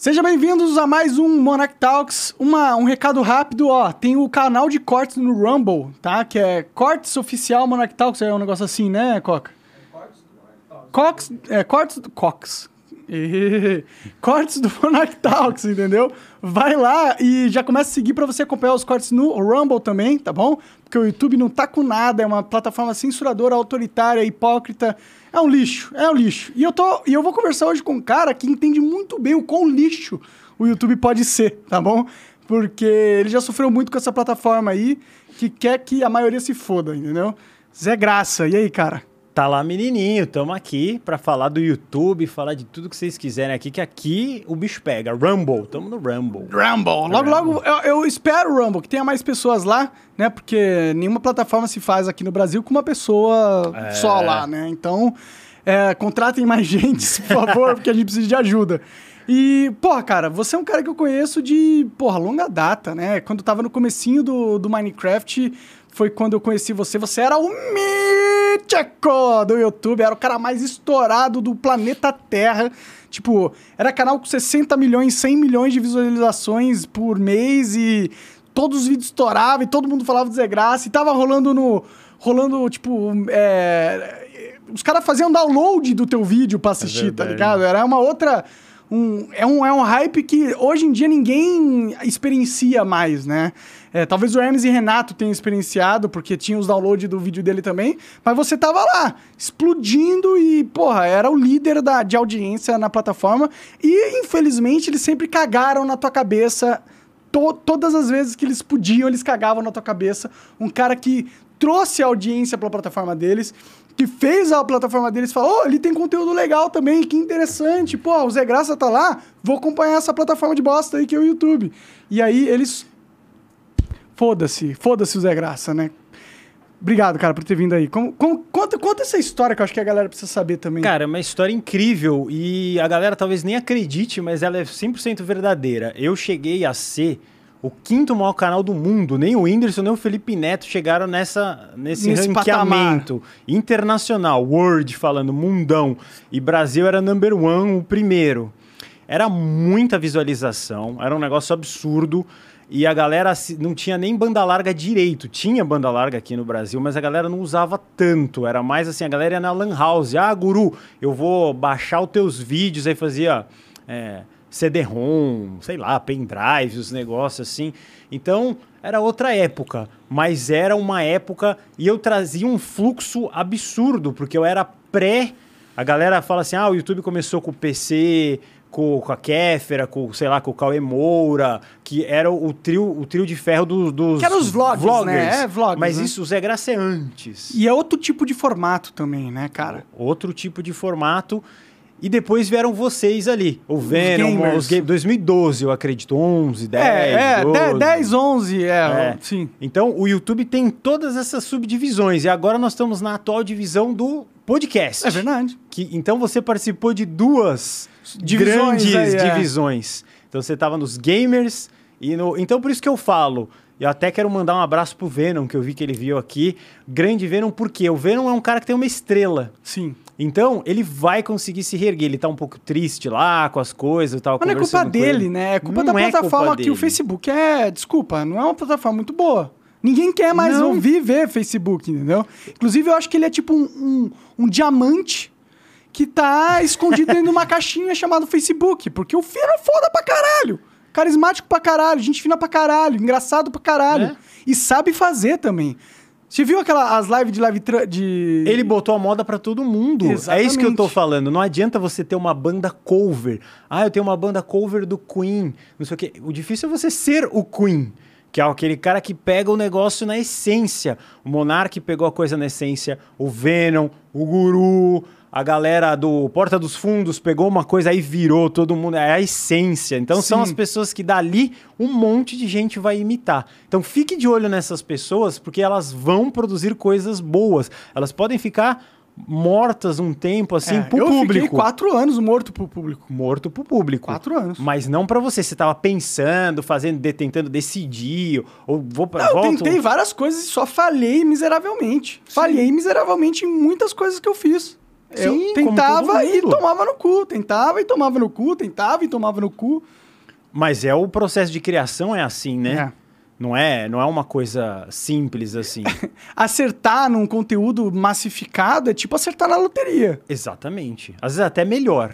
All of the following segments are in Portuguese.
Sejam bem-vindos a mais um Monarch Talks. Uma, um recado rápido, ó. Tem o canal de cortes no Rumble, tá? Que é Cortes Oficial Monarch Talks. É um negócio assim, né, Coca? Cox, é, cortes do Cox. Cortes do Monarch Talks, entendeu? Vai lá e já começa a seguir pra você acompanhar os cortes no Rumble também, tá bom? Porque o YouTube não tá com nada, é uma plataforma censuradora, autoritária, hipócrita. É um lixo, é um lixo. E eu, tô, e eu vou conversar hoje com um cara que entende muito bem o quão lixo o YouTube pode ser, tá bom? Porque ele já sofreu muito com essa plataforma aí, que quer que a maioria se foda, entendeu? Zé Graça, e aí, cara? Tá lá, menininho. Tamo aqui pra falar do YouTube, falar de tudo que vocês quiserem aqui, que aqui o bicho pega. Rumble, tamo no Rumble. Rumble. Logo, logo, eu, eu espero, Rumble, que tenha mais pessoas lá, né? Porque nenhuma plataforma se faz aqui no Brasil com uma pessoa É. só lá, né? Então, é, contratem mais gente, por favor, porque a gente precisa de ajuda. E, porra, cara, você é um cara que eu conheço de, porra, longa data, né? Quando eu tava no comecinho do, do Minecraft, foi quando eu conheci você. Você era o mítico do YouTube, era o cara mais estourado do planeta Terra. Tipo, era canal com 60 milhões, 100 milhões de visualizações por mês e todos os vídeos estouravam e todo mundo falava de Zé Graça e tava rolando no... Rolando, tipo, é, os caras faziam download do teu vídeo pra assistir, tá verdade. ligado? Era uma outra... Um, é, um, é um hype que hoje em dia ninguém experiencia mais, né? É, talvez o Hermes e Renato tenham experienciado, porque tinha os downloads do vídeo dele também, mas você tava lá, explodindo e, porra, era o líder da, de audiência na plataforma. E, infelizmente, eles sempre cagaram na tua cabeça. To- todas as vezes que eles podiam, eles cagavam na tua cabeça. Um cara que trouxe a audiência pra plataforma deles, que fez a plataforma deles falou: oh, ele tem conteúdo legal também, que interessante. Pô, o Zé Graça tá lá, vou acompanhar essa plataforma de bosta aí que é o YouTube. E aí eles. Foda-se, foda-se o Zé Graça, né? Obrigado, cara, por ter vindo aí. Como- como- conta, conta essa história que eu acho que a galera precisa saber também. Cara, é uma história incrível e a galera talvez nem acredite, mas ela é 100% verdadeira. Eu cheguei a ser o quinto maior canal do mundo. Nem o Whindersson, nem o Felipe Neto chegaram nessa, nesse, Nesse ranqueamento internacional, World falando, mundão. E Brasil era number one, o primeiro. Era muita visualização, era um negócio absurdo. E a galera não tinha nem banda larga direito. Tinha banda larga aqui no Brasil, mas a galera não usava tanto. Era mais assim, a galera ia na Lan House. Ah, guru, eu vou baixar os teus vídeos. Aí fazia é, CD-ROM, sei lá, pendrive, os negócios assim. Então, era outra época. Mas era uma época... E eu trazia um fluxo absurdo, porque eu era pré... A galera fala assim, ah, o YouTube começou com o PC, com, com a Kéfera, com, sei lá, com o Cauê Moura, que era o trio, o trio de ferro do- dos Que era os vlogs, né? É, vlogs, Mas né? isso, o Zé Graça é antes. E é outro tipo de formato também, né, cara? Outro tipo de formato. E depois vieram vocês ali. O Venom, gamers. os games. 2012, eu acredito. 11, 10, é, é, 12. 10, 11, é, É. sim. Então, o YouTube tem todas essas subdivisões. E agora nós estamos na atual divisão do podcast. É verdade. Que, então você participou de duas Divisões grandes aí, é. divisões. Então você estava nos gamers e no. Então por isso que eu falo. Eu até quero mandar um abraço pro Venom, que eu vi que ele viu aqui. Grande Venom, porque o Venom é um cara que tem uma estrela. Sim. Então, ele vai conseguir se reerguer. Ele tá um pouco triste lá com as coisas e tal. Mas não é culpa dele, ele. né? É culpa Não da é plataforma culpa que o. Facebook é. Desculpa, não é uma plataforma muito boa. Ninguém quer mais Não. ouvir ver Facebook, entendeu? Inclusive, eu acho que ele é tipo um, um, um diamante que tá escondido dentro de uma caixinha chamada Facebook. Porque o filho é foda pra caralho. Carismático pra caralho, gente fina pra caralho, engraçado pra caralho. É. E sabe fazer também. Você viu aquela, as lives de live de. Ele botou a moda pra todo mundo. É isso que eu tô Exatamente. falando. Não adianta você ter uma banda cover. Ah, eu tenho uma banda cover do Queen. Não sei o quê. O difícil é você ser o Queen. Que é aquele cara que pega o negócio na essência. O Monark pegou a coisa na essência. O Venom, o Guru, a galera do Porta dos Fundos pegou uma coisa aí virou todo mundo. É a essência. Então são Sim. as pessoas que dali um monte de gente vai imitar. Então fique de olho nessas pessoas, porque elas vão produzir coisas boas. Elas podem ficar mortas um tempo assim É, pro eu público. fiquei quatro anos morto pro público. Morto pro público. Quatro anos. Mas não pra você. Você tava pensando, fazendo, tentando decidir, ou vou pra Não, eu volto. tentei várias coisas e só falhei miseravelmente. Falhei miseravelmente em muitas coisas que eu fiz. Eu Sim, como tentava e tomava no cu, tentava e tomava no cu, tentava e tomava no cu. Mas é o processo de criação é assim, né? É. Não é, não é uma coisa simples assim. Acertar num conteúdo massificado é tipo acertar na loteria. Exatamente. Às vezes até melhor.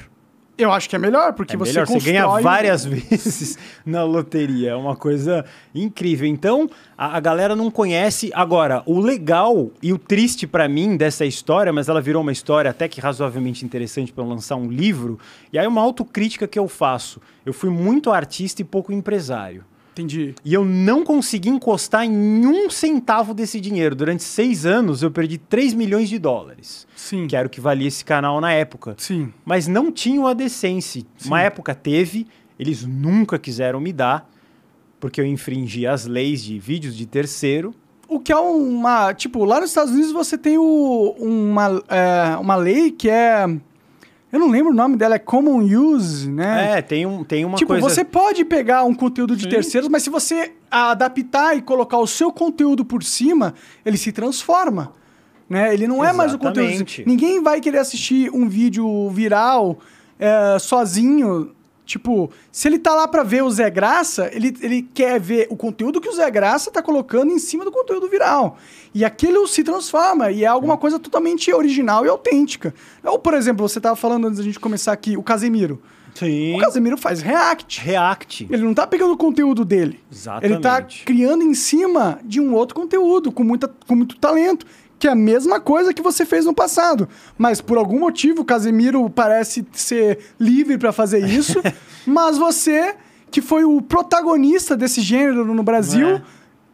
Eu acho que é melhor, porque É você melhor, você constrói... ganha várias vezes na loteria. É uma coisa incrível. Então, a, a galera não conhece. Agora, o legal e o triste pra mim dessa história, mas ela virou uma história até que razoavelmente interessante para eu lançar um livro. E aí, uma autocrítica que eu faço. Eu fui muito artista e pouco empresário. Entendi. E eu não consegui encostar em um centavo desse dinheiro. Durante seis anos, eu perdi 3 milhões de dólares. Sim. Que era o que valia esse canal na época Sim. mas não tinham a decência. Uma época teve, eles nunca quiseram me dar, porque eu infringi as leis de vídeos de terceiro. O que é uma. Tipo, lá nos Estados Unidos você tem o, uma, é, uma lei que é. Eu não lembro o nome dela, é Common Use, né? É, tem, um, tem uma tipo, coisa... você pode pegar um conteúdo de Sim. terceiros, mas se você adaptar e colocar o seu conteúdo por cima, ele se transforma. Né? Ele não é mais o conteúdo. Exatamente. Ninguém vai querer assistir um vídeo viral é, sozinho. Tipo, se ele tá lá pra ver o Zé Graça, ele, ele quer ver o conteúdo que o Zé Graça tá colocando em cima do conteúdo viral. E aquilo se transforma e é alguma coisa totalmente original e autêntica. Ou, por exemplo, você tava falando antes da gente começar aqui, o Casemiro. Sim. O Casemiro faz react. React. Ele não tá pegando o conteúdo dele. Exatamente. Ele tá criando em cima de um outro conteúdo, com, muita, com muito talento. Que é a mesma coisa que você fez no passado. Mas por algum motivo o Casemiro parece ser livre pra fazer isso. mas você, que foi o protagonista desse gênero no Brasil,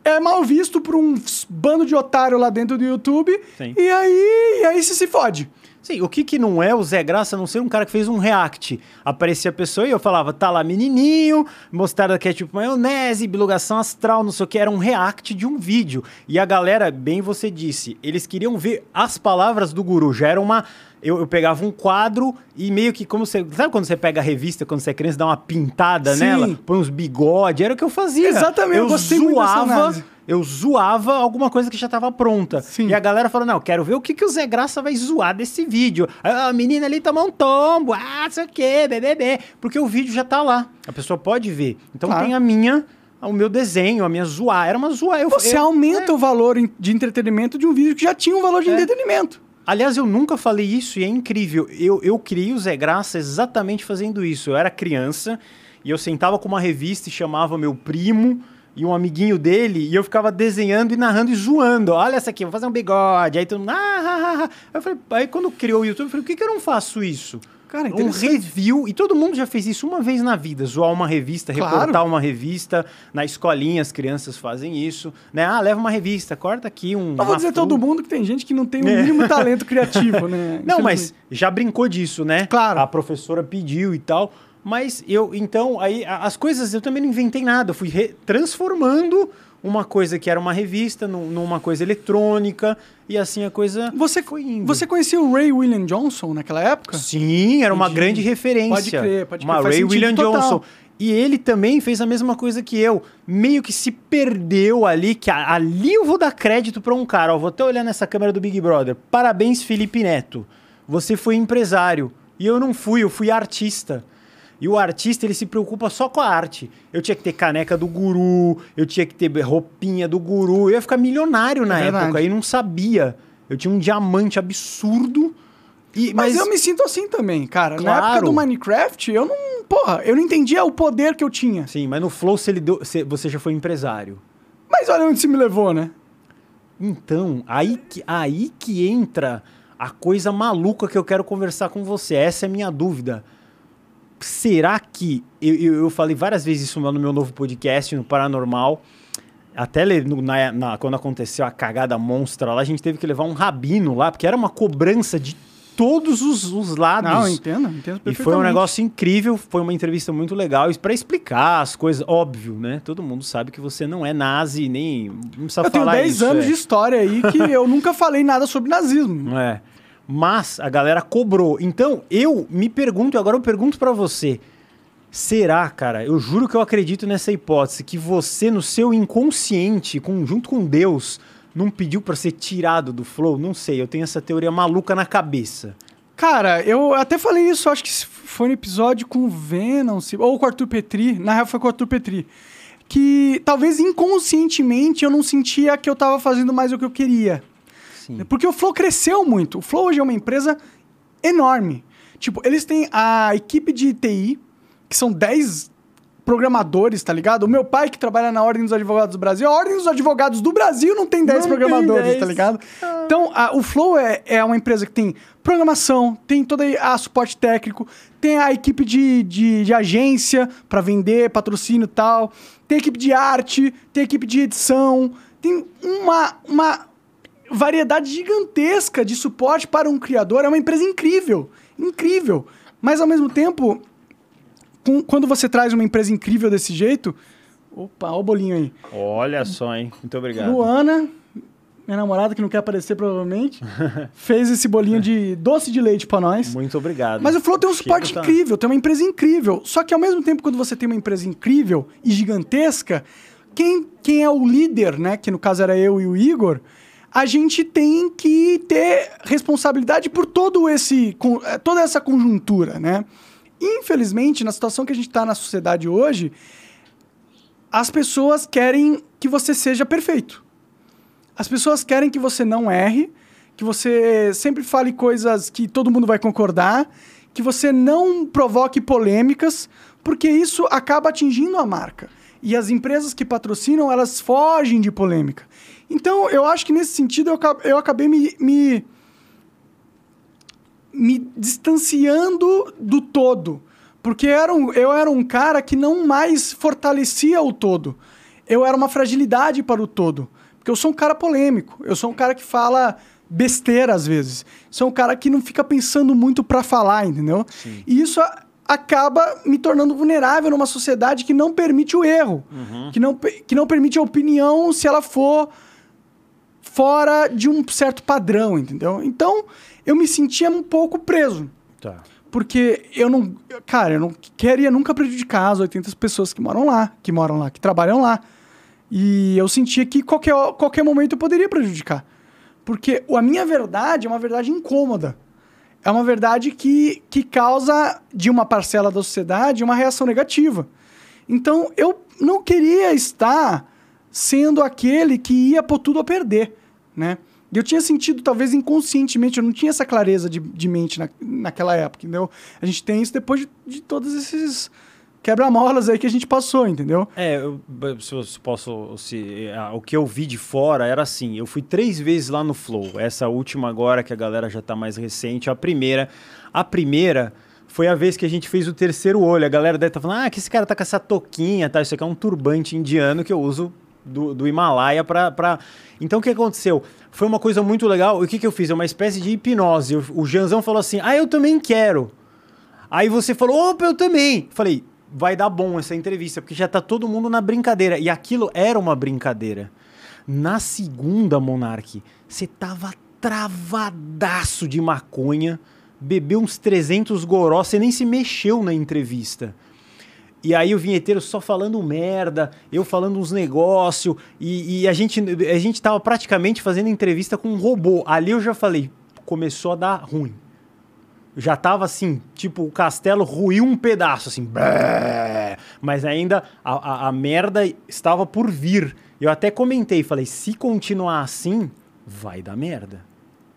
é, mal visto por um bando de otário lá dentro do YouTube. Sim. E aí, e aí você se fode. Sim, o que que não é o Zé Graça a não ser um cara que fez um react? Aparecia a pessoa e eu falava, tá lá menininho, mostarda ketchup maionese, bilugação astral, não sei o que, era um react de um vídeo. E a galera, bem você disse, eles queriam ver as palavras do guru, já era uma... Eu, eu pegava um quadro e meio que como você... Sabe quando você pega a revista, quando você é criança, dá uma pintada Sim. nela? Põe uns bigode, era o que eu fazia. Exatamente, eu eu zoava. Eu zoava alguma coisa que já estava pronta. Sim. E a galera falou: não, quero ver o que, que o Zé Graça vai zoar desse vídeo. Ah, A menina ali tomou um tombo, ah, sei o quê, bebê. Porque o vídeo já tá lá. A pessoa pode ver. Então Claro. tem a minha, o meu desenho, a minha zoar. Era uma zoar. Eu, Você eu- aumenta o valor de entretenimento de um vídeo que já tinha um valor de É. entretenimento. Aliás, eu nunca falei isso e é incrível. Eu, eu criei o Zé Graça exatamente fazendo isso. Eu era criança e eu sentava com uma revista e chamava meu primo e um amiguinho dele e eu ficava desenhando e narrando e zoando. Olha essa aqui, vou fazer um bigode. Aí todo mundo. Ah, ah, ah. Eu falei, aí quando criou o YouTube, eu falei, por que, que eu não faço isso? Cara, um review, e todo mundo já fez isso uma vez na vida, zoar uma revista, Claro. recortar uma revista. Na escolinha as crianças fazem isso, né? Ah, leva uma revista, corta aqui um. Não vou dizer todo mundo que tem gente que não tem o É. mínimo talento criativo, né? Não, mas já brincou disso, né? Claro. A professora pediu e tal. Mas eu, então, aí as coisas eu também não inventei nada. Eu fui transformando uma coisa que era uma revista num- numa coisa eletrônica e assim a coisa Você, foi indo. você conhecia o Ray William Johnson naquela época? Sim, era uma Entendi. grande referência. Pode crer, pode Uma crer, faz Ray William total. Johnson. E ele também fez a mesma coisa que eu. Meio que se perdeu ali, que ali eu vou dar crédito pra um cara. Ó, vou até olhar nessa câmera do Big Brother. Parabéns, Felipe Neto. Você foi empresário. E eu não fui, eu fui artista. E o artista, ele se preocupa só com a arte. Eu tinha que ter caneca do guru, eu tinha que ter roupinha do guru. Eu ia ficar milionário na É época e não sabia. Eu tinha um diamante absurdo. E, Mas, eu me sinto assim também, cara. Na Claro. época do Minecraft, eu não. Porra, eu não entendia o poder que eu tinha. Sim, mas no Flow você, você- já foi empresário. Mas olha onde isso me levou, né? Então, aí que, aí que entra a coisa maluca que eu quero conversar com você. Essa é a minha dúvida. Será que. Eu, eu, eu falei várias vezes isso no meu novo podcast, no Paranormal. Até no- na- na- quando aconteceu a cagada monstra lá, a gente teve que levar um rabino lá, porque era uma cobrança de todos os, os lados. Não, entendo, entendo E foi um negócio incrível, foi uma entrevista muito legal. E pra explicar as coisas, óbvio, né? Todo mundo sabe que você não é nazi, nem. Não precisa Eu tenho falar 10 isso, anos é. de história aí que eu nunca falei nada sobre nazismo. É. Mas a galera cobrou. Então, eu me pergunto, agora eu pergunto pra você. Será, cara, eu juro que eu acredito nessa hipótese, que você, no seu inconsciente, com, junto com Deus, não pediu pra ser tirado do flow? Não sei, eu tenho essa teoria maluca na cabeça. Cara, eu até falei isso, acho que foi no episódio com o Venom, ou com o Arthur Petri. Na real, foi com o Arthur Petri. Que talvez inconscientemente eu não sentia que eu tava fazendo mais o que eu queria. Sim. Porque o Flow cresceu muito. O Flow hoje é uma empresa enorme. Tipo, eles têm a equipe de TI, que são 10 programadores, tá ligado? O meu pai, que trabalha na Ordem dos Advogados do Brasil, a Ordem dos Advogados do Brasil não tem 10 Não tem programadores, 10. tá ligado? Então, a- o Flow é, é uma empresa que tem programação, tem toda a suporte técnico, tem a equipe de, de, de agência para vender, patrocínio e tal, tem equipe de arte, tem equipe de edição, tem uma, uma variedade gigantesca de suporte para um criador. É uma empresa incrível, incrível. Mas, ao mesmo tempo, com- quando você traz uma empresa incrível desse jeito... Opa, olha o bolinho aí. Olha só, hein? Muito obrigado. Luana, minha namorada, que não quer aparecer provavelmente, fez esse bolinho de doce de leite pra nós. Muito obrigado. Mas o Flow tem um suporte tá- incrível, tem uma empresa incrível. Só que ao mesmo tempo, quando você tem uma empresa incrível e gigantesca, quem, quem é o líder, né? Que no caso era eu e o Igor, a gente tem que ter responsabilidade por todo esse, eh, toda essa conjuntura, né? Infelizmente, na situação que a gente está na sociedade hoje, as pessoas querem que você seja perfeito. As pessoas querem que você não erre, que você sempre fale coisas que todo mundo vai concordar, que você não provoque polêmicas, porque isso acaba atingindo a marca. E as empresas que patrocinam, elas fogem de polêmica. Então, eu acho que nesse sentido eu, eu acabei me, me, me distanciando do todo. Porque eu era, um, eu era um cara que não mais fortalecia o todo. Eu era uma fragilidade para o todo. Porque eu sou um cara polêmico. Eu sou um cara que fala besteira às vezes. Sou um cara que não fica pensando muito para falar, entendeu? E isso acaba me tornando vulnerável numa sociedade que não permite o erro. Que, não, que não permite a opinião se ela for fora de um certo padrão, entendeu? Então, eu me sentia um pouco preso. Tá. Porque eu não. Cara, eu não queria nunca prejudicar as 800 pessoas que moram lá, que moram lá, que trabalham lá. E eu sentia que qualquer, qualquer momento eu poderia prejudicar. Porque a minha verdade é uma verdade incômoda. É uma verdade que, que causa, de uma parcela da sociedade, uma reação negativa. Então, eu não queria estar sendo aquele que ia pôr tudo a perder, né? E eu tinha sentido, talvez inconscientemente, eu não tinha essa clareza de, de mente na, naquela época, entendeu? A gente tem isso depois de, de todos esses quebra-molas aí que a gente passou, entendeu? É, eu, se eu posso. Se, ah, o que eu vi de fora era assim: eu fui três vezes lá no Flow. Essa última agora, que a galera já tá mais recente, a primeira. A primeira foi a vez que a gente fez o terceiro olho. A galera deve estar falando: ah, que esse cara tá com essa toquinha, tá? Isso aqui é um turbante indiano que eu uso do, do Himalaia pra, pra. Então o que aconteceu? Foi uma coisa muito legal. O que, que eu fiz? É uma espécie de hipnose. O- Janzão falou assim: ah, eu também quero. Aí você falou, opa, eu também. Falei, vai dar bom essa entrevista, porque já tá todo mundo na brincadeira. E aquilo era uma brincadeira. Na segunda, Monark, você tava travadaço de maconha, bebeu uns 300 goró, você nem se mexeu na entrevista. E aí o vinheteiro só falando merda, eu falando uns negócios, e, e a, gente, a gente tava praticamente fazendo entrevista com um robô. Ali eu já falei, começou a dar ruim. Já tava assim, tipo, o castelo ruiu um pedaço, assim. brrr, Mas ainda a, a, a merda estava por vir. Eu até comentei, falei, se continuar assim, vai dar merda.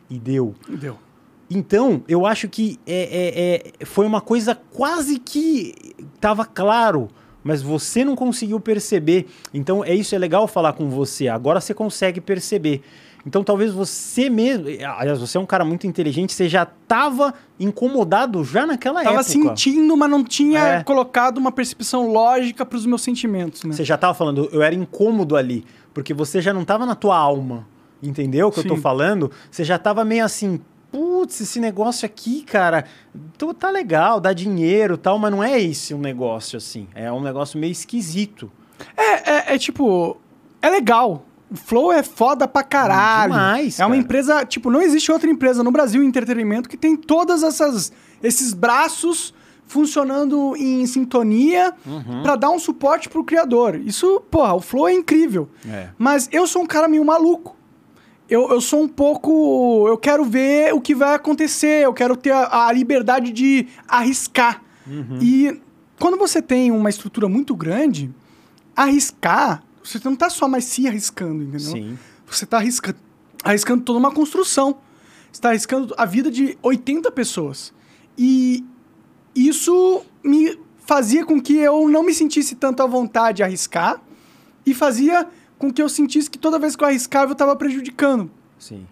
E deu. Deu. Então, eu acho que é, é- é- foi uma coisa quase que estava claro, mas você não conseguiu perceber. Então, é isso é legal falar com você. Agora você consegue perceber. Então, talvez você mesmo, aliás, você é um cara muito inteligente, você já estava incomodado já naquela Tava época. sentindo, mas não tinha É. colocado uma percepção lógica para os meus sentimentos, né? Você já estava falando, eu era incômodo ali, porque você já não estava na tua alma, entendeu o que eu tô Sim. falando? Você já estava meio assim, putz, esse negócio aqui, cara, tô- tá legal, dá dinheiro tal, mas não é esse um negócio assim, é um negócio meio esquisito. É, é, é tipo, é legal. O Flow é foda pra caralho. Demais, é uma cara. empresa, tipo, não existe outra empresa no Brasil em entretenimento que tem todas essas esses braços funcionando em sintonia Uhum. pra dar um suporte pro criador. Isso, porra, o Flow é incrível. É. Mas eu sou um cara meio maluco. Eu, eu sou um pouco. Eu quero ver o que vai acontecer, eu quero ter a, a liberdade de arriscar. E quando você tem uma estrutura muito grande, arriscar, você não tá só mais se arriscando, entendeu? Sim. Você tá arriscando, arriscando toda uma construção. Você tá arriscando a vida de 80 pessoas. E isso me fazia com que eu não me sentisse tanto à vontade de arriscar e fazia com que eu sentisse que toda vez que eu arriscava eu estava prejudicando. Sim.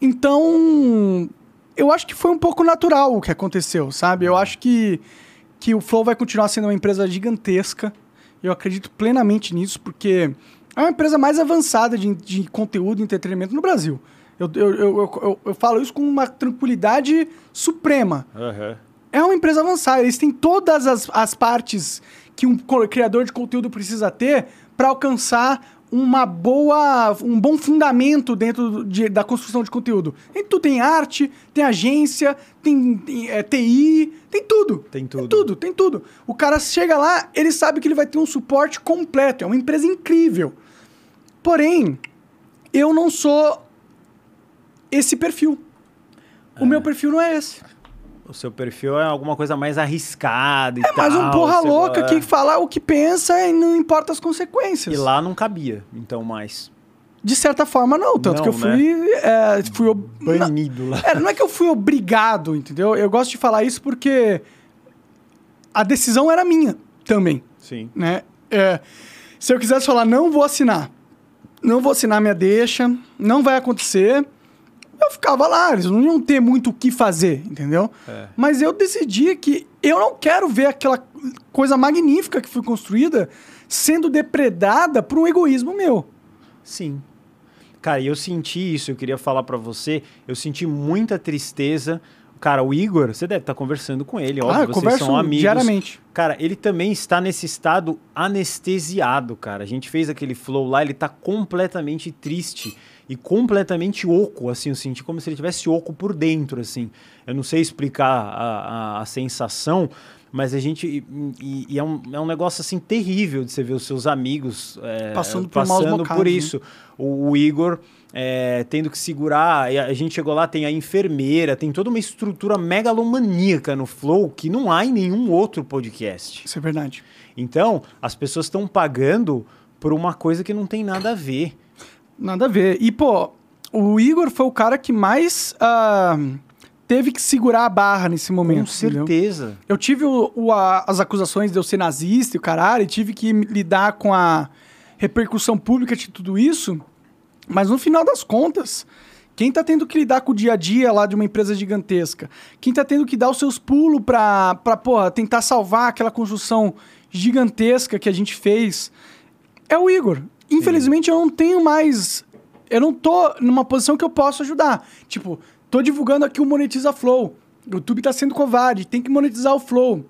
Então, eu acho que foi um pouco natural o que aconteceu, sabe? Eu acho que, que o Flow vai continuar sendo uma empresa gigantesca. Eu acredito plenamente nisso, porque é uma empresa mais avançada de, de conteúdo e entretenimento no Brasil. Eu, eu, eu, eu, eu- falo isso com uma tranquilidade suprema. Aham. É uma empresa avançada. Eles têm todas as, as partes que um criador de conteúdo precisa ter para alcançar uma boa, um bom fundamento dentro de- da construção de conteúdo. Tem tudo, tem arte, tem agência, tem, tem, é, TI, tem tudo. Tem tudo. Tem tudo, tem tudo. O cara chega lá, ele sabe que ele vai ter um suporte completo. É uma empresa incrível. Porém, eu não sou esse perfil. O meu perfil não é esse. O seu perfil é alguma coisa mais arriscada e É mais um tal, porra louca é. que fala o que pensa e não importa as consequências. E lá não cabia, então, mais. De certa forma, não. Tanto Não, que eu fui. é, fui ob- Banido lá. não, é, não é que eu fui obrigado, entendeu? Eu gosto de falar isso porque a decisão era minha também, Sim. né? É, se eu quisesse falar, não vou assinar, não vou assinar minha deixa, não vai acontecer, eu ficava lá, eles não iam ter muito o que fazer, entendeu? É. Mas eu decidi que eu não quero ver aquela coisa magnífica que foi construída sendo depredada por um egoísmo meu. Sim. Cara, e eu senti isso, eu queria falar pra você, eu senti muita tristeza. Cara, o Igor, você deve estar conversando com ele, óbvio, ah, vocês são amigos. diariamente. Cara, ele também está nesse estado anestesiado, cara. A gente fez aquele flow lá, ele tá completamente triste e completamente oco, assim, eu senti como se ele tivesse oco por dentro, assim. Eu não sei explicar a, a, a sensação, mas a gente. E, e- e é, um, é um negócio, assim, terrível de você ver os seus amigos é, Passando por passando bocados, por né? isso. O, o Igor. é, tendo que segurar, a gente chegou lá, tem a enfermeira, tem toda uma estrutura megalomaníaca no Flow que não há em nenhum outro podcast. Isso é verdade. Então, as pessoas estão pagando por uma coisa que não tem nada a ver. Nada a ver. E, pô, o Igor foi o cara que mais ah, teve que segurar a barra nesse momento. Com entendeu? certeza. Eu tive o- o- a- as acusações de eu ser nazista e o caralho, e tive que lidar com a repercussão pública de tudo isso. Mas no final das contas, quem tá tendo que lidar com o dia a dia lá de uma empresa gigantesca, quem tá tendo que dar os seus pulos pra, pra porra, tentar salvar aquela construção gigantesca que a gente fez, é o Igor. Infelizmente, eu não tenho mais. Eu não tô numa posição que eu possa ajudar. Tipo, tô divulgando aqui o Monetiza Flow. O YouTube tá sendo covarde, tem que monetizar o Flow.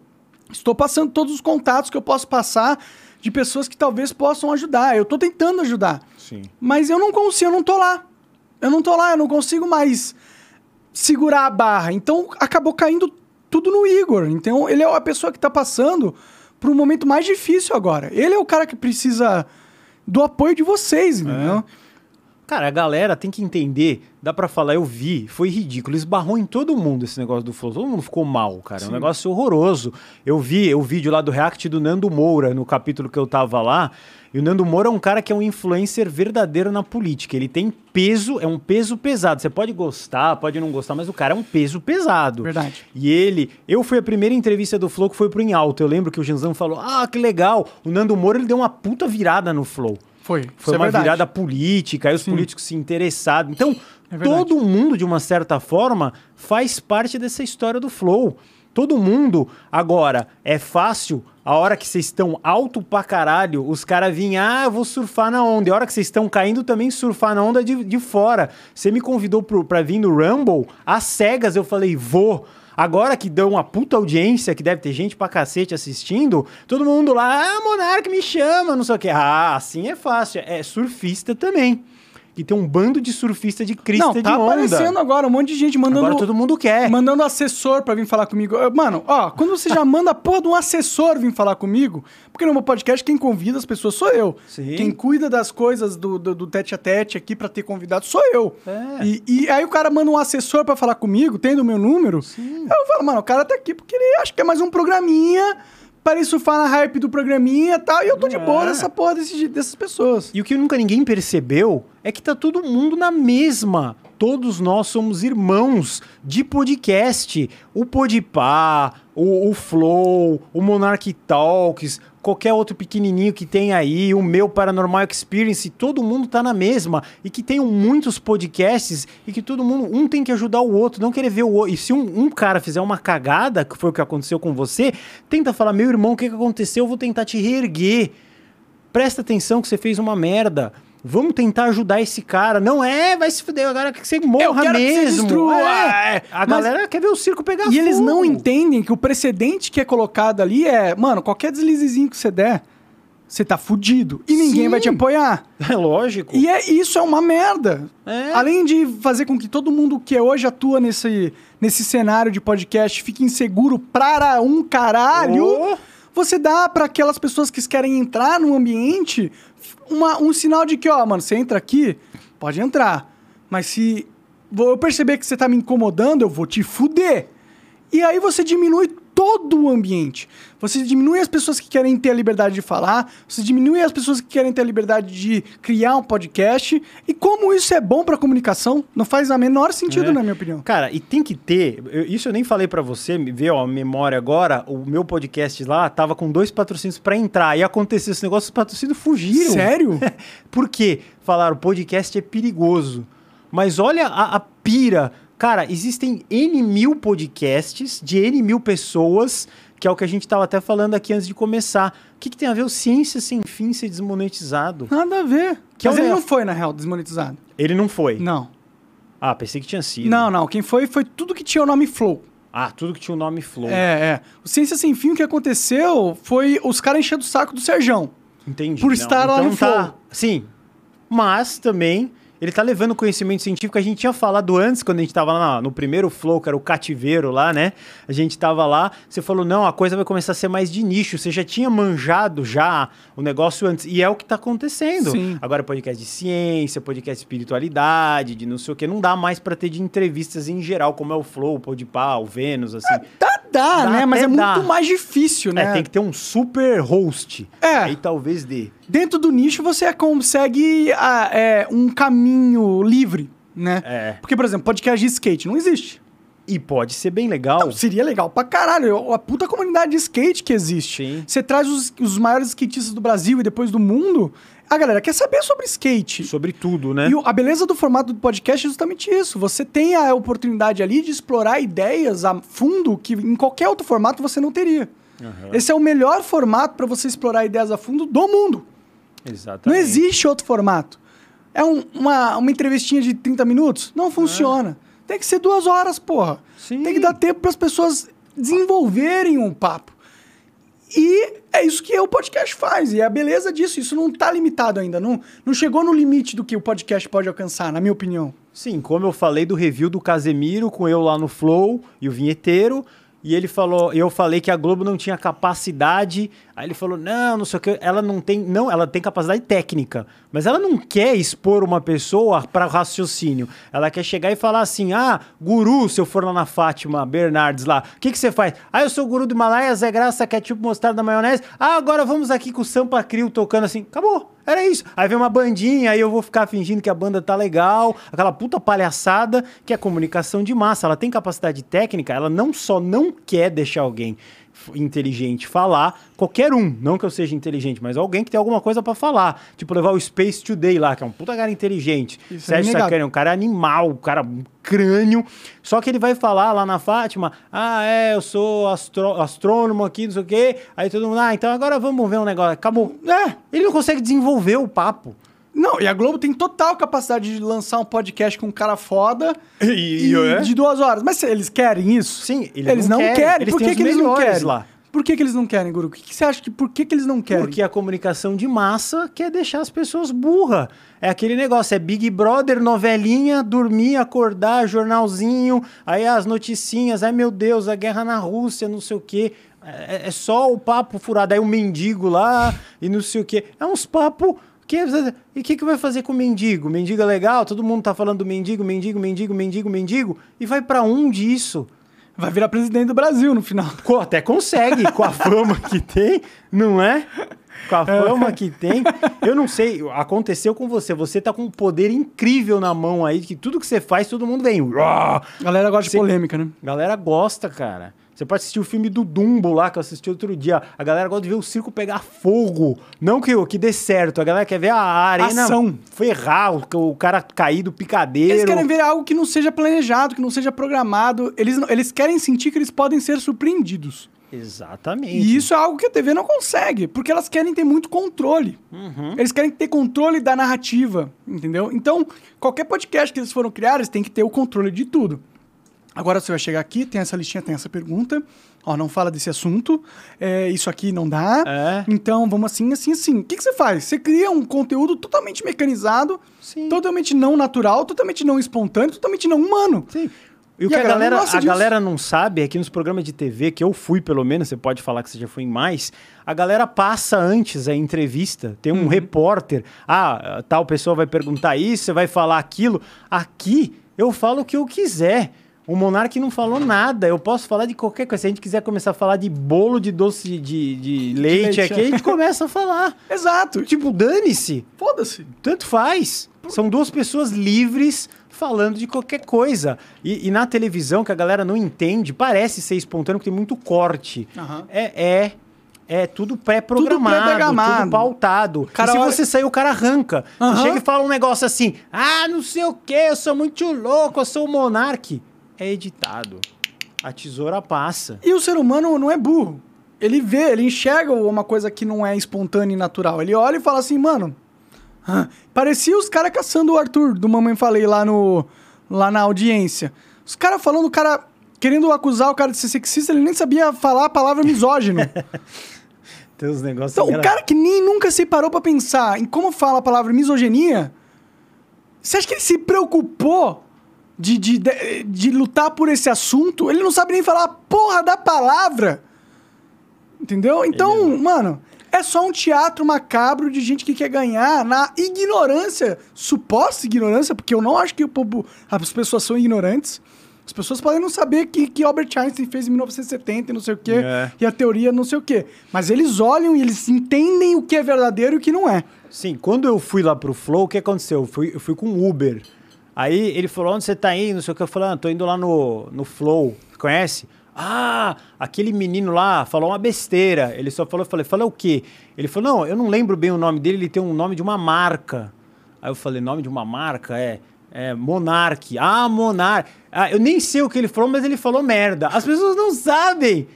Estou passando todos os contatos que eu posso passar de pessoas que talvez possam ajudar. Eu tô tentando ajudar. Sim. Mas eu não consigo, eu não tô lá. Eu não tô lá, eu não consigo mais segurar a barra. Então acabou caindo tudo no Igor. Então ele é a pessoa que tá passando por um momento mais difícil agora. Ele é o cara que precisa do apoio de vocês, entendeu? Cara, a galera tem que entender, dá pra falar, eu vi, foi ridículo, esbarrou em todo mundo esse negócio do Flow, todo mundo ficou mal, cara, é um negócio horroroso. Eu vi o vídeo lá do react do Nando Moura, no capítulo que eu tava lá, e o Nando Moura é um cara que é um influencer verdadeiro na política, ele tem peso, é um peso pesado, você pode gostar, pode não gostar, mas o cara é um peso pesado. Verdade. E ele, eu fui a primeira entrevista do Flow que foi pro Em Alto, eu lembro que o Janzão falou, ah, que legal, o Nando Moura ele deu uma puta virada no Flow. Foi. Foi Isso é uma verdade. virada política, aí os políticos se interessaram. Então, É todo mundo, de uma certa forma, faz parte dessa história do Flow. Todo mundo. Agora, é fácil, a hora que vocês estão alto pra caralho, os caras vinham, ah, eu vou surfar na onda. E a hora que vocês estão caindo, também surfar na onda de, de fora. Você me convidou pro, pra vir no Rumble, às cegas eu falei, vou. Agora que dão uma puta audiência, que deve ter gente pra cacete assistindo, todo mundo lá, ah, Monark me chama, não sei o quê. Ah, assim é fácil. É surfista também. Que tem um bando de surfista de crista Não, de tá onda. aparecendo agora um monte de gente mandando. Agora todo mundo quer. Mandando assessor pra vir falar comigo. Mano, ó, quando você já manda a porra de um assessor vir falar comigo, porque no meu podcast quem convida as pessoas sou eu. Sim. Quem cuida das coisas do, do, do tete a tete aqui pra ter convidado sou eu. É. E, e aí o cara manda um assessor pra falar comigo, tendo o meu número. Eu falo, mano, o cara tá aqui porque ele acha que é mais um programinha para ele surfar na hype do programinha e tal. E eu tô de É. boa nessa porra desse- dessas pessoas. E o que nunca ninguém percebeu é que tá todo mundo na mesma. Todos nós somos irmãos de podcast. O Podpah, o, o Flow, o Monarch Talks, qualquer outro pequenininho que tem aí, o meu Paranormal Experience, todo mundo tá na mesma. E que tenham muitos podcasts e que todo mundo, um tem que ajudar o outro, não querer ver o outro. E se um, um cara fizer uma cagada, que foi o que aconteceu com você, tenta falar, meu irmão, o que, que aconteceu? Eu vou tentar te reerguer. Presta atenção que você fez uma merda. Vamos tentar ajudar esse cara. Não é, vai se fuder agora que você morra quero que você mesmo. destrua. É. É. A Mas- galera quer ver o circo pegar E eles fogo. não entendem que o precedente que é colocado ali é, mano, qualquer deslizezinho que você der, você tá fudido. E ninguém Sim. vai te apoiar. É lógico. E é, isso é uma merda. É. Além de fazer com que todo mundo que hoje atua nesse, nesse cenário de podcast fique inseguro para um caralho, Oh. você dá para aquelas pessoas que querem entrar no ambiente uma- um sinal de que, ó, mano, você entra aqui, pode entrar. Mas se eu perceber que você tá me incomodando, eu vou te fuder. E aí você diminui todo o ambiente. Você diminui as pessoas que querem ter a liberdade de falar, você diminui as pessoas que querem ter a liberdade de criar um podcast. E como isso é bom pra comunicação, não faz a menor sentido, É. na minha opinião. Cara, e tem que ter. eu- isso eu nem falei pra você, me vê ó, a memória agora. O meu podcast lá tava com dois patrocínios pra entrar. E aconteceu esse negócio, os patrocínios fugiram. Sério? Por quê? Falaram, podcast é perigoso. Mas olha a, a pira. Cara, existem N mil podcasts de N mil pessoas, que é o que a gente tava até falando aqui antes de começar. O que, que tem a ver o Ciência Sem Fim ser desmonetizado? Nada a ver. Que Mas é ele não foi, na real, desmonetizado. Ele não foi. Não. Ah, pensei que tinha sido. Não, não. Quem foi foi tudo que tinha o nome Flow. Ah, tudo que tinha o nome Flow. É, é. O Ciência Sem Fim, o que aconteceu foi os caras enchendo o saco do Serjão. Entendi. Por estar lá no tá- Flow. Sim. Mas também ele tá levando conhecimento científico. A gente tinha falado antes, quando a gente tava lá no primeiro Flow, que era o cativeiro lá, né? A gente tava lá, você falou, não, a coisa vai começar a ser mais de nicho. Você já tinha manjado já o negócio antes. E é o que tá acontecendo. Sim. Agora é podcast de ciência, podcast de espiritualidade, de não sei o que. Não dá mais pra ter de entrevistas em geral, como é o Flow, o Podpah, o Vênus, assim. Dá, dá, Dá né? Mas é dá. muito mais difícil, né? É, tem que ter um super host. É. Aí talvez dê. Dentro do nicho você consegue ah, é, um caminho livre, né? É. Porque, por exemplo, podcast de skate não existe. E pode ser bem legal. Não, seria legal pra caralho. A puta comunidade de skate que existe. Sim. Você traz os, os maiores skatistas do Brasil e depois do mundo. A galera quer saber sobre skate. sobre tudo, né? E a beleza do formato do podcast é justamente isso. Você tem a oportunidade ali de explorar ideias a fundo que em qualquer outro formato você não teria. Esse é o melhor formato para você explorar ideias a fundo do mundo. Exatamente. Não existe outro formato. É um- uma, uma entrevistinha de 30 minutos? Não funciona. Tem que ser duas horas, porra. Sim. Tem que dar tempo para as pessoas desenvolverem um papo. E é isso que o podcast faz. E é a beleza disso. Isso não está limitado ainda. Não, não chegou no limite do que o podcast pode alcançar, na minha opinião. Sim, como eu falei do review do Casemiro com eu lá no Flow e o vinheteiro. E ele falou, eu falei que a Globo não tinha capacidade. Aí ele falou: "Não, não sei o que, ela não tem, não, ela tem capacidade técnica, mas ela não quer expor uma pessoa para raciocínio. Ela quer chegar e falar assim: "Ah, guru, se eu for lá na Fátima Bernardes lá, o que que você faz? Ah, eu sou guru do Himalaia, Zé Graça, ketchup, mostarda, maionese. Ah, agora vamos aqui com o Sampa Crio tocando assim. Acabou. Era isso. Aí vem uma bandinha, aí eu vou ficar fingindo que a banda tá legal, aquela puta palhaçada que é comunicação de massa. Ela tem capacidade técnica, ela não só não quer deixar alguém inteligente falar, qualquer um, não que eu seja inteligente, mas alguém que tem alguma coisa pra falar. Tipo, levar o Space Today lá, que é um puta cara inteligente. Isso é Sérgio inegável. Sacani é um cara animal, um cara um crânio. Só que ele vai falar lá na Fátima: ah, é, eu sou astro- astrônomo aqui, não sei o quê. Aí todo mundo, ah, então agora vamos ver um negócio. Acabou. É. Ele não consegue desenvolver o papo. Não, e a Globo tem total capacidade de lançar um podcast com um cara foda E- e é? de duas horas. Mas se eles querem isso? Sim, eles eles não não, querem. querem. Eles Por que, que eles não querem? lá. Por que, que eles não querem, Guru? O que, que você acha que por que, que eles não querem? Porque a comunicação de massa quer deixar as pessoas burra. É aquele negócio, é Big Brother, novelinha, dormir, acordar, jornalzinho, aí as noticinhas, ai meu Deus, a guerra na Rússia, não sei o quê. É, é só o papo furado, aí o mendigo lá e não sei o quê. É uns papos que, e o que, que vai fazer com o mendigo? Mendigo é legal? Todo mundo tá falando do mendigo, mendigo, mendigo, mendigo, mendigo. E vai para onde isso? Vai virar presidente do Brasil no final. Até consegue, com a fama que tem, não é? Com a fama que tem. Eu não sei, aconteceu com você. Você tá com um poder incrível na mão aí, que tudo que você faz, todo mundo vem. Galera gosta de polêmica, né? Galera gosta, cara. Você pode assistir o filme do Dumbo lá, que eu assisti outro dia. A galera gosta de ver o circo pegar fogo. Não que, que dê certo. A galera quer ver a arena Ação. ferrar, o, o cara cair do picadeiro. Eles querem ver algo que não seja planejado, que não seja programado. Eles, eles querem sentir que eles podem ser surpreendidos. Exatamente. E isso é algo que a TV não consegue, porque elas querem ter muito controle. Eles querem ter controle da narrativa, entendeu? Então, qualquer podcast que eles foram criar, eles têm que ter o controle de tudo. Agora você vai chegar aqui, tem essa listinha, tem essa pergunta. Ó, não fala desse assunto. é, isso aqui não dá. É. Então, vamos assim, assim, assim. O que, que você faz? Você cria um conteúdo totalmente mecanizado, Sim. totalmente não natural, totalmente não espontâneo, totalmente não humano. Sim. E o E que a galera a disso. galera não sabe é que nos programas de TV, que eu fui pelo menos, você pode falar que você já foi em mais, a galera passa antes a entrevista, tem um Uhum. repórter, ah, tal pessoa vai perguntar isso, você vai falar aquilo. Aqui eu falo o que eu quiser. O Monark não falou nada. Eu posso falar de qualquer coisa. Se a gente quiser começar a falar de bolo de doce de, de leite leite, aqui, é. a gente começa a falar. Exato. Tipo, dane-se. Foda-se. Tanto faz. São duas pessoas livres falando de qualquer coisa. E, e na televisão, que a galera não entende, parece ser espontâneo, porque tem muito corte. Aham. É, é, é tudo pré-programado, tudo, pré-programado. pautado. Cara, se olha- você sair, o cara arranca. Você chega e fala um negócio assim, ah, não sei o quê, eu sou muito louco, eu sou o monarque. É editado. A tesoura passa. E o ser humano não é burro. Ele vê, ele enxerga uma coisa que não é espontânea e natural. Ele olha e fala assim, mano. parecia os caras caçando o Arthur, do Mamãe Falei, lá, no, lá na audiência. Os caras falando, o cara querendo acusar o cara de ser sexista, ele nem sabia falar a palavra misógino. Tem uns negócios Então, o engra- cara que nem nunca se parou pra pensar em como fala a palavra misoginia, você acha que ele se preocupou de, de, de, de lutar por esse assunto? Ele não sabe nem falar a porra da palavra. Entendeu? Então, mano, é só um teatro macabro de gente que quer ganhar na ignorância, suposta ignorância, porque eu não acho que o povo, as pessoas são ignorantes. As pessoas podem não saber que, que Albert Einstein fez em 1970 e não sei o quê, É. e a teoria não sei o quê. Mas eles olham e eles entendem o que é verdadeiro e o que não é. Sim, quando eu fui lá pro Flow, o que aconteceu? Eu fui, eu fui com o Uber. Aí ele falou, onde você tá indo? Não sei o que. Eu falei, ah, tô indo lá no, no Flow. Conhece? Ah, aquele menino lá falou uma besteira. Ele só falou, eu falei, falou o quê? Ele falou, não, eu não lembro bem o nome dele, ele tem um nome de uma marca. Aí eu falei, nome de uma marca? É, é Monark. Ah, Monark. Ah, eu nem sei o que ele falou, mas ele falou merda. As pessoas não sabem.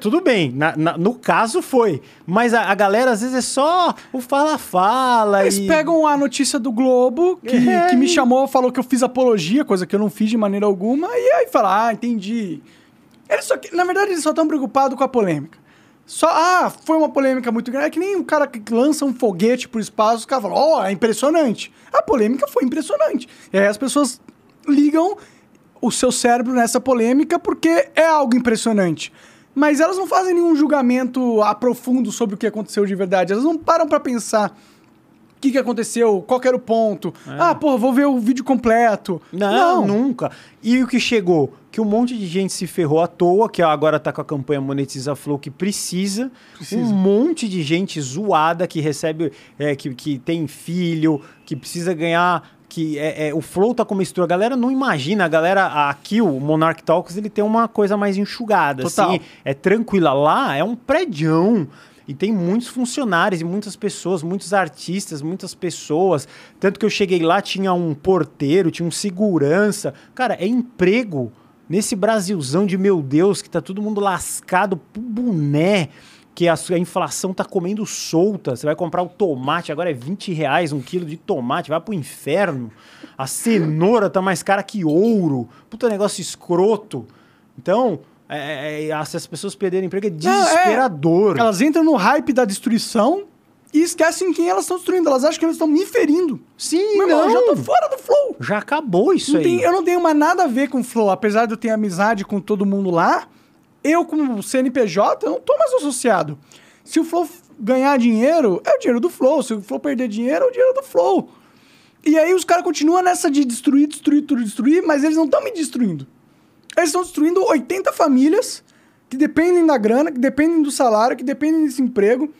Tudo bem, na- na- no caso foi. Mas a, a galera às vezes é só o fala-fala. Eles e- pegam a notícia do Globo, que, É, que me e- chamou, falou que eu fiz apologia, coisa que eu não fiz de maneira alguma, e aí fala, ah, entendi. Eles só, na verdade, eles só estão preocupados com a polêmica. Só, ah, foi uma polêmica muito grande. É que nem um cara que lança um foguete pro espaço, os caras falam, ó, é impressionante. A polêmica foi impressionante. E aí as pessoas ligam o seu cérebro nessa polêmica porque é algo impressionante. Mas elas não fazem nenhum julgamento aprofundo sobre o que aconteceu de verdade. Elas não param pra pensar o que, que aconteceu, qual que era o ponto. Ah, porra, vou ver o vídeo completo. Não, nunca. E o que chegou? Que um monte de gente se ferrou à toa, que agora tá com a campanha Monetiza Flow, que precisa. Precisa. Um monte de gente zoada que recebe, é, que, que tem filho, que precisa ganhar. Que é, é- o Flow tá com uma mistura. A galera não imagina. A galera, aqui, o Monarch Talks, ele tem uma coisa mais enxugada. Total. Assim, é tranquila. Lá é um prédião. E tem muitos funcionários e muitas pessoas, muitos artistas, muitas pessoas. Tanto que eu cheguei lá, tinha um porteiro, tinha um segurança. Cara, é emprego. Nesse Brasilzão de meu Deus, que tá todo mundo lascado pro boné, que a, a inflação tá comendo solta. Você vai comprar o tomate, agora é 20 reais um quilo de tomate, vai pro inferno. A cenoura tá mais cara que ouro. Puta negócio escroto. Então, É, é, é, se as pessoas perderem emprego, é desesperador. Não, é, elas entram no hype da destruição e esquecem quem elas estão destruindo. Elas acham que elas estão me ferindo. Sim, Meu não. irmão, eu já tô fora do flow. Já acabou isso Não aí. tem- eu não tenho mais nada a ver com o flow. Apesar de eu ter amizade com todo mundo lá, eu, como CNPJ, eu não tô mais associado. Se o flow ganhar dinheiro, é o dinheiro do flow. Se o flow perder dinheiro, é o dinheiro do flow. E aí os caras continuam nessa de destruir, destruir, tudo destruir, mas eles não estão me destruindo. Eles estão destruindo 80 famílias que dependem da grana, que dependem do salário, que dependem desse emprego,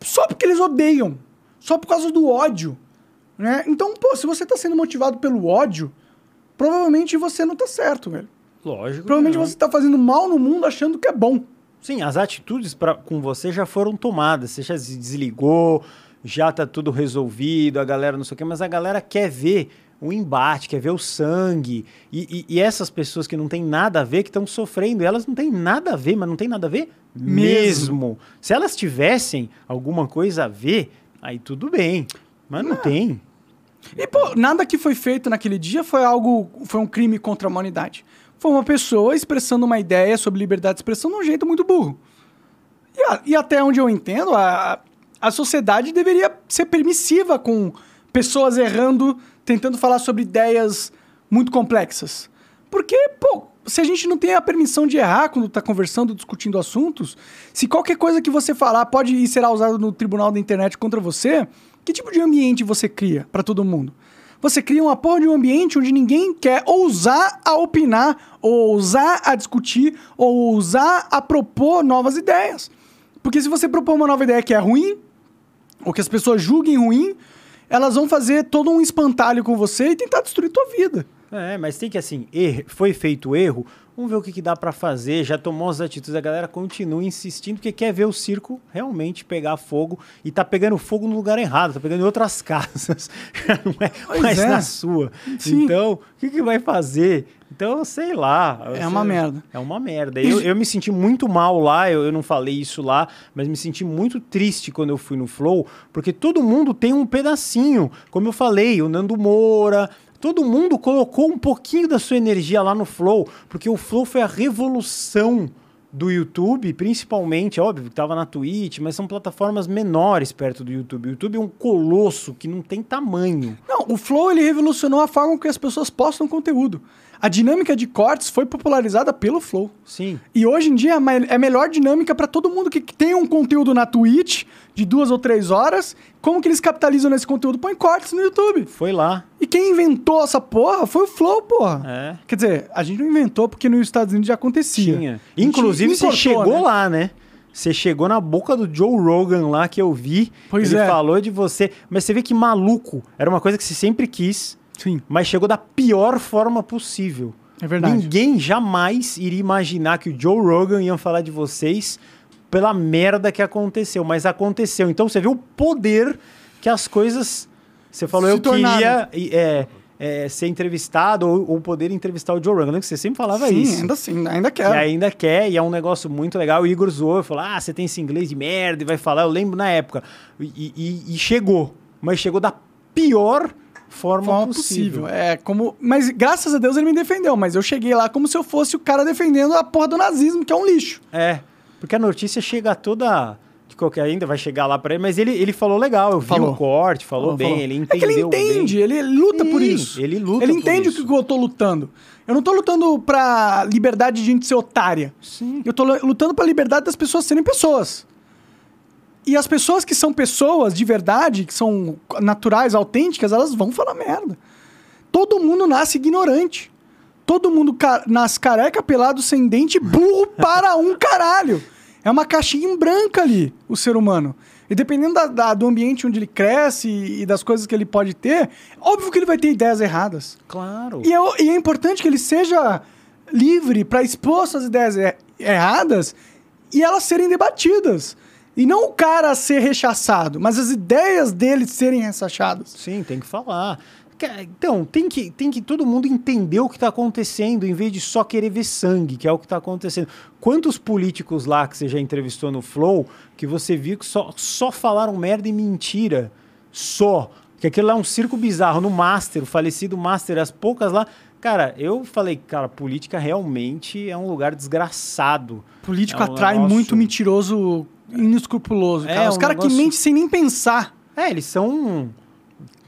só porque eles odeiam, só por causa do ódio. Né? Então, pô, se você tá sendo motivado pelo ódio, provavelmente você não tá certo, velho. Lógico. Provavelmente não. você tá fazendo mal no mundo achando que é bom. Sim, as atitudes pra, com você já foram tomadas. Você já se desligou, já tá tudo resolvido, a galera não sei o quê, mas a galera quer ver o embate, quer ver o sangue. E, e- e essas pessoas que não tem nada a ver, que estão sofrendo, elas não têm nada a ver, mas não tem nada a ver mesmo. Se elas tivessem alguma coisa a ver, aí tudo bem. Mas não tem. E, pô, nada que foi feito naquele dia foi algo. Foi um crime contra a humanidade. Foi uma pessoa expressando uma ideia sobre liberdade de expressão de um jeito muito burro. E, a- e até onde eu entendo, a, a sociedade deveria ser permissiva com pessoas errando, tentando falar sobre ideias muito complexas. Porque, pô, se a gente não tem a permissão de errar quando tá conversando, discutindo assuntos, se qualquer coisa que você falar pode ser usado no tribunal da internet contra você, que tipo de ambiente você cria para todo mundo? Você cria uma porra de um ambiente onde ninguém quer ousar a opinar, ou ousar a discutir, ou ousar a propor novas ideias. Porque se você propor uma nova ideia que é ruim, ou que as pessoas julguem ruim, elas vão fazer todo um espantalho com você e tentar destruir tua vida. É, mas tem que assim, er- foi feito erro, vamos ver o que, que dá pra fazer, já tomou as atitudes, a galera continua insistindo porque quer ver o circo realmente pegar fogo e tá pegando fogo no lugar errado, tá pegando em outras casas, não é Pois mais é. na sua. Sim. Então, o que, que vai fazer? Então, sei lá. É uma merda. É uma merda. Eu, eu me senti muito mal lá, eu, eu não falei isso lá, mas me senti muito triste quando eu fui no Flow, porque todo mundo tem um pedacinho. Como eu falei, o Nando Moura, todo mundo colocou um pouquinho da sua energia lá no Flow, porque o Flow foi a revolução do YouTube, principalmente, óbvio que tava na Twitch, mas são plataformas menores perto do YouTube. O YouTube é um colosso que não tem tamanho. Não, o Flow ele revolucionou a forma que as pessoas postam conteúdo. A dinâmica de cortes foi popularizada pelo Flow. Sim. E hoje em dia é ma- é a melhor dinâmica para todo mundo que tem um conteúdo na Twitch de duas ou três horas. Como que eles capitalizam nesse conteúdo? Põe cortes no YouTube. Foi lá. E quem inventou essa porra foi o Flow, porra. É. Quer dizer, a gente não inventou porque nos Estados Unidos já acontecia. Tinha. A Inclusive, você importou, chegou né? lá, né? Você chegou na boca do Joe Rogan lá que eu vi. Pois Ele é. falou de você. Mas você vê que maluco. Era uma coisa que você sempre quis, Sim, mas chegou da pior forma possível. é verdade. Ninguém jamais iria imaginar que o Joe Rogan ia falar de vocês pela merda que aconteceu. Mas aconteceu. Então você vê o poder que as coisas. Você falou, Se eu queria tornaram. é, é, ser entrevistado ou, ou poder entrevistar o Joe Rogan. Que você sempre falava Sim, isso. ainda assim, ainda E quero. ainda quer, e é um negócio muito legal. O Igor zoou e falou: Ah, você tem esse inglês de merda e vai falar. Eu lembro na época. E, e- e chegou. Mas chegou da pior forma, forma possível. possível. É, como. Mas graças a Deus ele me defendeu, mas eu cheguei lá como se eu fosse o cara defendendo a porra do nazismo, que é um lixo. É. Porque a notícia chega toda. De qualquer ainda vai chegar lá pra ele, mas ele, ele falou legal, eu vi Falou. o corte, falou, Falou, bem, falou. ele É entendeu. que ele entende, bem. ele luta por Sim, isso. ele luta Ele por entende o que eu tô lutando. Eu não tô lutando pra liberdade de gente ser otária. Sim. Eu tô lu- lutando pra liberdade das pessoas serem pessoas. E as pessoas que são pessoas de verdade, que são naturais, autênticas, elas vão falar merda. Todo mundo nasce ignorante. Todo mundo ca nasce careca, pelado, sem dente, burro para um caralho. É uma caixinha em branca ali, o ser humano. E dependendo da- da- do ambiente onde ele cresce e, e das coisas que ele pode ter, óbvio que ele vai ter ideias erradas. Claro. E é, e é importante que ele seja livre para expor suas ideias er- erradas e elas serem debatidas. E não o cara ser rechaçado, mas as ideias dele serem rechaçadas. Sim, tem que falar. Então, tem que, tem que todo mundo entender o que está acontecendo, em vez de só querer ver sangue, que é o que está acontecendo. Quantos políticos lá que você já entrevistou no Flow que você viu que só, só falaram merda e mentira? Só. Que aquilo lá é um circo bizarro. No Master, o falecido Master, as poucas lá, Cara, eu falei, cara, política realmente é um lugar desgraçado. Político É um atrai negócio- muito mentiroso inescrupuloso, É, cara. Os um caras que negócio- mentem sem nem pensar. É, eles são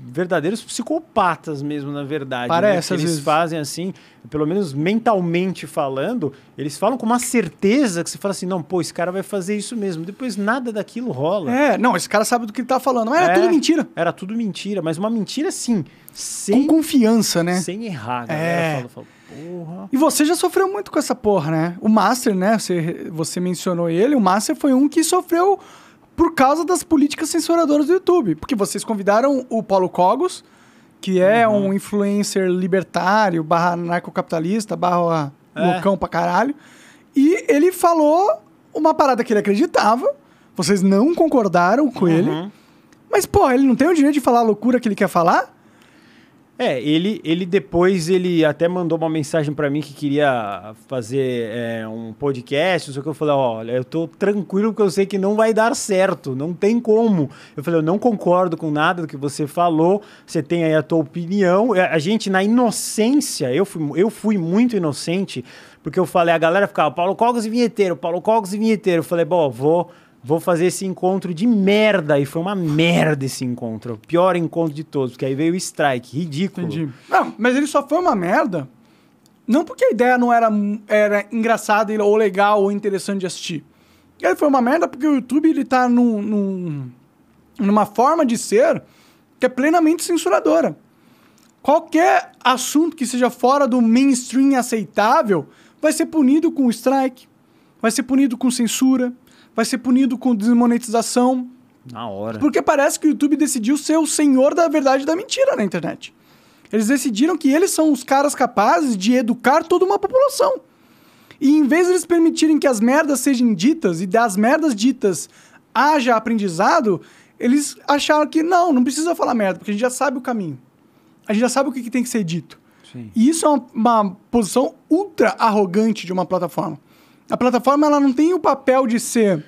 verdadeiros psicopatas mesmo, na verdade. Parece, né? às Que eles vezes. fazem assim, pelo menos mentalmente falando, eles falam com uma certeza que você fala assim, não, pô, esse cara vai fazer isso mesmo. Depois nada daquilo rola. É, não, esse cara sabe do que ele tá falando. Mas era É, tudo mentira. Era tudo mentira, mas uma mentira assim, Com sem, confiança, né? sem errar. A É. galera fala, fala, porra. E você já sofreu muito com essa porra, né? O Master, né? Você, você mencionou ele. O Master foi um que sofreu por causa das políticas censuradoras do YouTube. Porque vocês convidaram o Paulo Cogos, que é Uhum. um influencer libertário, barra narcocapitalista, barra É. loucão pra caralho. E ele falou uma parada que ele acreditava. Vocês não concordaram com ele. Uhum. Mas, porra, ele não tem o direito de falar a loucura que ele quer falar? É, ele, ele depois ele até mandou uma mensagem pra mim que queria fazer é, um podcast, o que. Eu falei, olha, eu tô tranquilo porque eu sei que não vai dar certo, não tem como. Eu falei, eu não concordo com nada do que você falou, você tem aí a tua opinião. É, A gente, na inocência, eu fui, eu fui muito inocente, porque eu falei, a galera ficava, Paulo Cogos e vinheteiro, Paulo Cogos e vinheteiro. Eu falei, bom, vou. Vou fazer esse encontro de merda. E foi uma merda esse encontro. O pior encontro de todos. Porque aí veio o strike. Ridículo. Entendi. Não, mas ele só foi uma merda. Não porque a ideia não era, era engraçada ou legal ou interessante de assistir. Ele foi uma merda porque o YouTube ele tá num, num- numa forma de ser que é plenamente censuradora. Qualquer assunto que seja fora do mainstream aceitável vai ser punido com strike, vai ser punido com censura, vai ser punido com desmonetização. Na hora. Porque parece que o YouTube decidiu ser o senhor da verdade e da mentira na internet. Eles decidiram que eles são os caras capazes de educar toda uma população. E em vez de eles permitirem que as merdas sejam ditas e das merdas ditas haja aprendizado, eles acharam que não, não precisa falar merda, porque a gente já sabe o caminho. A gente já sabe o que, que tem que ser dito. Sim. E isso é uma, uma posição ultra arrogante de uma plataforma. A plataforma ela não tem o papel de ser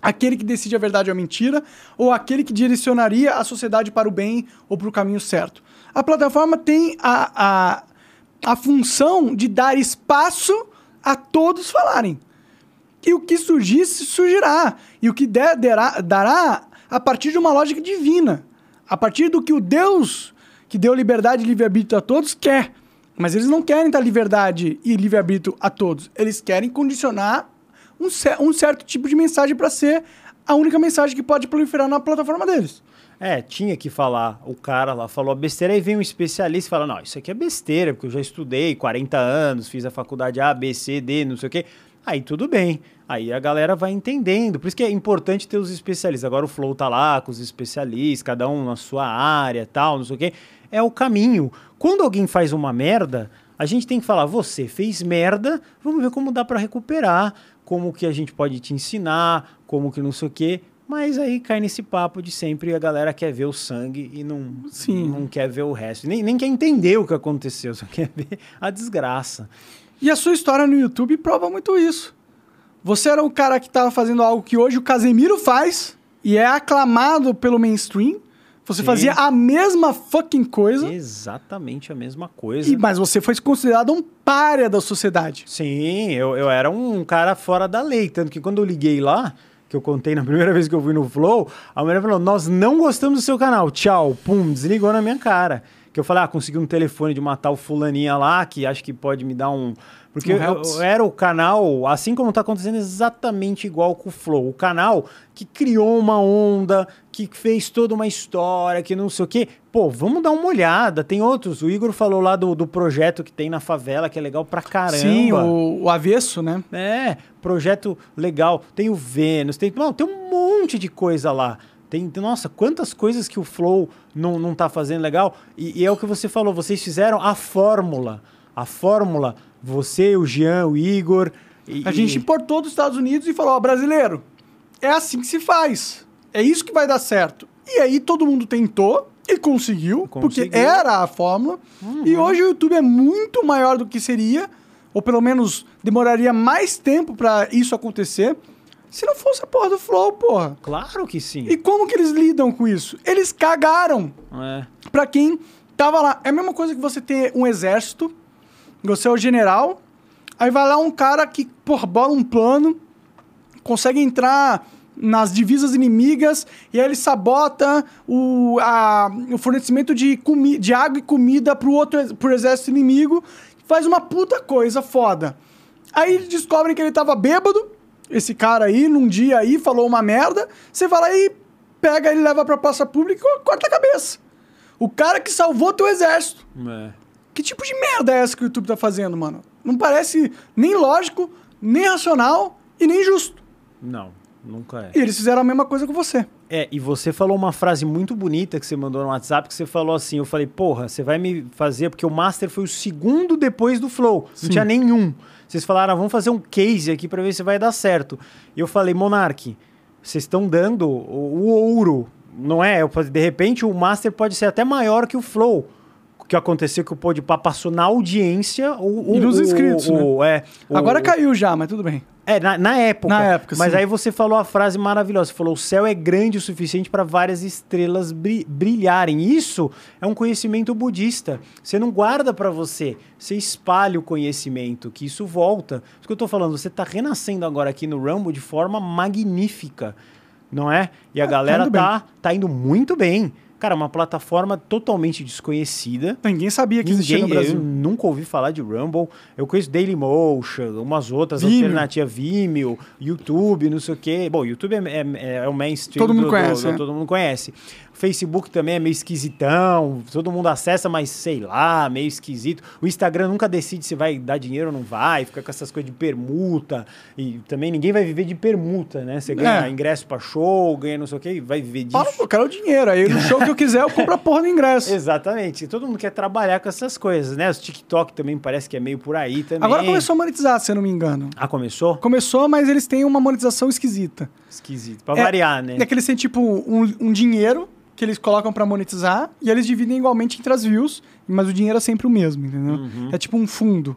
aquele que decide a verdade ou a mentira, ou aquele que direcionaria a sociedade para o bem ou para o caminho certo. A plataforma tem a, a, a função de dar espaço a todos falarem. E o que surgir, surgirá. E o que der, derá- dará a partir de uma lógica divina. A partir do que o Deus que deu liberdade e livre-arbítrio a todos quer. Mas eles não querem dar liberdade e livre-arbítrio a todos. Eles querem condicionar um, cer- um certo tipo de mensagem para ser a única mensagem que pode proliferar na plataforma deles. É, tinha que falar. O cara lá falou a besteira, aí vem um especialista e fala: Não, isso aqui é besteira, porque eu já estudei 40 anos, fiz a faculdade A, B, C, D, não sei o quê. Aí tudo bem. Aí a galera vai entendendo. Por isso que é importante ter os especialistas. Agora o Flow tá lá com os especialistas, cada um na sua área tal, não sei o quê. É o caminho. Quando alguém faz uma merda, a gente tem que falar: Você fez merda, vamos ver como dá pra recuperar, como que a gente pode te ensinar, como que não sei o quê. Mas aí cai nesse papo de sempre a galera quer ver o sangue e não, Sim. não quer ver o resto. Nem, nem quer entender o que aconteceu, só quer ver a desgraça. E a sua história no YouTube prova muito isso. Você era um cara que estava fazendo algo que hoje o Casemiro faz e é aclamado pelo mainstream. Você Sim. fazia a mesma fucking coisa, Exatamente a mesma coisa. e, mas você foi considerado um párea da sociedade. Sim, eu, eu era um cara fora da lei. Tanto que quando eu liguei lá, que eu contei na primeira vez que eu fui no Flow, a mulher falou: Nós não gostamos do seu canal, tchau. Pum, desligou na minha cara. Que eu falei: Ah, consegui um telefone de uma tal fulaninha lá, que acho que pode me dar um. Porque eu, era o canal, assim como tá acontecendo exatamente igual com o Flow. O canal que criou uma onda, que fez toda uma história, que não sei o quê. Pô, vamos dar uma olhada. Tem outros. O Igor falou lá do, do projeto que tem na favela, que é legal pra caramba. Sim, o, o avesso, né? É, projeto legal. Tem o Vênus, tem, não, tem um monte de coisa lá. Tem, tem- nossa, quantas coisas que o Flow não, não tá fazendo legal. E, e é o que você falou, vocês fizeram a fórmula. A fórmula, você, o Jean, o Igor. e- A gente importou dos Estados Unidos e falou: ó, brasileiro, é assim que se faz. É isso que vai dar certo. E aí todo mundo tentou e conseguiu, porque Conseguiu. era a fórmula. E hoje o YouTube é muito maior do que seria, ou pelo menos demoraria mais tempo pra isso acontecer, se não fosse a porra do Flow, porra. Claro que sim. E como que eles lidam com isso? Eles cagaram É. pra quem tava lá. É a mesma coisa que você ter um exército Você é o general. Aí vai lá um cara que, porra, bola um plano, consegue entrar nas divisas inimigas e aí ele sabota o, a, o fornecimento de, comi de água e comida pro outro pro exército inimigo. Faz uma puta coisa foda. Aí descobrem que ele tava bêbado, esse cara aí, num dia aí, falou uma merda. Você vai lá e pega ele, leva pra praça pública e corta a cabeça. O cara que salvou teu exército. É. Que tipo de merda é essa que o YouTube tá fazendo, mano? Não parece nem lógico, nem racional e nem justo. Não, nunca é. E eles fizeram a mesma coisa com você. É, e você falou uma frase muito bonita que você mandou no WhatsApp, que você falou assim, eu falei, porra, você vai me fazer, porque o Master foi o segundo depois do Flow, Sim. não tinha nenhum. Vocês falaram, ah, vamos fazer um case aqui pra ver se vai dar certo. E eu falei, Monark, vocês estão dando o, o ouro, não é? De repente o Master pode ser até maior que o Flow. O que aconteceu que o Podpah passou na audiência o, E nos o- inscritos, o- é, o- Agora caiu já, mas tudo bem. é, na, na época. Na época, Mas sim. aí você falou a frase maravilhosa. Você falou: o céu é grande o suficiente para várias estrelas bri- brilharem. Isso é um conhecimento budista. Você não guarda para você, você espalha o conhecimento, que isso volta. Isso que eu tô falando, você tá renascendo agora aqui no Rumble de forma magnífica, não é? E a Ah, tá galera indo tá, tá indo muito bem. Cara, uma plataforma totalmente desconhecida. Ninguém sabia que existia no Ninguém, eu Brasil. nunca ouvi falar de Rumble. Eu conheço Dailymotion, umas outras alternativas, Vimeo, YouTube, não sei o quê. Bom, YouTube é, é- é o mainstream. Todo mundo do- conhece, do- é. Todo mundo conhece. Facebook também é meio esquisitão, todo mundo acessa, mas sei lá, meio esquisito. O Instagram nunca decide se vai dar dinheiro ou não vai, fica com essas coisas de permuta. E também ninguém vai viver de permuta, né? Você ganha É. ingresso pra show, ganha não sei o quê, vai viver disso. Fala, eu quero o dinheiro. Aí no show que eu quiser, eu compro a porra do ingresso. Exatamente. Todo mundo quer trabalhar com essas coisas, né? Os TikTok também parece que é meio por aí também. Agora começou a monetizar, se eu não me engano. Ah, começou? Começou, mas eles têm uma monetização esquisita. Esquisito. Pra É- variar, né? É que eles têm, tipo, um, um dinheiro que eles colocam pra monetizar e eles dividem igualmente entre as views, mas o dinheiro é sempre o mesmo, entendeu? Uhum. É tipo um fundo.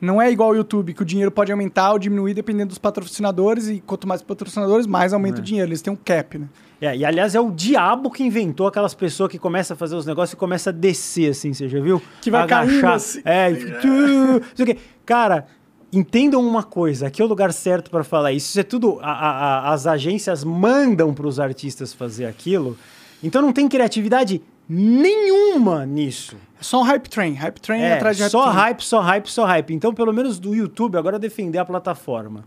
Não é igual ao YouTube, que o dinheiro pode aumentar ou diminuir dependendo dos patrocinadores, e quanto mais patrocinadores, mais aumenta É. o dinheiro. Eles têm um cap, né? É, e aliás, é o diabo que inventou aquelas pessoas que começam a fazer os negócios e começa a descer, assim, você já viu? Que vai caindo assim. É, e fica, tchu, não sei o quê. Cara, entendam uma coisa, aqui é o lugar certo pra falar isso. Isso é tudo. a- a- as agências mandam pros artistas fazer aquilo. Então não tem criatividade nenhuma nisso. É só um hype train. Hype train É, atrás de hype só train. hype, só hype, só hype. Então, pelo menos do YouTube, agora defender a plataforma.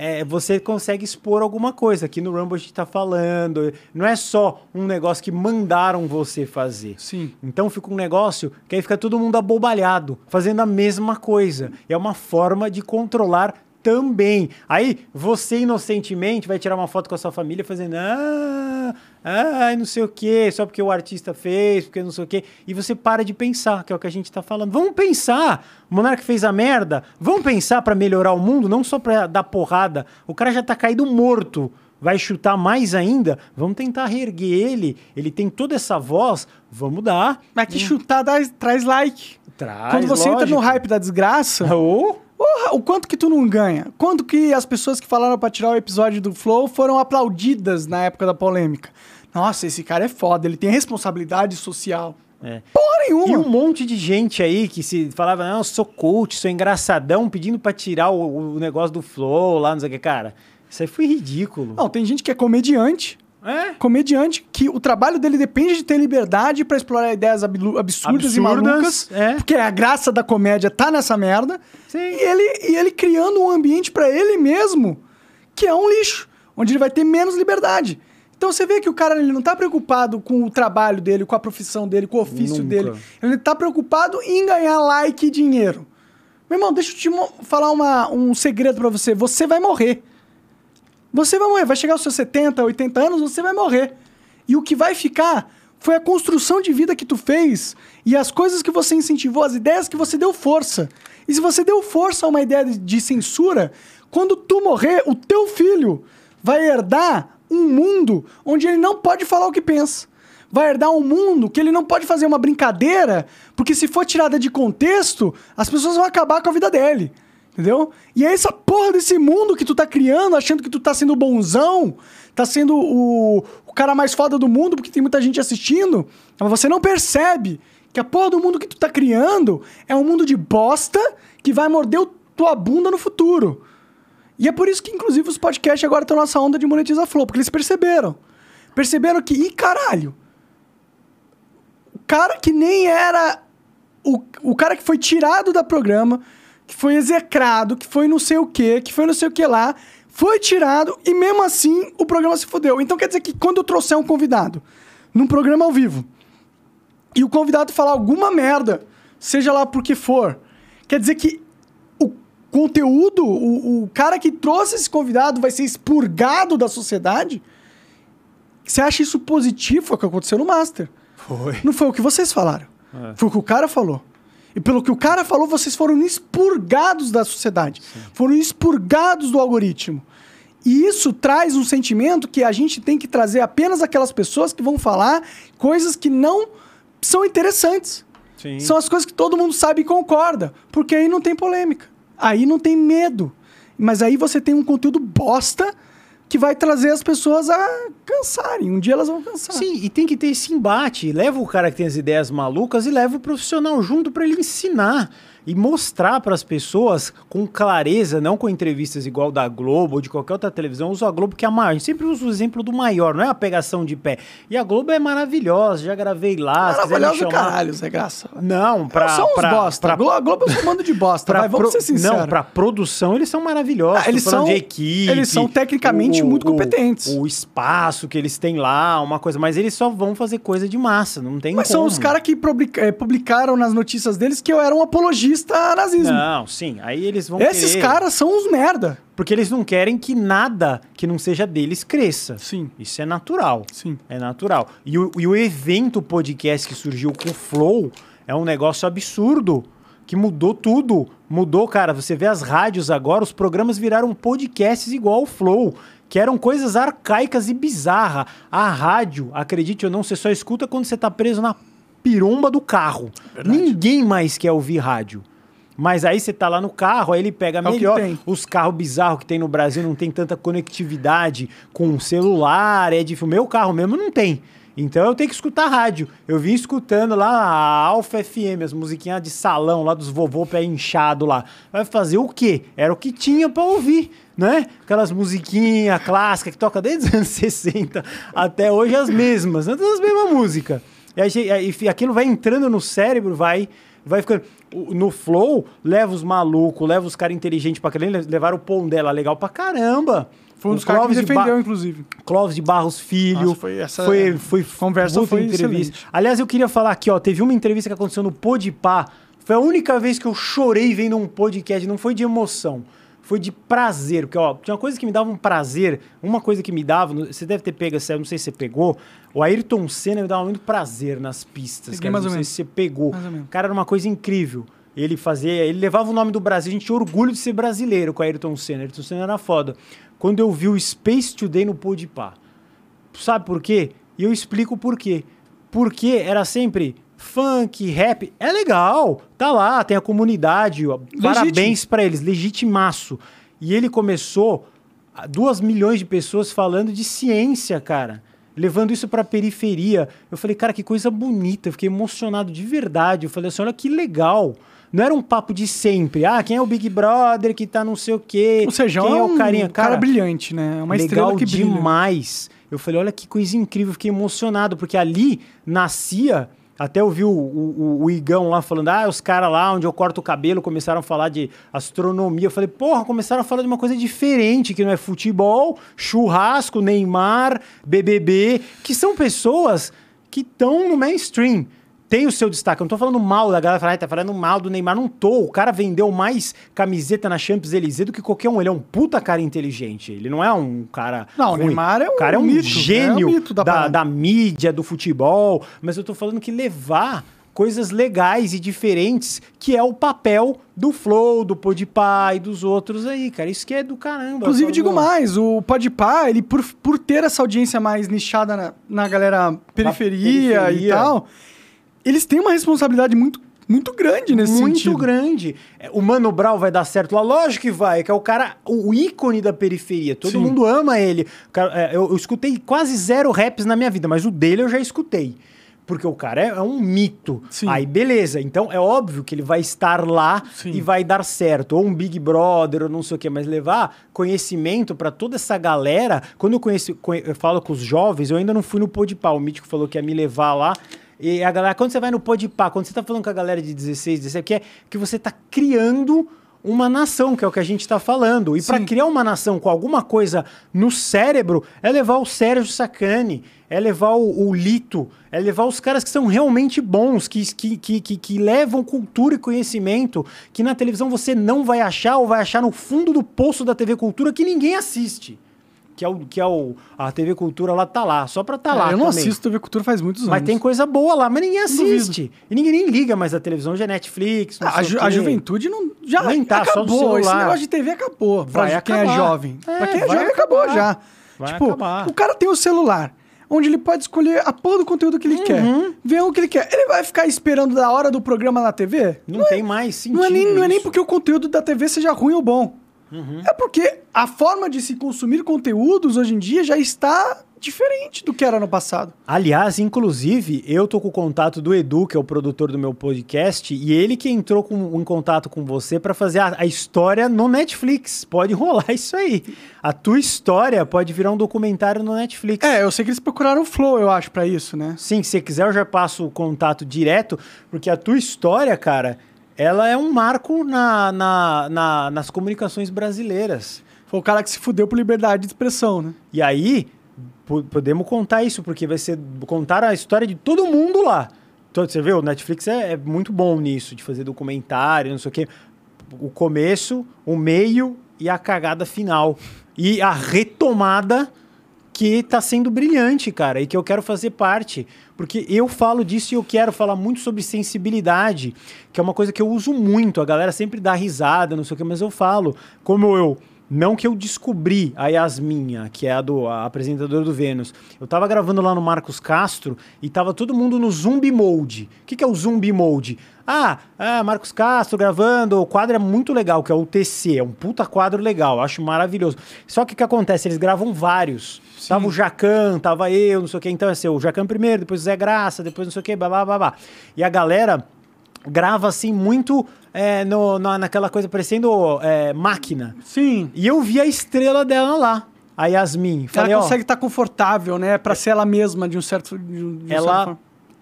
É, você consegue expor alguma coisa. Aqui no Rumble a gente tá falando. Não é só um negócio que mandaram você fazer. Sim. Então fica um negócio que aí fica todo mundo abobalhado, fazendo a mesma coisa. É uma forma de controlar também. Aí você inocentemente vai tirar uma foto com a sua família fazendo ah, ah, não sei o que, só porque o artista fez, porque não sei o que, e você para de pensar, que é o que a gente tá falando. Vamos pensar. O Monark fez a merda. Vamos pensar para melhorar o mundo, não só para dar porrada. O cara já tá caído morto. Vai chutar mais ainda? Vamos tentar reerguer ele. Ele tem toda essa voz. Vamos dar. Mas que chutar dá- traz like. Traz, Quando você entra no lógico. hype da desgraça, porra, o quanto que tu não ganha? Quanto que as pessoas que falaram pra tirar o episódio do Flow foram aplaudidas na época da polêmica? Nossa, esse cara é foda, ele tem responsabilidade social. É. Porra E nenhuma. um monte de gente aí que se falava, não, eu sou coach, sou engraçadão, pedindo pra tirar o, o negócio do flow lá, não sei o que. Cara, isso aí foi ridículo. Não, tem gente que é comediante. É? Comediante que o trabalho dele depende de ter liberdade pra explorar ideias ablu- absurdas, e Absurdas, malucas. é. Porque a graça da comédia tá nessa merda. Sim. E ele, e ele criando um ambiente pra ele mesmo que é um lixo, onde ele vai ter menos liberdade. Então você vê que o cara ele não tá preocupado com o trabalho dele, com a profissão dele, com o ofício Nunca. dele. Ele tá preocupado em ganhar like e dinheiro. Meu irmão, deixa eu te falar uma- um segredo pra você. Você vai morrer. Você vai morrer. Vai chegar aos seus 70, 80 anos, você vai morrer. E o que vai ficar foi a construção de vida que tu fez e as coisas que você incentivou, as ideias que você deu força. E se você deu força a uma ideia de, de censura, quando tu morrer, o teu filho vai herdar um mundo onde ele não pode falar o que pensa. Vai herdar um mundo que ele não pode fazer uma brincadeira, porque se for tirada de contexto, as pessoas vão acabar com a vida dele. Entendeu? E é essa porra desse mundo que tu tá criando, achando que tu tá sendo bonzão, tá sendo o, o cara mais foda do mundo, porque tem muita gente assistindo, mas você não percebe que a porra do mundo que tu tá criando é um mundo de bosta que vai morder tua bunda no futuro. E é por isso que, inclusive, os podcasts agora estão nessa onda de monetizar flow, porque eles perceberam. Perceberam que, ih, caralho, o cara que nem era. O, o cara que foi tirado da programa, que foi execrado, que foi não sei o que, que foi não sei o que lá, foi tirado e mesmo assim o programa se fodeu. Então quer dizer que quando eu trouxer um convidado num programa ao vivo e o convidado falar alguma merda, seja lá por que for, quer dizer que conteúdo, o, o cara que trouxe esse convidado vai ser expurgado da sociedade? Você acha isso positivo? Foi o que aconteceu no Master. Foi. Não foi o que vocês falaram. É. Foi o que o cara falou. E pelo que o cara falou, vocês foram expurgados da sociedade. Foram expurgados do algoritmo. E isso traz um sentimento que a gente tem que trazer apenas aquelas pessoas que vão falar coisas que não são interessantes. Sim. São as coisas que todo mundo sabe e concorda. Porque aí não tem polêmica. Aí não tem medo. Mas aí você tem um conteúdo bosta que vai trazer as pessoas a cansarem. Um dia elas vão cansar. Sim, e tem que ter esse embate. Leva o cara que tem as ideias malucas e leva o profissional junto para ele ensinar e mostrar para as pessoas com clareza, não com entrevistas igual da Globo ou de qualquer outra televisão. Uso a Globo que é a maior. A gente sempre usa o exemplo do maior, não é a pegação de pé. E a Globo é maravilhosa, já gravei lá. do chamar- caralho, Zé Graça. Não, pra. São pra, bosta. pra- A Globo é um bando de bosta, pra vai, vamos pro- ser sinceros. Não, pra produção eles são maravilhosos. Ah, eles são- de equipe. eles são tecnicamente muito competentes. O, espaço que eles têm lá, uma coisa. Mas eles só vão fazer coisa de massa, não tem Mas como. são os caras que eh, publicaram nas notícias deles que eu era um apologista a nazismo. Não, sim. Aí eles vão Esses querer- caras são uns merda. Porque eles não querem que nada que não seja deles cresça. Sim. Isso é natural. Sim. É natural. E o, e o evento podcast que surgiu com o Flow é um negócio absurdo. Que mudou tudo. Mudou, cara. Você vê as rádios agora, os programas viraram podcasts igual o Flow. Que eram coisas arcaicas e bizarras. A rádio, acredite ou não, você só escuta quando você tá preso na piromba do carro. Ninguém mais quer ouvir rádio. Mas aí você tá lá no carro, aí ele pega É melhor. Os carros bizarros que tem no Brasil não tem tanta conectividade com celular, é difícil. O meu carro mesmo não tem. Então eu tenho que escutar rádio. Eu vim escutando lá a Alfa FM, as musiquinhas de salão lá dos vovô pé inchado lá. Vai fazer o quê? Era o que tinha pra ouvir, né? Aquelas musiquinhas clássicas que toca desde os anos 60 até hoje as mesmas, né? todas as mesmas músicas. E fi- aquilo vai entrando no cérebro, vai, vai ficando. No flow, leva os malucos, leva os caras inteligentes pra caramba. Levaram o pão dela legal pra caramba. Foi um dos caras que me Clóvis de Ba- defendeu, inclusive. Clóvis de Barros Filho. Nossa, foi essa- foi, foi conversa foi entrevista. excelente. Aliás, eu queria falar aqui, ó, teve uma entrevista que aconteceu no Podpah. Foi a única vez que eu chorei vendo um podcast, não foi de emoção, foi de prazer, porque ó, tinha uma coisa que me dava um prazer, uma coisa que me dava, você deve ter pego não sei se você pegou, o Ayrton Senna me dava muito prazer nas pistas, Peguei cara, mais não ou menos. se você pegou. Cara, era uma coisa incrível. Ele fazia, ele levava o nome do Brasil, a gente tinha orgulho de ser brasileiro com a Ayrton Senna. Ayrton Senna era foda. Quando eu vi o Space Today no Podpah, sabe por quê? E eu explico por quê. Porque era sempre funk, rap, é legal, tá lá, tem a comunidade, parabéns pra eles, legitimaço. E ele começou duas milhões de pessoas falando de ciência, cara. Levando isso pra periferia. Eu falei, cara, que coisa bonita. Eu fiquei emocionado de verdade. Eu falei assim, olha que legal. Não era um papo de sempre. Ah, quem é o Big Brother que tá não sei o quê? O Sejão quem é, é um o carinha? cara, brilhante, né? É uma legal estrela que brilha. demais. Eu falei, olha que coisa incrível, eu fiquei emocionado, porque ali nascia. Até eu vi o, o, o Igão lá falando, ah, os caras lá onde eu corto o cabelo começaram a falar de astronomia. Eu falei, porra, começaram a falar de uma coisa diferente, que não é futebol, churrasco, Neymar, BBB, que são pessoas que estão no mainstream tem o seu destaque. Eu não tô falando mal da galera, falar, "Ai, tá falando mal do Neymar. Não tô. O cara vendeu mais camiseta na Champs-Élysées do que qualquer um. Ele é um puta cara inteligente. Ele não é um cara. Não, o ruim. Neymar é um O cara é um mito, gênio é um mito da da, da mídia, do futebol. Mas eu tô falando que levar coisas legais e diferentes, que é o papel do Flow, do Podpah e dos outros aí, cara. Isso que é do caramba. Inclusive, digo mais, o Podpah, ele por, por ter essa audiência mais nichada na, na galera periferia, periferia. e tal, eles têm uma responsabilidade muito muito grande nesse muito sentido. grande. É, O Mano Brown vai dar certo lá? Lógico que vai, que é o cara, o ícone da periferia. Todo Sim. mundo ama ele. É, eu, eu escutei quase zero raps na minha vida, mas o dele eu já escutei. Porque o cara é, é um mito. Sim. Aí, beleza. Então, é óbvio que ele vai estar lá Sim. e vai dar certo. Ou um Big Brother, ou não sei o quê. Mas levar conhecimento pra toda essa galera... Quando eu, conheci, conhe- eu falo com os jovens, eu ainda não fui no Podpah. O Mítico falou que ia me levar lá. E a galera... Quando você vai no Podpah, quando você tá falando com a galera de 16, 17, que é que você tá criando uma nação, que é o que a gente tá falando. E Sim. criar uma nação com alguma coisa no cérebro, é levar o Sérgio Sacani, é levar o, o Lito, é levar os caras que são realmente bons, que, que, que, que, que levam cultura e conhecimento, que na televisão você não vai achar, ou vai achar no fundo do poço da TV Cultura que ninguém assiste. Que é o, que é o a TV Cultura lá tá lá, só pra tá lá É, eu não também. assisto TV Cultura faz muitos anos. Mas tem coisa boa lá, mas ninguém duvido. assiste. E ninguém nem liga mais a televisão, já é Netflix, não Ah, a, ju- a juventude não. Já Nem tá, só acabou. Esse celular. negócio de TV acabou. Pra Vai quem é acabar. jovem. É, pra quem é vai jovem, acabou acabar. já. Vai tipo, acabar. o cara tem o celular. Onde ele pode escolher a porra do conteúdo que ele quer. Uhum. Ver o que ele quer. Ele vai ficar esperando da hora do programa na TV? Não, tem mais sentido. Não é, nem, não é nem isso. porque o conteúdo da TV seja ruim ou bom. Uhum. É porque a forma de se consumir conteúdos hoje em dia já está diferente do que era no passado. Aliás, inclusive, eu tô com o contato do Edu, que é o produtor do meu podcast, e ele que entrou com- em contato com você pra fazer a, a história no Netflix. Pode rolar isso aí. A tua história pode virar um documentário no Netflix. É, eu sei que eles procuraram o Flow, eu acho, pra isso, né? Sim, se você quiser, eu já passo o contato direto, porque a tua história, cara, ela é um marco na, na- na- nas comunicações brasileiras. Foi o cara que se fudeu por liberdade de expressão, né? E aí, po- podemos contar isso, porque vai ser contar a história de todo mundo lá. Você vê, o Netflix é, é muito bom nisso, de fazer documentário, não sei o quê. O começo, o meio e a cagada final. E a retomada que tá sendo brilhante, cara, e que eu quero fazer parte. Porque eu falo disso e eu quero falar muito sobre sensibilidade, que é uma coisa que eu uso muito. A galera sempre dá risada, não sei o que, mas eu falo. Como eu. Não que eu descobri a Yasminha, que é a, do, a apresentadora do Vênus. Eu tava gravando lá no Marcos Castro e tava todo mundo no Zumbi Mode. O que, que é o Zumbi Mode? Ah, ah, Marcos Castro gravando, o quadro é muito legal, que é o TC, é um puta quadro legal, acho maravilhoso. Só que o que acontece? Eles gravam vários. Tava o Jacan, tava eu, não sei o que. Então é ser o Jacan primeiro, depois o Zé Graça, depois não sei o que, blá, blá, blá, blá. E a galera grava assim muito é, no, na, naquela coisa parecendo é, máquina. Sim. E eu vi a estrela dela lá, a Yasmin. Falei, ela consegue estar confortável, né? Pra ser ela mesma de um certo. De um, certo ela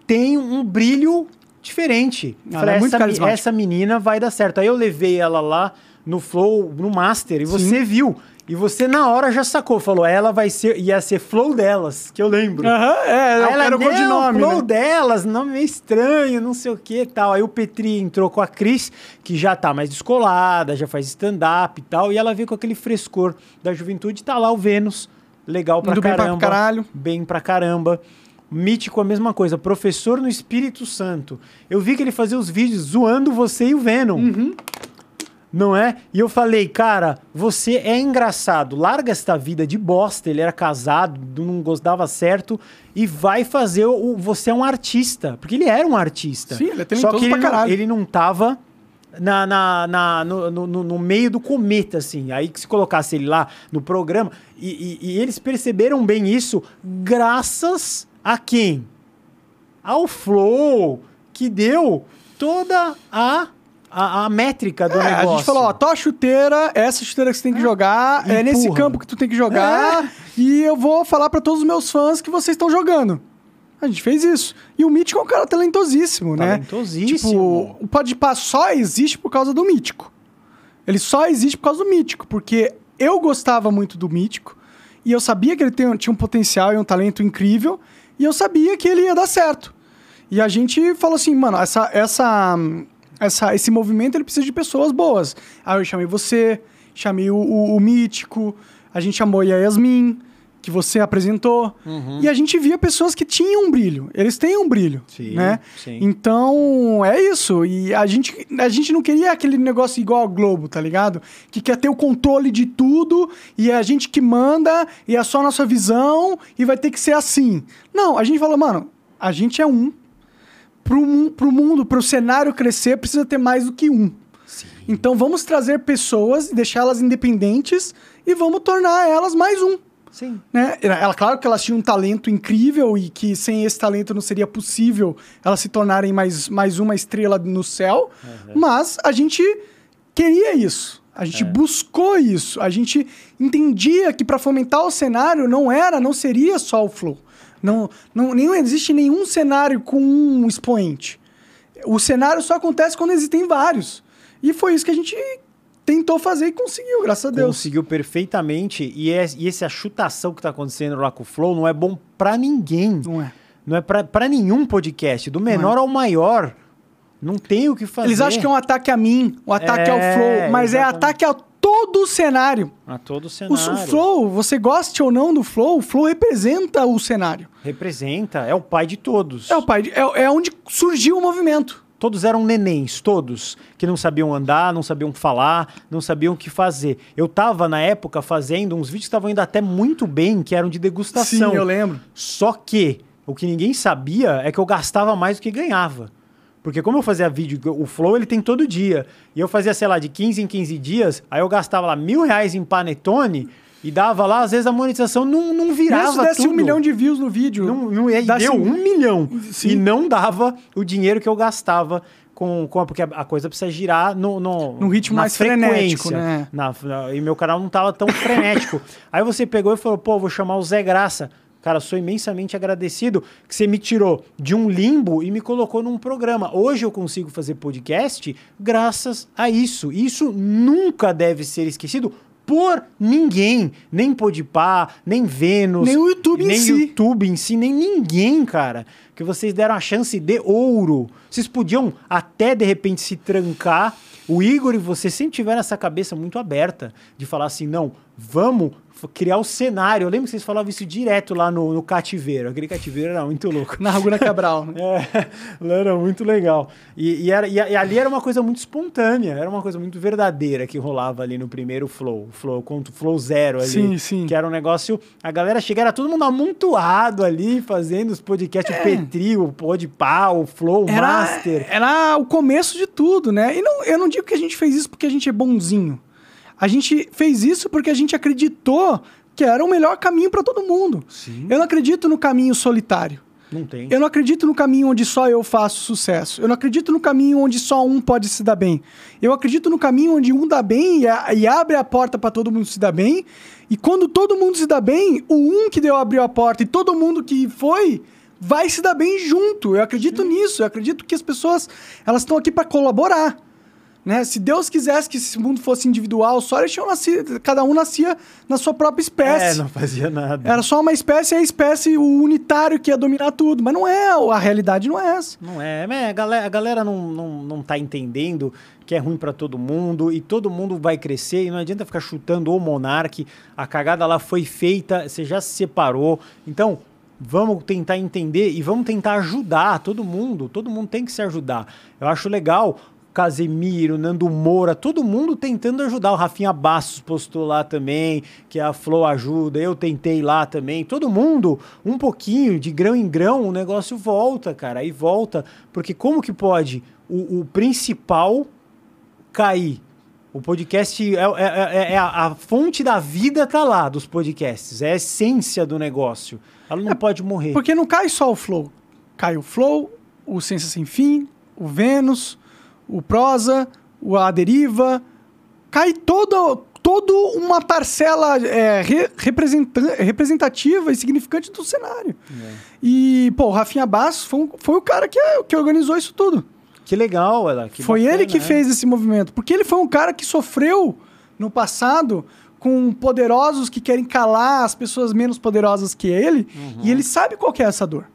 tem um brilho diferente. Ela Falei, é muito essa, essa menina vai dar certo. Aí eu levei ela lá no Flow, no Master, e você viu. E você na hora já sacou, falou, ela vai ser, ia ser Flow delas, que eu lembro. Aham, é, Aí eu ela, quero o codinome. Flow Né? delas, nome meio estranho, não sei o que e tal. Aí o Petri entrou com a Cris, que já tá mais descolada, já faz stand-up e tal, e ela veio com aquele frescor da juventude, tá lá o Vênus, legal pra Indo bem caramba. pra caralho. Bem pra caramba. Mítico, a mesma coisa, professor no Espírito Santo. Eu vi que ele fazia os vídeos zoando você e o Venom. Uhum. Não é? E eu falei, cara, você é engraçado, larga esta vida de bosta. Ele era casado, não gostava certo, e vai fazer o. Você é um artista. Porque ele era um artista. Sim, ele é Só que ele não, ele não tava na, na, na- no, no- no- no meio do cometa, assim. Aí que se colocasse ele lá no programa. E, e- e eles perceberam bem isso graças a quem? Ao Flow, que deu toda a, a, a métrica do É, negócio. a gente falou, ó, tua chuteira, essa chuteira que você tem que jogar, é nesse Empurra. campo que tu tem que jogar, e eu vou falar pra todos os meus fãs que vocês estão jogando. A gente fez isso. E o Mítico é um cara talentosíssimo, né? Talentosíssimo. Tipo, o Podpah só existe por causa do Mítico. Ele só existe por causa do Mítico, porque eu gostava muito do Mítico, e eu sabia que ele tem- tinha um potencial e um talento incrível, e eu sabia que ele ia dar certo. E a gente falou assim, mano, essa, essa, essa, esse movimento ele precisa de pessoas boas. Aí eu chamei você, chamei o, o, o Mítico, a gente chamou a Yasmin, que você apresentou. E a gente via pessoas que tinham um brilho. Eles têm um brilho, Sim, né? sim. Então, é isso. E a gente, a gente não queria aquele negócio igual ao Globo, tá ligado? Que quer ter o controle de tudo e é a gente que manda e é só a nossa visão e vai ter que ser assim. Não, a gente falou, mano, a gente é um. Pro, mu- pro mundo, pro cenário crescer, precisa ter mais do que um. Então vamos trazer pessoas, deixá-las independentes e vamos tornar elas mais um. Sim. Né? Ela, claro que elas tinham um talento incrível e que sem esse talento não seria possível elas se tornarem mais, mais uma estrela no céu, mas a gente queria isso. A gente buscou isso. A gente entendia que para fomentar o cenário não era, não seria só o flow. Não, não, não existe nenhum cenário com um expoente. O cenário só acontece quando existem vários. E foi isso que a gente tentou fazer e conseguiu, graças a Deus. Conseguiu perfeitamente. E, é, e essa chutação que tá acontecendo lá com o Flow não é bom pra ninguém. Não é. Não é pra nenhum podcast. Do menor ao maior. Não tem o que fazer. Eles acham que é um ataque a mim, um ataque É, ao flow, mas é exatamente. ataque a todo o cenário. A todo o cenário. o flow, você goste ou não do flow, o flow representa o cenário. Representa, é o pai de todos. É o pai, de- é, é onde surgiu o movimento. Todos eram nenéns, todos, que não sabiam andar, não sabiam falar, não sabiam o que fazer. Eu tava, na época, fazendo uns vídeos que estavam indo até muito bem, que eram de degustação. Sim, eu lembro. Só que o que ninguém sabia é que eu gastava mais do que ganhava. Porque como eu fazia vídeo, o Flow ele tem todo dia. E eu fazia, sei lá, de 15 em 15 dias, aí eu gastava lá mil reais em panetone e dava lá, às vezes a monetização não, não virava se desse tudo. um milhão de views no vídeo. Não, não, e deu um milhão. Sim. E não dava o dinheiro que eu gastava com, com porque a, coisa precisa girar no, no, Num ritmo mais frenético, né? Na- na- e meu canal não tava tão frenético. Aí você pegou e falou, pô, vou chamar o Zé Graça. Cara, sou imensamente agradecido que você me tirou de um limbo e me colocou num programa. Hoje eu consigo fazer podcast graças a isso. Isso nunca deve ser esquecido por ninguém. Nem Podpah, nem Vênus. Nem o YouTube em nem si. YouTube em si, nem ninguém, cara. Que vocês deram a chance de ouro. Vocês podiam até, de repente, se trancar. O Igor e você sempre tiveram essa cabeça muito aberta de falar assim, não, vamos criar o cenário. Eu lembro que vocês falavam isso direto lá no, no cativeiro. Aquele cativeiro era muito louco. Na Raguna Cabral. né? É, era muito legal. E, e era- e e ali era uma coisa muito espontânea, era uma coisa muito verdadeira que rolava ali no primeiro Flow. Flow, contra o Flow Zero ali. Sim, sim. Que era um negócio. A galera chegava, era todo mundo amontoado ali, fazendo os podcasts, o Petri, o Podpah, o Flow, o Master. era o começo de tudo, né? E não, eu não digo que a gente fez isso porque a gente é bonzinho. A gente fez isso porque a gente acreditou que era o melhor caminho para todo mundo. Sim. Eu não acredito no caminho solitário. Não tem. Eu não acredito no caminho onde só eu faço sucesso. Eu não acredito no caminho onde só um pode se dar bem. Eu acredito no caminho onde um dá bem e, a- e abre a porta para todo mundo se dar bem. E quando todo mundo se dá bem, o um que deu abriu a porta e todo mundo que foi vai se dar bem junto. Eu acredito nisso. Eu acredito que as pessoas elas estão aqui para colaborar. Né? Se Deus quisesse que esse mundo fosse individual, só eles tinham nascido, cada um nascia na sua própria É, espécie. não fazia nada. Era só uma espécie, e a espécie, o unitário que ia dominar tudo. Mas não é, a realidade não é essa. Não é, é, a galera, a galera não, não, não tá entendendo que é ruim pra todo mundo e todo mundo vai crescer e não adianta ficar chutando o Monark. A cagada lá foi feita, você já se separou. Então, vamos tentar entender e vamos tentar ajudar todo mundo. Todo mundo tem que se ajudar. Eu acho legal. Casemiro, Nando Moura, todo mundo tentando ajudar. O Rafinha Bastos postou lá também, que a Flow ajuda. Eu tentei lá também. Todo mundo, um pouquinho, de grão em grão, o negócio volta, cara. Aí volta. Porque como que pode o, o principal cair? O podcast é, é- é- é a, a fonte da vida tá lá dos podcasts. É a essência do negócio. Ela não pode morrer. Porque não cai só o Flow. Cai o Flow, o Ciência Sem Fim, o Vênus, o Prosa, o A Deriva. Cai toda, toda uma parcela é, re- representa- representativa e significante do cenário. E, pô, o Rafinha Bastos foi, um- foi o cara que, que organizou isso tudo. Que legal, ela. que foi bacana, ele que né? fez esse movimento. Porque ele foi um cara que sofreu no passado com poderosos que querem calar as pessoas menos poderosas que ele. Uhum. E ele sabe qual que é essa dor.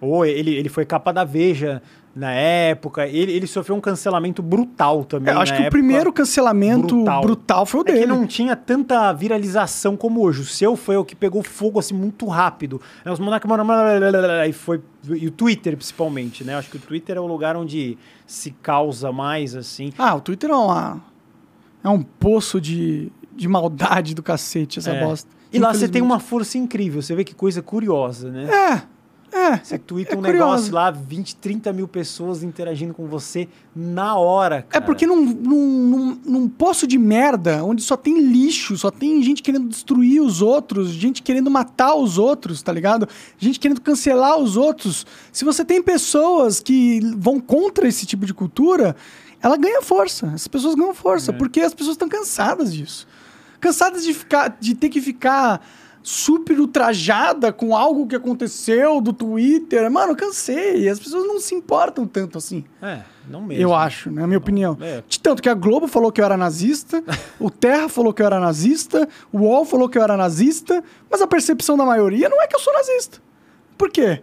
Ou ele, ele foi capa da Veja na época. Ele, ele sofreu um cancelamento brutal também. Eu acho que o primeiro cancelamento brutal, brutal. foi o É dele. que não tinha tanta viralização como hoje. O seu foi o que pegou fogo assim muito rápido. Né, Os monarcas e foi e o Twitter principalmente, né? Eu Acho que o Twitter é o lugar onde se causa mais assim. Ah, o Twitter é, uma, é um poço de, de maldade do cacete, essa É. bosta. E lá você tem uma força incrível. Você vê que coisa curiosa, né? É, É, Você twitta é um curioso. negócio lá, 20, 30 mil pessoas interagindo com você na hora, É cara. porque num, num, num, num poço de merda, onde só tem lixo, só tem gente querendo destruir os outros, gente querendo matar os outros, tá ligado? Gente querendo cancelar os outros. Se você tem pessoas que vão contra esse tipo de cultura, ela ganha força. Essas pessoas ganham força, porque as pessoas estão cansadas disso. Cansadas de, ficar, de ter que ficar super ultrajada com algo que aconteceu do Twitter. Mano, cansei. As pessoas não se importam tanto assim. É, não mesmo. Eu acho, né? minha opinião. é. De tanto que a Globo falou que eu era nazista, o Terra falou que eu era nazista, o UOL falou que eu era nazista, mas a percepção da maioria não é que eu sou nazista. Por quê?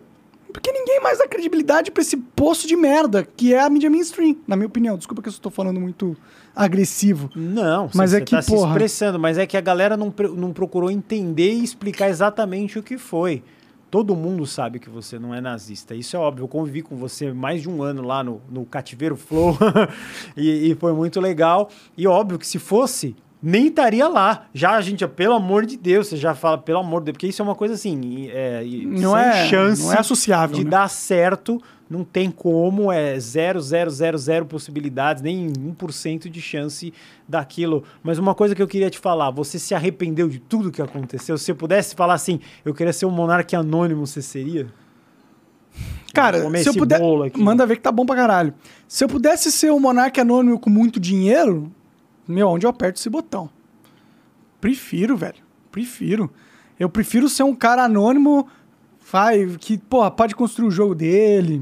Porque ninguém mais dá credibilidade pra esse poço de merda que é a mídia mainstream, na minha opinião. Desculpa que eu estou falando muito agressivo. Não, Mas você é que, tá se porra. expressando, mas é que a galera não, não procurou entender e explicar exatamente o que foi. Todo mundo sabe que você não é nazista. Isso é óbvio. Eu convivi com você mais de um ano lá no, no Cativeiro Flow e, e foi muito legal. E óbvio que se fosse, nem estaria lá. Já a gente, pelo amor de Deus, você já fala, pelo amor de Deus, porque isso é uma coisa assim, é, Não é- chance não é associável, de né? dar certo. Não tem como, é zero, zero, zero, zero possibilidades, nem 1% de chance daquilo. Mas uma coisa que eu queria te falar, você se arrependeu de tudo que aconteceu? Se você pudesse falar assim, eu queria ser um monarca anônimo, você seria? Cara, se eu puder. Manda ver que tá bom pra caralho. Se eu pudesse ser um monarca anônimo com muito dinheiro, meu, onde eu aperto esse botão? Prefiro, velho. Prefiro. Eu prefiro ser um cara anônimo, vai, que, porra, pode construir o jogo dele.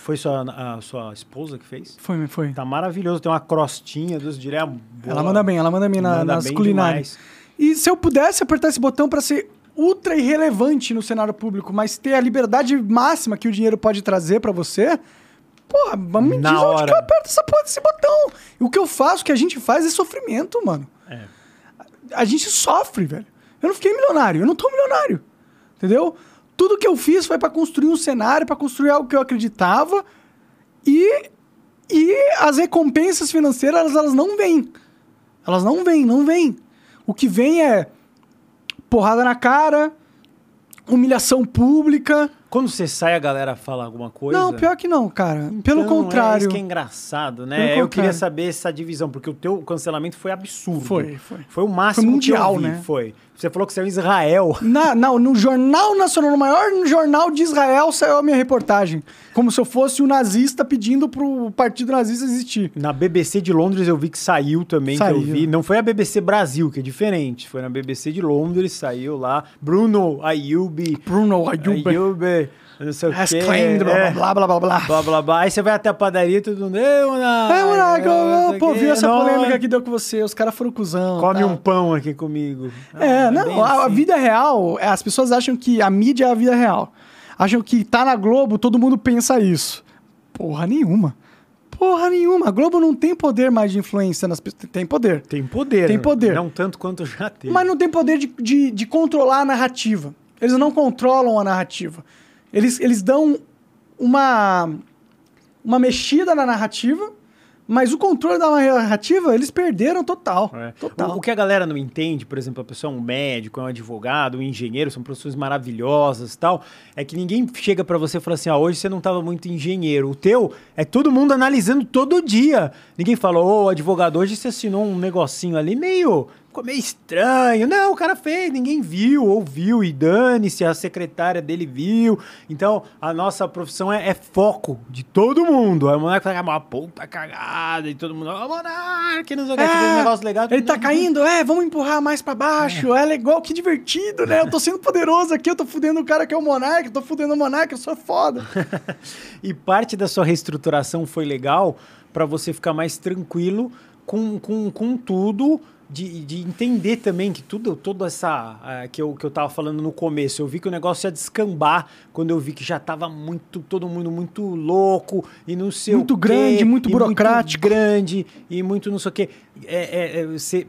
Foi sua, a sua esposa que fez? Foi, foi. Tá maravilhoso, tem uma crostinha, Deus diria. boa. Ela manda bem, ela manda bem na- Manda nas bem culinárias. demais. E se eu pudesse apertar esse botão pra ser ultra irrelevante no cenário público, mas ter a liberdade máxima que o dinheiro pode trazer pra você, porra, me Na diz onde hora. que eu aperto essa porra desse botão. E o que eu faço, o que a gente faz é sofrimento, mano. É. A gente sofre, velho. Eu não fiquei milionário, eu não tô milionário. Entendeu? Tudo que eu fiz foi pra construir um cenário, pra construir algo que eu acreditava e e as recompensas financeiras elas, elas não vêm. Elas não vêm, não vêm. O que vem é porrada na cara, humilhação pública. Quando você sai, a galera fala alguma coisa? Não, pior que não, cara. Pelo Então, contrário. É isso que é engraçado, né? Eu queria saber essa divisão, porque o teu cancelamento foi absurdo. Foi, foi. Foi o máximo Foi mundial, que eu vi. né? Foi. Você falou que saiu em Israel. Na, na- no Jornal Nacional, no maior jornal de Israel, saiu a minha reportagem. Como se eu fosse um nazista pedindo pro partido nazista existir. Na BBC de Londres eu vi que saiu também, Saiu. que eu vi. Não foi a BBC Brasil, que é diferente. Foi na BBC de Londres, saiu lá. Bruno Ayubi. Bruno Ayub Ayubi. Não sei o has quê. claimed, blá, é, blá, blá, blá, blá, blá. blá, blá. Aí você vai até a padaria e todo mundo... Ei, Monark, É, não eu, sei pô, o essa Não, polêmica que deu com você. Os caras foram cuzão. Come tal. um pão aqui comigo. É, Ah, não, bem a, a assim. vida real, é, as pessoas acham que a mídia é a vida real. Acham que tá na Globo, todo mundo pensa isso. Porra nenhuma. Porra nenhuma. A Globo não tem poder mais de influência nas pessoas. Tem poder. Tem poder. Tem poder. Não tanto quanto já teve. Mas não tem poder de, de, de controlar a narrativa. Eles não controlam a narrativa. Eles, eles dão uma, uma mexida na narrativa, mas o controle da narrativa eles perderam total. É. Total. O, o que a galera não entende, por exemplo, a pessoa é um médico, é um advogado, um engenheiro, são profissões maravilhosas e tal, é que ninguém chega pra você e fala assim, ah, hoje você não tava muito engenheiro. O teu é todo mundo analisando todo dia. Ninguém fala, ô, advogado, hoje você assinou um negocinho ali meio... Ficou meio estranho. Não, o cara fez, ninguém viu, ouviu, e dane-se, a secretária dele viu. Então, a nossa profissão é, é foco de todo mundo. Aí o Monark fala, "Ah, uma puta cagada, e todo mundo, ô, Monark, não sei o que, um negócio legal. Ele tá caindo, é, vamos empurrar mais pra baixo, é. legal, que divertido, né? Eu tô sendo poderoso aqui, eu tô fudendo o cara que é o monarca, eu tô fudendo o monarca, eu sou foda. E parte da sua reestruturação foi legal para você ficar mais tranquilo com, com, com tudo, de, de entender também que tudo, toda essa ah, que, eu, que eu tava falando no começo, eu vi que o negócio ia descambar quando eu vi que já tava muito, todo mundo muito louco e não sei Muito o quê, grande, muito burocrático. grande e muito não sei o quê. É, é, é, você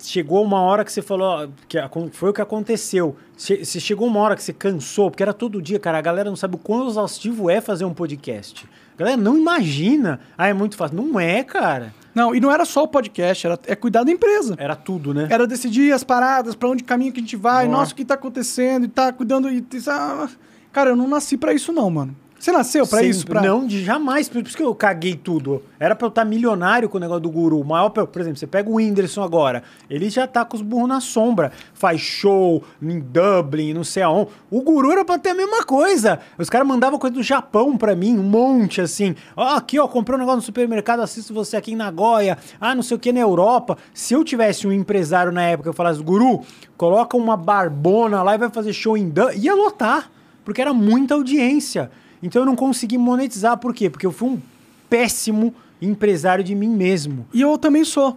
chegou uma hora que você falou, que foi o que aconteceu. Você chegou uma hora que você cansou, porque era todo dia, cara. A galera não sabe o quão exaustivo é fazer um podcast. A galera não imagina. Ah, é muito fácil. Não é, cara. Não, e não era só o podcast, era é cuidar da empresa. Era tudo, né? Era decidir as paradas, pra onde caminho que a gente vai, Ó. nossa, o que tá acontecendo, e tá cuidando. E, ah, Cara, eu não nasci pra isso não, mano. Você nasceu pra Sempre. isso? Pra... Não, de jamais. Por isso que eu caguei tudo. Era pra eu estar milionário com o negócio do guru. O maior, por exemplo, você pega o Whindersson agora. Ele já tá com os burros na sombra. Faz show em Dublin, não sei aonde. O guru era pra ter a mesma coisa. Os caras mandavam coisa do Japão pra mim, um monte assim. Ó, aqui, ó, comprei um negócio no supermercado, assisto você aqui em Nagoya. Ah, não sei o que na Europa. Se eu tivesse um empresário na época, eu falasse, guru, coloca uma barbona lá e vai fazer show em Dublin. Ia lotar. Porque era muita audiência. Então eu não consegui monetizar. Por quê? Porque eu fui um péssimo empresário de mim mesmo. E eu também sou.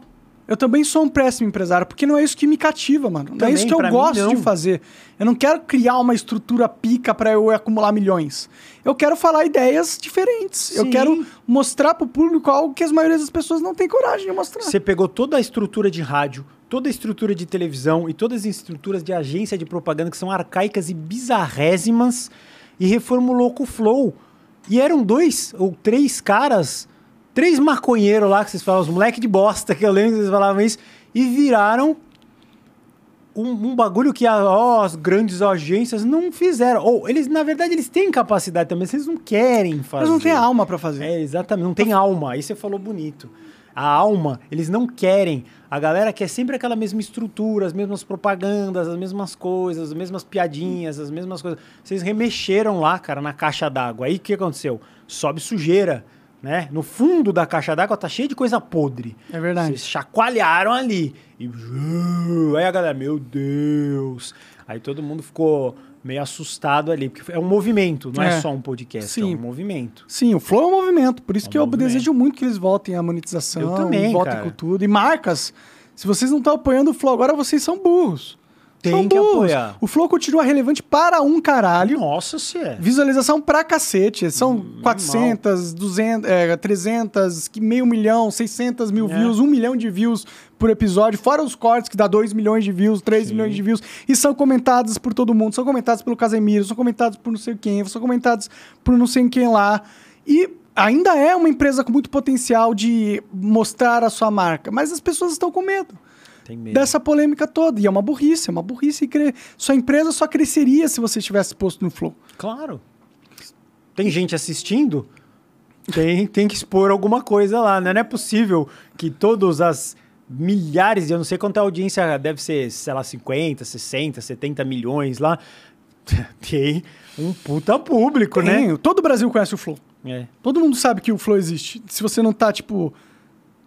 Eu também sou um péssimo empresário, porque não é isso que me cativa, mano. Não é Também, isso que eu gosto de fazer. Eu não quero criar uma estrutura pica pra eu acumular milhões. Eu quero falar ideias diferentes. Eu Sim. quero mostrar pro público algo que as maioria das pessoas não tem coragem de mostrar. Você pegou toda a estrutura de rádio, toda a estrutura de televisão e todas as estruturas de agência de propaganda que são arcaicas e bizarrésimas e reformulou com o Flow. E eram dois ou três caras, três maconheiros lá que vocês falam, os moleque de bosta, que eu lembro que vocês falavam isso, e viraram um, um bagulho que a- ó, as grandes agências não fizeram. Ou eles, na verdade, eles têm capacidade também, mas eles não querem fazer. Mas não tem alma pra fazer. É, exatamente. Não tem alma. Aí você falou bonito. A alma, eles não querem. A galera quer sempre aquela mesma estrutura, as mesmas propagandas, as mesmas coisas, as mesmas piadinhas, as mesmas coisas. Vocês remexeram lá, cara, na caixa d'água. Aí o que aconteceu? Sobe sujeira, né? No fundo da caixa d'água tá cheio de coisa podre. É verdade. Vocês chacoalharam ali. E uh, aí a galera, meu Deus. Aí todo mundo ficou meio assustado ali, porque é um movimento, não é, É. só um podcast, Sim. é um movimento. Sim, o Flow é um movimento. Por isso É um que eu movimento. desejo muito que eles voltem à monetização. Eu também, voltem cara. com tudo. E marcas, se vocês não estão apoiando o Flow agora, vocês são burros. Tem são que apoiar. O Flow continua relevante para um caralho. Nossa, se é. Visualização pra cacete. São Hum, 400, 200, é, 300, que meio milhão, 600 mil É. views, 1 milhão de views por episódio, fora os cortes que dá 2 milhões de views, 3 Sim. milhões de views, e são comentados por todo mundo, são comentados pelo Casemiro, são comentados por não sei quem, são comentados por não sei quem lá. E ainda é uma empresa com muito potencial de mostrar a sua marca, mas as pessoas estão com medo. Dessa polêmica toda. E é uma burrice, é uma burrice. cre- Sua empresa só cresceria se você estivesse posto no Flow. Claro. Tem gente assistindo? Tem, tem que expor alguma coisa lá, né? Não é possível que todas as milhares, eu não sei quanta audiência deve ser, sei lá, 50, 60, 70 milhões lá. Tem um puta público, né? Tem, Todo o Brasil conhece o Flow. É. Todo mundo sabe que o Flow existe. Se você não tá, tipo,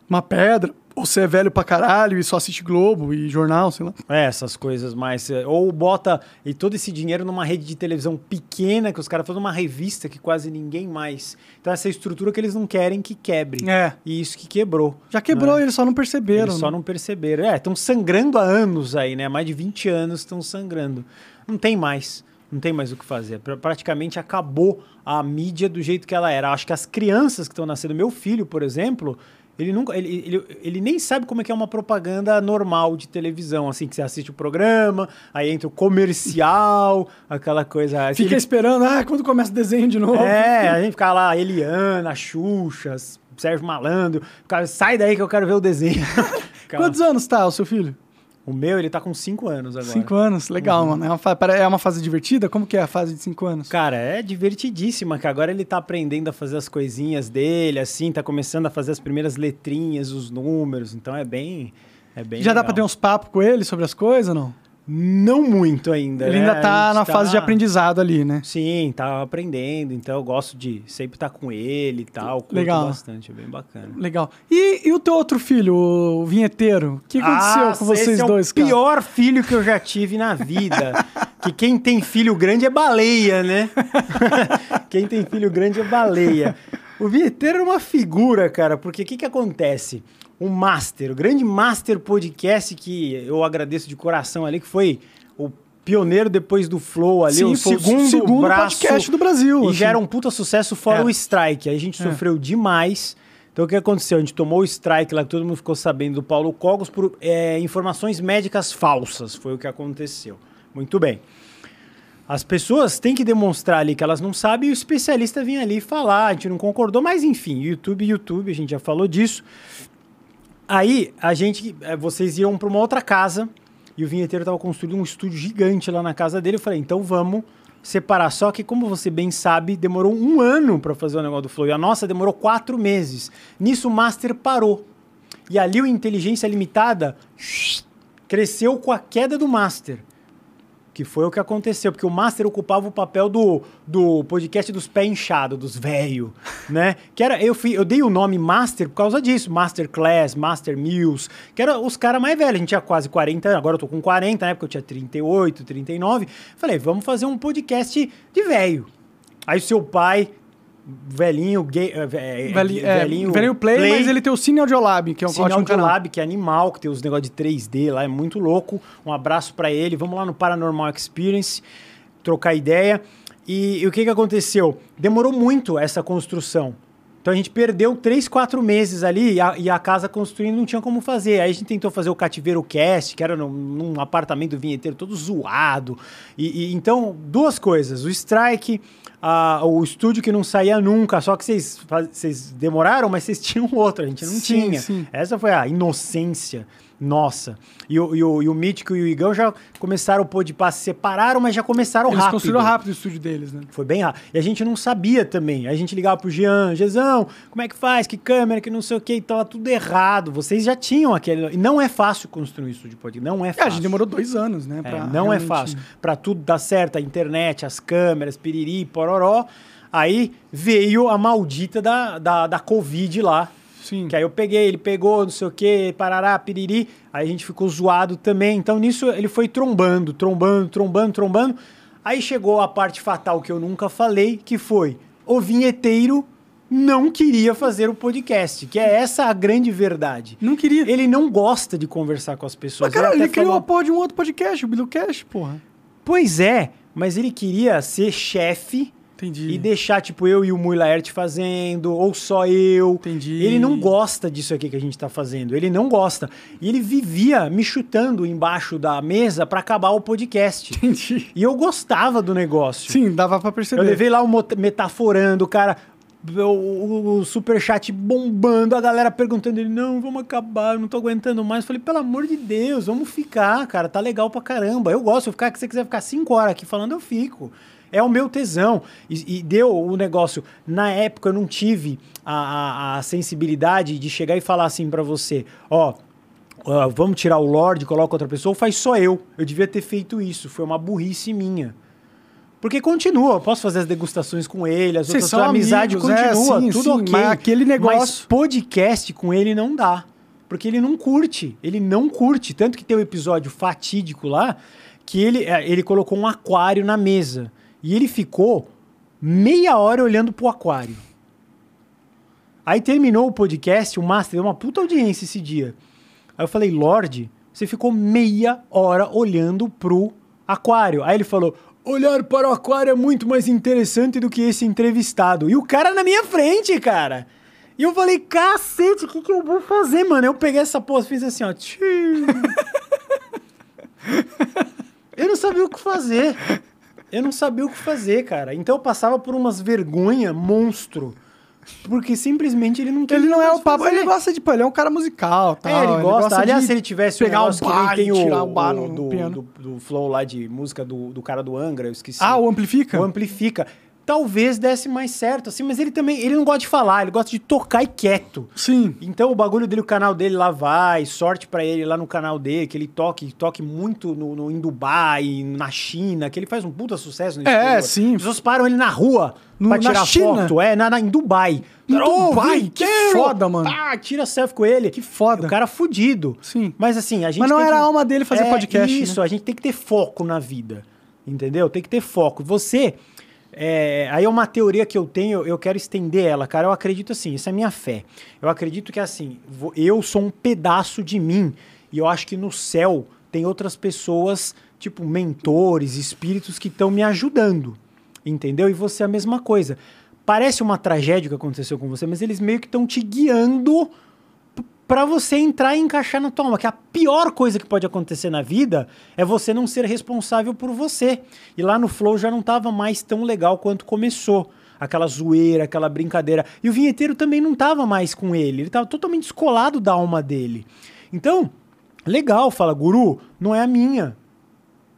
uma pedra, ou você é velho pra caralho e só assiste Globo e jornal, sei lá. É, essas coisas mais. é, Ou bota e todo esse dinheiro numa rede de televisão pequena, que os caras fazem uma revista que quase ninguém mais. Então, essa estrutura que eles não querem que quebre. É. E isso que quebrou. Já quebrou, né? eles só não perceberam. Eles só né? não perceberam. É, estão sangrando há anos aí, né? Mais de 20 anos estão sangrando. Não tem mais. Não tem mais o que fazer. Pra- Praticamente acabou a mídia do jeito que ela era. Acho que as crianças que estão nascendo, meu filho, por exemplo, ele nunca. Ele, ele, ele nem sabe como é que é uma propaganda normal de televisão, assim, que você assiste o programa, aí entra o comercial, aquela coisa. assim, Fica ele- esperando, ah, quando começa o desenho de novo. é, a gente fica lá, Eliana, Xuxa, Sérgio Malandro. Cara, sai daí que eu quero ver o desenho. Quantos anos tá o seu filho? O meu, ele tá com 5 anos agora. Cinco anos, legal, mano. É uma, é uma fase divertida? Como que é a fase de cinco anos? Cara, é divertidíssima, que agora ele tá aprendendo a fazer as coisinhas dele, assim, tá começando a fazer as primeiras letrinhas, os números, então é bem. É bem Já dá legal. pra ter uns papos com ele sobre as coisas ou não? Não muito ainda. Ele né? ainda tá gente na fase de aprendizado ali, né? Sim, tá aprendendo, então eu gosto de sempre estar com ele e tal. Curto Legal. bastante, é bem bacana. Legal. E, e o teu outro filho, o vinheteiro? O que aconteceu Ah, com vocês esse dois, é o cara? pior filho que eu já tive na vida. que quem tem filho grande é baleia, né? quem tem filho grande é baleia. O vinheteiro era uma figura, cara, porque o que, que acontece? O Master, o grande Master Podcast, que eu agradeço de coração ali, que foi o pioneiro depois do Flow ali, Sim, o segundo, segundo braço, podcast do Brasil, E assim. já era um puta sucesso fora É. o Strike. Aí a gente É. sofreu demais. Então o que aconteceu? A gente tomou o strike lá, que todo mundo ficou sabendo do Paulo Cogos por é, informações médicas falsas. Foi o que aconteceu. Muito bem. As pessoas têm que demonstrar ali que elas não sabem e o especialista vem ali falar, a gente não concordou, mas enfim, YouTube, YouTube, a gente já falou disso. Aí a gente, eh, vocês iam para uma outra casa e o vinheteiro estava construindo um estúdio gigante lá na casa dele. Eu falei, então vamos separar. Só que, como você bem sabe, demorou um ano para fazer o negócio do Flow. E a nossa demorou quatro meses. Nisso o Master parou. E ali o Inteligência Limitada cresceu com a queda do Master. Que foi o que aconteceu, porque o Master ocupava o papel do, do podcast dos pés inchados, dos velho, né? Que era, eu, fui, eu dei o nome Master por causa disso, Master Class, Master Mills, que eram os caras mais velhos, a gente tinha quase 40 anos, agora eu tô com 40, na época eu tinha 38, 39. Falei, vamos fazer um podcast de velho. Aí seu pai velhinho, gay, é, velhinho, é, velhinho, velhinho play, play, mas ele tem o Cine Audiolab, que é um Cine Audiolab, que é animal, que tem os negócios de 3D lá, é muito louco. Um abraço para ele. Vamos lá no Paranormal Experience trocar ideia. E, e o que, que aconteceu? Demorou muito essa construção. Então a gente perdeu três, quatro meses ali e a, e a, casa construindo não tinha como fazer. Aí a gente tentou fazer o Cativeiro Cast, que era num, num apartamento vinheteiro todo zoado. E, e, então, duas coisas. O Strike a, o estúdio que não saía nunca, só que vocês, vocês demoraram, mas vocês tinham outro, a gente não sim, tinha. Sim. Essa foi a inocência nossa. E o, e o, e o Mítico e o Igão já começaram o pôr de passe, separaram, mas já começaram Eles rápido. Eles construíram rápido o estúdio deles, né? Foi bem rápido. E a gente não sabia também. A gente ligava pro Jean, Jezão, como é que faz? Que câmera, que não sei o que, e tava tudo errado. Vocês já tinham aquele. E não é fácil construir um estúdio podcast. Não é fácil. É, a gente demorou dois anos, né? É, não realmente... é fácil. Pra tudo dar certo, a internet, as câmeras, piriri, pororó. Aí veio a maldita da, da, da Covid lá Sim. Que aí eu peguei, ele pegou, não sei o quê, parará, piriri. Aí a gente ficou zoado também. Então nisso ele foi trombando, trombando, trombando, trombando. Aí chegou a parte fatal que eu nunca falei, que foi o vinheteiro não queria fazer o podcast, que é essa a grande verdade. Não queria. Ele não gosta de conversar com as pessoas. Mas, cara, ele, criou falou... a porra de um outro podcast, o Bilucast, porra. Pois é, mas ele queria ser chefe Entendi. E deixar, tipo, eu e o Mui Laerte fazendo, ou só eu. Entendi. Ele não gosta disso aqui que a gente tá fazendo. Ele não gosta. E ele vivia me chutando embaixo da mesa para acabar o podcast. Entendi. E eu gostava do negócio. Sim, dava para perceber. Eu levei lá o metaforando, o cara. O, o superchat bombando, a galera perguntando ele, não, vamos acabar, eu não tô aguentando mais. Eu falei, pelo amor de Deus, vamos ficar, cara, tá legal pra caramba. Eu gosto, eu ficar, se você quiser ficar cinco horas aqui falando, eu fico. É o meu tesão. E, e deu o negócio. Na época eu não tive a, a, a sensibilidade de chegar e falar assim para você: ó, uh, vamos tirar o Lorde, coloca outra pessoa, faz só eu. Eu devia ter feito isso. Foi uma burrice minha. Porque continua, eu posso fazer as degustações com ele, as Vocês outras a amizade amigos, é, continua, é, sim, tudo sim, ok. Mas aquele negócio. Mas podcast com ele não dá. Porque ele não curte. Ele não curte. Tanto que tem um episódio fatídico lá que ele, é, ele colocou um aquário na mesa. E ele ficou meia hora olhando pro aquário. Aí terminou o podcast, o Master deu uma puta audiência esse dia. Aí eu falei, Lorde, você ficou meia hora olhando pro aquário. Aí ele falou, olhar para o aquário é muito mais interessante do que esse entrevistado. E o cara na minha frente, cara. E eu falei, cacete, o que, que eu vou fazer, mano? Eu peguei essa pose, fiz assim, ó. eu não sabia o que fazer. Eu não sabia o que fazer, cara. Então eu passava por umas vergonha monstro. Porque simplesmente ele não Ele não é o papo, ele gosta de, pô, ele é um cara musical, tal. É, ele, ele gosta. Aliás, se ele tivesse pegar um o bar, tem o, tirar o bar no do, do, do, flow lá de música do, do cara do Angra, eu esqueci. Ah, o Amplifica? O Amplifica talvez desse mais certo, assim, mas ele também, ele não gosta de falar, ele gosta de tocar e quieto. Sim. Então o bagulho dele, o canal dele lá vai, sorte para ele lá no canal dele, que ele toque, toque muito no, no, em Dubai, na China, que ele faz um puta sucesso no É, exterior. sim. As pessoas param ele na rua no, pra tirar foto, é, na, na, em Dubai. Em oh, Dubai, que foda, mano. Ah, tira selfie com ele. Que foda. O cara fudido. Sim. Mas assim, a gente Mas não era que... a alma dele fazer é, podcast, Isso, né? a gente tem que ter foco na vida. Entendeu? Tem que ter foco. Você é, aí é uma teoria que eu tenho, eu quero estender ela, cara. Eu acredito assim, isso é minha fé. Eu acredito que assim, eu sou um pedaço de mim e eu acho que no céu tem outras pessoas, tipo mentores, espíritos que estão me ajudando, entendeu? E você é a mesma coisa. Parece uma tragédia que aconteceu com você, mas eles meio que estão te guiando para você entrar e encaixar na tua alma. Que a pior coisa que pode acontecer na vida é você não ser responsável por você. E lá no Flow já não tava mais tão legal quanto começou. Aquela zoeira, aquela brincadeira. E o vinheteiro também não tava mais com ele. Ele tava totalmente descolado da alma dele. Então, legal, fala, guru, não é a minha.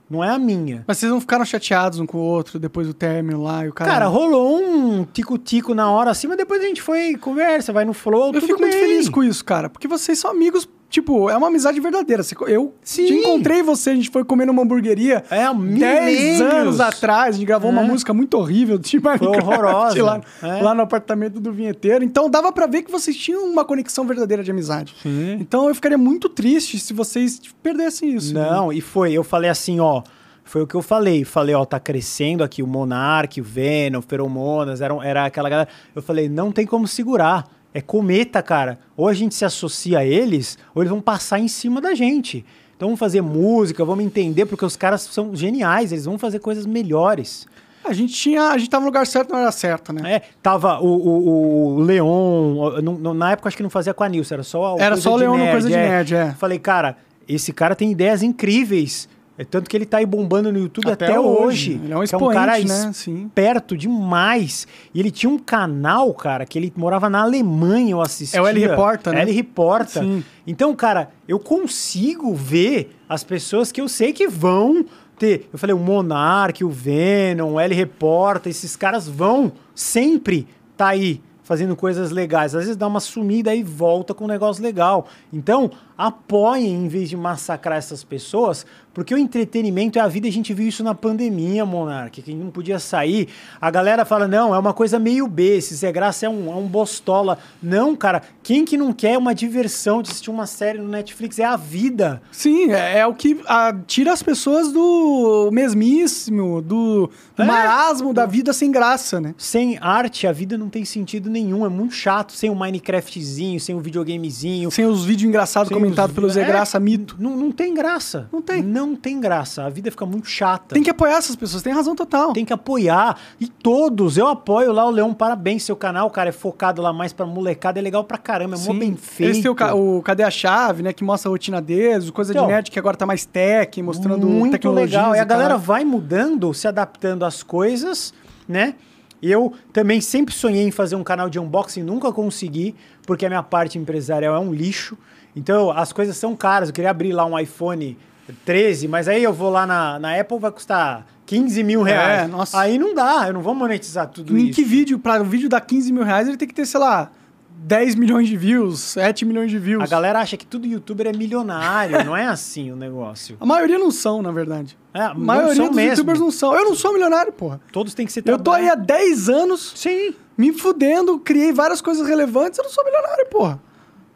Não é a minha. Mas vocês não ficaram chateados um com o outro depois do término lá e o cara. Cara, rolou um tico-tico na hora assim, mas depois a gente foi conversa, vai no flow, eu fico bem. muito feliz com isso, cara, porque vocês são amigos. Tipo, é uma amizade verdadeira. Eu Sim. te encontrei você, a gente foi comer numa hamburgueria É, há 10 milênios. anos atrás. A gente gravou uma É. música muito horrível de Minecraft horrorosa. lá, É. lá no apartamento do vinheteiro. Então dava pra ver que vocês tinham uma conexão verdadeira de amizade. Sim. Então eu ficaria muito triste se vocês perdessem isso. né? Não, e foi. Eu falei assim, ó. Foi o que eu falei. Falei, ó, tá crescendo aqui o Monark, o Venom, o Feromonas, era, era aquela galera. Eu falei, não tem como segurar. É cometa, cara. Ou a gente se associa a eles, ou eles vão passar em cima da gente. Então vamos fazer música, vamos entender, porque os caras são geniais, eles vão fazer coisas melhores. A gente tinha. A gente tava no lugar certo na hora certa, né? É, tava o, o, o Leon, no- no- na época acho que não fazia com a Nilson, era só o Era só o Leon no Nerd, Coisa de Nerd, é. Falei, cara, esse cara tem ideias incríveis. É tanto que ele tá aí bombando no YouTube até, Até hoje. hoje. Ele é um que é um cara expoente, né? Sim. perto demais. E ele tinha um canal, cara, que ele morava na Alemanha, eu assistia. É o L Reporta, né? L Reporta. Sim. Então, cara, eu consigo ver as pessoas que eu sei que vão ter. Eu falei, o Monark, o Venom, o L Reporta, esses caras vão sempre tá aí fazendo coisas legais. Às vezes dá uma sumida e volta com um negócio legal. Então, apoiem em vez de massacrar essas pessoas, porque o entretenimento é a vida. A gente viu isso na pandemia, Monark, que não podia sair. A galera fala, não, é uma coisa meio B, esse Zé Graça é um, é um bostola. Não, cara, quem que não quer uma diversão de assistir uma série no Netflix? É a vida. Sim, é, é o que ah, tira as pessoas do mesmíssimo, do, do É. marasmo da vida sem graça, né? Sem arte, a vida não tem sentido nenhum. É muito chato. Sem um Minecraftzinho, sem um videogamezinho. Sem os vídeos engraçados sem comentados os- pelo Zé É, Graça Mito. Não, não tem graça. Não tem. Não tem graça. A vida fica muito chata. Tem que apoiar essas pessoas, tem razão total. Tem que apoiar. E todos, eu apoio lá o Leão, parabéns. Seu canal, cara, é focado lá mais pra molecada, é legal pra caramba, é mó Sim. bem feito. Eles têm o, ca- o Cadê a Chave, né? Que mostra a rotina deles, Coisa Então, de Nerd, que agora tá mais tech, mostrando muito tecnologia. legal. E a galera vai mudando, se adaptando às coisas, né? Eu também sempre sonhei em fazer um canal de unboxing, nunca consegui, porque a minha parte empresarial é um lixo. Então, as coisas são caras. Eu queria abrir lá um iPhone 13, mas aí eu vou lá na, na Apple, vai custar 15 mil reais. É, nossa. Aí não dá, eu não vou monetizar tudo Em isso. que vídeo, para o vídeo dar 15 mil reais, ele tem que ter, sei lá, 10 milhões de views, 7 milhões de views. A galera acha que todo youtuber é milionário, não é assim o negócio. A maioria não são, na verdade. É, A maioria dos mesmo. youtubers não são. Eu não sou milionário, porra. Todos têm que ser Eu tô aí há trabalho. 10 anos Sim. me fudendo, criei várias coisas relevantes, eu não sou milionário, porra.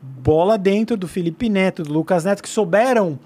Bola dentro do Felipe Neto, do Lucas Neto, que souberam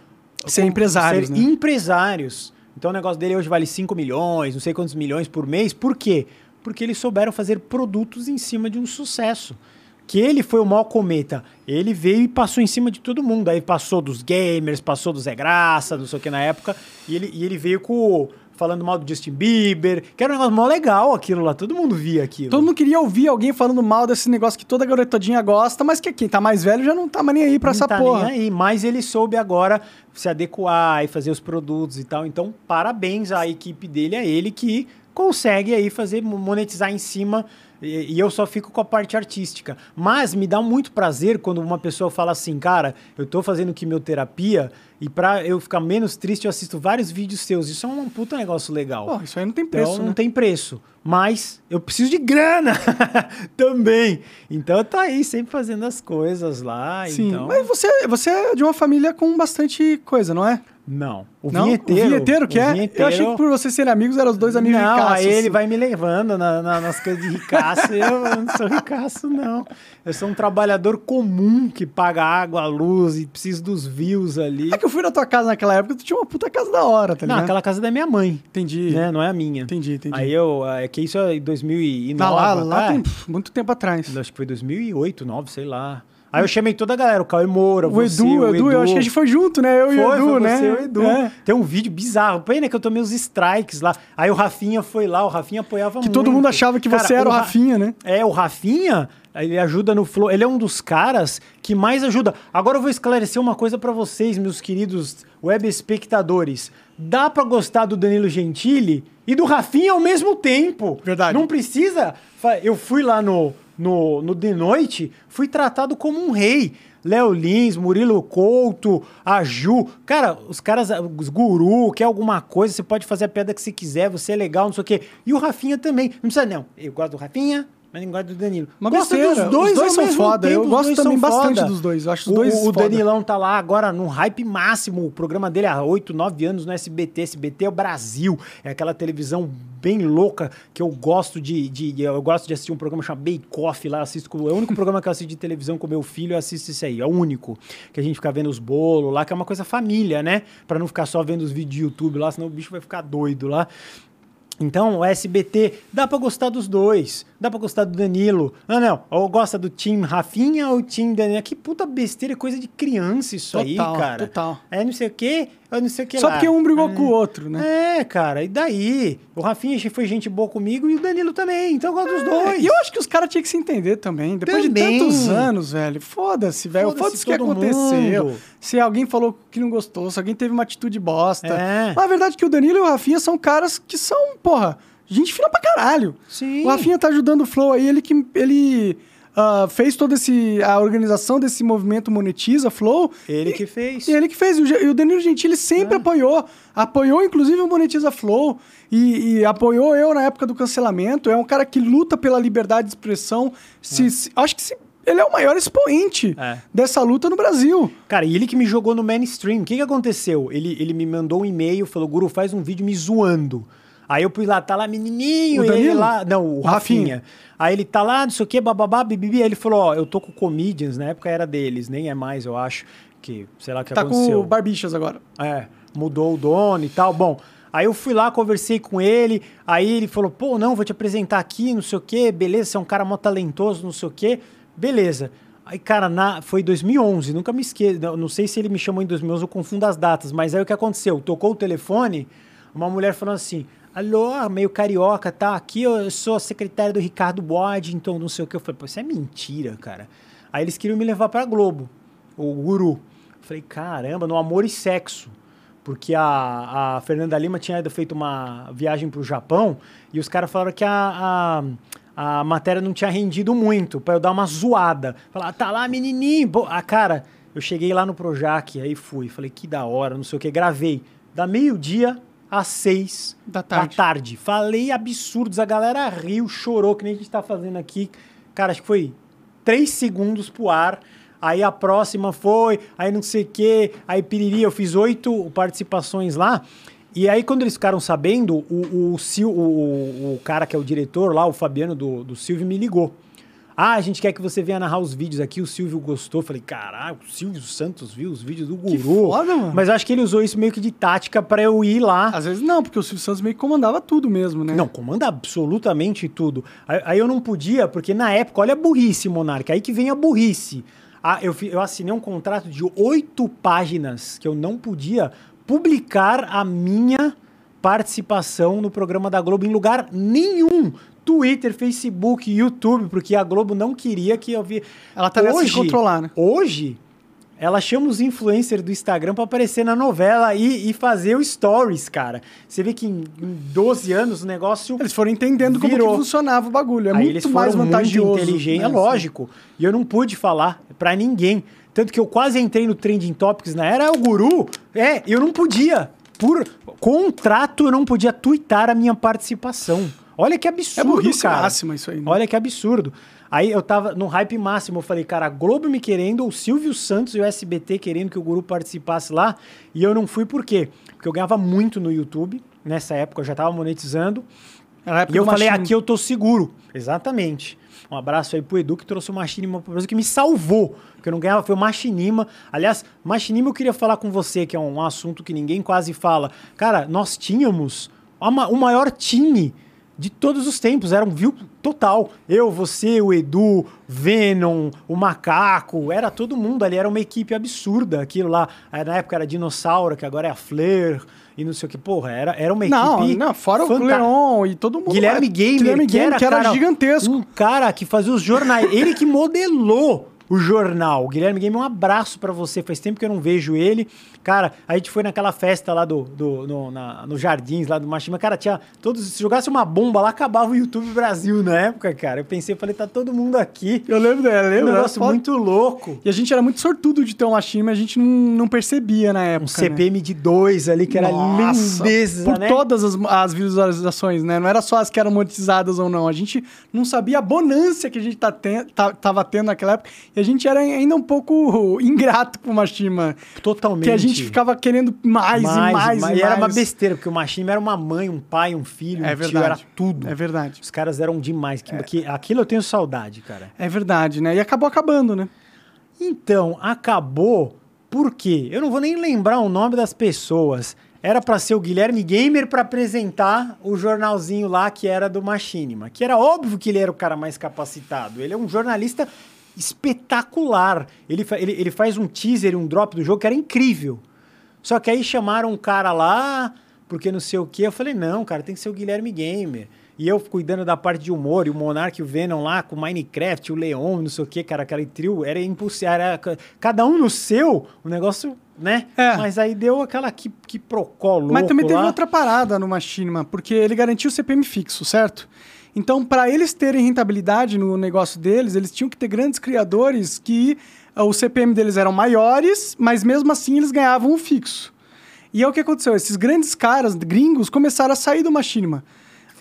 Ser empresários, ser né? empresários. Então o negócio dele hoje vale 5 milhões, não sei quantos milhões por mês. Por quê? Porque eles souberam fazer produtos em cima de um sucesso. Que ele foi o maior cometa. Ele veio e passou em cima de todo mundo. Aí passou dos gamers, passou do Zé Graça, não sei o que na época. E ele, e ele veio com. Falando mal do Justin Bieber. Que era um negócio mó legal aquilo lá. Todo mundo via aquilo. Todo mundo queria ouvir alguém falando mal desse negócio que toda garotadinha gosta, mas que quem tá mais velho já não tá mais nem aí pra não essa tá porra. nem aí, mas ele soube agora se adequar e fazer os produtos e tal. Então, parabéns à equipe dele, a ele que consegue aí fazer monetizar em cima e, e eu só fico com a parte artística. Mas me dá muito prazer quando uma pessoa fala assim, cara, eu tô fazendo quimioterapia e pra eu ficar menos triste eu assisto vários vídeos seus. Isso é um puta negócio legal. Pô, isso aí não tem preço, Então, né? não tem preço. Mas eu preciso de grana também. Então tá aí sempre fazendo as coisas lá. Sim, então... mas você, você é de uma família com bastante coisa, não é? Não. O não? vinheteiro. O vinheteiro que o é? vinheteiro- Eu achei que por vocês serem amigos eram os dois amigos Não, ricaços, aí ele vai me levando na- na- nas coisas de ricaço. eu não sou ricaço, não. Eu sou um trabalhador comum que paga água, luz e precisa dos views ali. É que eu fui na tua casa naquela época, tu tinha uma puta casa da hora, tá Não, ligado? aquela casa é da minha mãe, Entendi. né? Não é a minha. Entendi, entendi. Aí eu... É que isso é em 2009. Tá lá, lá é. tem muito tempo atrás. Acho que foi 2008, 2009, sei lá. Aí eu chamei toda a galera, o Cauê Moura, O você, Edu, o Edu, eu acho que a gente foi junto, né? Eu e o Foi, Edu, foi né? você, o Edu. É. Tem um vídeo bizarro. Pena que eu tomei os strikes lá. Aí o Rafinha foi lá, o Rafinha apoiava Que muito. todo mundo achava que Cara, você era o Ra- Rafinha, né? É, o Rafinha, ele ajuda no flow. Ele é um dos caras que mais ajuda. Agora eu vou esclarecer uma coisa pra vocês, meus queridos web espectadores. Dá pra gostar do Danilo Gentili e do Rafinha ao mesmo tempo. Verdade. Não precisa. Eu fui lá no no, no de noite, fui tratado como um rei. Léo Lins, Murilo Couto, a Ju. Cara, os caras, os guru, quer alguma coisa, você pode fazer a piada que você quiser, você é legal, não sei o quê. E o Rafinha também. Não precisa, não. Eu gosto do Rafinha, mas não gosto do Danilo. Uma Gosto besteira. dos dois, Os dois são foda. tempo, Eu os gosto também bastante foda. dos dois. Eu acho os O- dois O, foda. Danilão tá lá agora num hype máximo. O programa dele há 8, 9 anos no SBT. SBT é o Brasil. É aquela televisão bem louca que eu gosto de, de- eu gosto de assistir um programa chamado Bake Off lá. Assisto, é o único programa que eu assisto de televisão com meu filho. Eu assisto isso aí. É o único. Que a gente fica vendo os bolos lá, que é uma coisa família, né? Pra não ficar só vendo os vídeos de YouTube lá, senão o bicho vai ficar doido lá. Então, o SBT, dá pra gostar dos dois. Dá pra gostar do Danilo. Ah, não. Ou gosta do time Rafinha ou time Danilo. Que puta besteira, é coisa de criança isso aí, Total, cara. total. É não sei o quê, ou não sei o que Só lá. porque um brigou É. com o outro, né? É, cara, e daí? O Rafinha foi gente boa comigo e o Danilo também. Então eu gosto dos dois. É, E eu acho que os caras tinham que se entender também. Depois Também. de tantos anos, velho. Foda-se, velho. Foda-se o que aconteceu. mundo. Se alguém falou que não gostou, se alguém teve uma atitude bosta. É. Mas a verdade é que o Danilo e o Rafinha são caras que são, porra, gente fina pra caralho. Sim. O Rafinha tá ajudando o Flow aí, ele que. Ele, ah, fez toda esse, a organização desse movimento Monetiza Flow. Ele que fez. E ele que fez. E o E o Danilo Gentili É. sempre apoiou. Apoiou, inclusive, o Monetiza Flow. E, e apoiou eu na época do cancelamento. É um cara que luta pela liberdade de expressão. Se, se- acho que se- ele é o maior expoente É. dessa luta no Brasil. Cara, e ele que me jogou no mainstream. O que, que aconteceu? Ele, ele me mandou um e-mail, falou, Guru, faz um vídeo me zoando. Aí eu fui lá, tá lá, menininho, O e ele lá... Não, o Rafinha. Rafinha. Aí ele tá lá, não sei o que, bababá, bibibi. Aí ele falou, ó, eu tô com comedians, na época era deles, nem é mais, eu acho, que sei lá o que Tá aconteceu. com o Barbichas agora. É, mudou o dono e tal. Bom, aí eu fui lá, conversei com ele, aí ele falou, pô, não, vou te apresentar aqui, não sei o quê, beleza, você é um cara mó talentoso, não sei o quê, beleza. Aí, cara, na, foi 2011, nunca me esqueço, não, não sei se ele me chamou em 2011, eu confundo as datas, mas aí o que aconteceu? Tocou o telefone, uma mulher falou assim, alô, meio carioca, tá, aqui eu sou a secretária do Ricardo Waddington, não sei o que. Eu falei, pô, isso é mentira, cara. Aí eles queriam me levar pra Globo, o guru. Eu falei, caramba, no Amor e Sexo. Porque a, a Fernanda Lima tinha feito uma viagem pro Japão e os caras falaram que a, a, a matéria não tinha rendido muito, pra eu dar uma zoada. Falar, tá lá, menininho. A cara, eu cheguei lá no Projac, aí fui. Falei, que da hora, não sei o que. Gravei. Da meio-dia às seis Da tarde. da tarde. Falei absurdos, a galera riu, chorou, que nem a gente tá fazendo aqui. Cara, acho que foi três segundos pro ar. Aí a próxima foi, aí não sei o quê, aí piriri, eu fiz oito participações lá. E aí, quando eles ficaram sabendo, o, o, o- o cara que é o diretor lá, o Fabiano do, do Silvio, me ligou. Ah, a gente quer que você venha narrar os vídeos aqui, o Silvio gostou. Falei, caralho, o Silvio Santos viu os vídeos do Guru. Que foda, mano. Mas eu acho que ele usou isso meio que de tática pra eu ir lá. Às vezes não, porque o Silvio Santos meio que comandava tudo mesmo, né? Não, comanda absolutamente tudo. Aí, aí eu não podia, porque na época, olha a burrice, Monarca, aí que vem a burrice. Ah, eu, eu assinei um contrato de oito páginas que eu não podia publicar a minha participação no programa da Globo em lugar nenhum. Twitter, Facebook, YouTube, porque a Globo não queria que eu vi. Ela tá nessa de controlar, né? Hoje, ela chama os influencers do Instagram pra aparecer na novela e, e fazer o stories, cara. Você vê que em, em 12 anos o negócio Eles foram entendendo como Virou. que funcionava o bagulho. É Aí eles muito foram mais vantajoso. muito inteligentes, né? é lógico. E eu não pude falar pra ninguém. Tanto que eu quase entrei no Trending Topics na era, é o guru. É, eu não podia. Por contrato, eu não podia twittar a minha participação. Olha que É absurdo, burrice cara. máxima isso aí, né? Olha que absurdo. Aí eu tava no hype máximo, eu falei, cara, a Globo me querendo, o Silvio Santos e o SBT querendo que o Guru participasse lá, e eu não fui por quê? Porque eu ganhava muito no YouTube, nessa época eu já tava monetizando, e eu falei, machismo. aqui eu tô seguro. Exatamente. Um abraço aí pro Edu que trouxe o Machinima pro Brasil, que me salvou. Que eu não ganhava, foi o Machinima. Aliás, Machinima eu queria falar com você, que é um assunto que ninguém quase fala. Cara, nós tínhamos a ma- o maior time de todos os tempos. Era um view total. Eu, você, o Edu, Venom, o Macaco. Era todo mundo ali. Era uma equipe absurda. Aquilo lá. Na época era Dinossauro, que agora é a Flair. E não sei o que. Porra, era, era uma Não, equipe. não, fora o fantástica. Leon e todo mundo. Guilherme. Gamer, Guilherme que Gamer, era, que era cara, gigantesco. Um cara que fazia os jornais. ele que modelou o jornal. Guilherme Game, um abraço para você. Faz tempo que eu não vejo ele. Cara, a gente foi naquela festa lá do, do no, na, no Jardins, lá do Machima. Cara, tinha todos. Se jogasse uma bomba lá, acabava o YouTube Brasil na época, cara. Eu pensei, falei, tá todo mundo aqui. Eu lembro dela, lembro. Um negócio muito louco. E a gente era muito sortudo de ter um Machima, a gente não, não percebia na época. Um CPM né? de 2 ali, que era Nossa, lindeza, Por né? todas as, as visualizações, né? Não era só as que eram monetizadas ou não. A gente não sabia a bonância que a gente tá ten, tá, tava tendo naquela época. E a gente era ainda um pouco ingrato com o Machima. Totalmente. Que a gente ficava querendo mais, mais e mais. mais e, era mais. uma besteira, porque o Machima era uma mãe, um pai, um filho, É um tio, verdade. era tudo. É verdade. Os caras eram demais. Que, que- aquilo eu tenho saudade, cara. É verdade, né? E acabou acabando, né? Então, acabou por quê? Eu não vou nem lembrar o nome das pessoas. Era pra ser o Guilherme Gamer pra apresentar o jornalzinho lá que era do Machinima. Que era óbvio que ele era o cara mais capacitado. Ele é um jornalista espetacular. Ele, ele, ele faz um teaser, um drop do jogo que era incrível. Só que aí chamaram um cara lá, porque não sei o quê. Eu falei, não, cara, tem que ser o Guilherme Gamer. E eu cuidando da parte de humor, e o Monark e o Venom lá com o Minecraft, o Leon, não sei o quê, cara, aquele trio, era ca- cada um no seu, o negócio, né? É. Mas aí deu aquela que, que procó louco Mas também teve lá. outra parada no Machinima, porque ele garantiu o CPM fixo, certo? Então, para eles terem rentabilidade no negócio deles, eles tinham que ter grandes criadores que ah, o CPM deles eram maiores, mas mesmo assim eles ganhavam um fixo. E é o que aconteceu, esses grandes caras gringos começaram a sair do Machinima.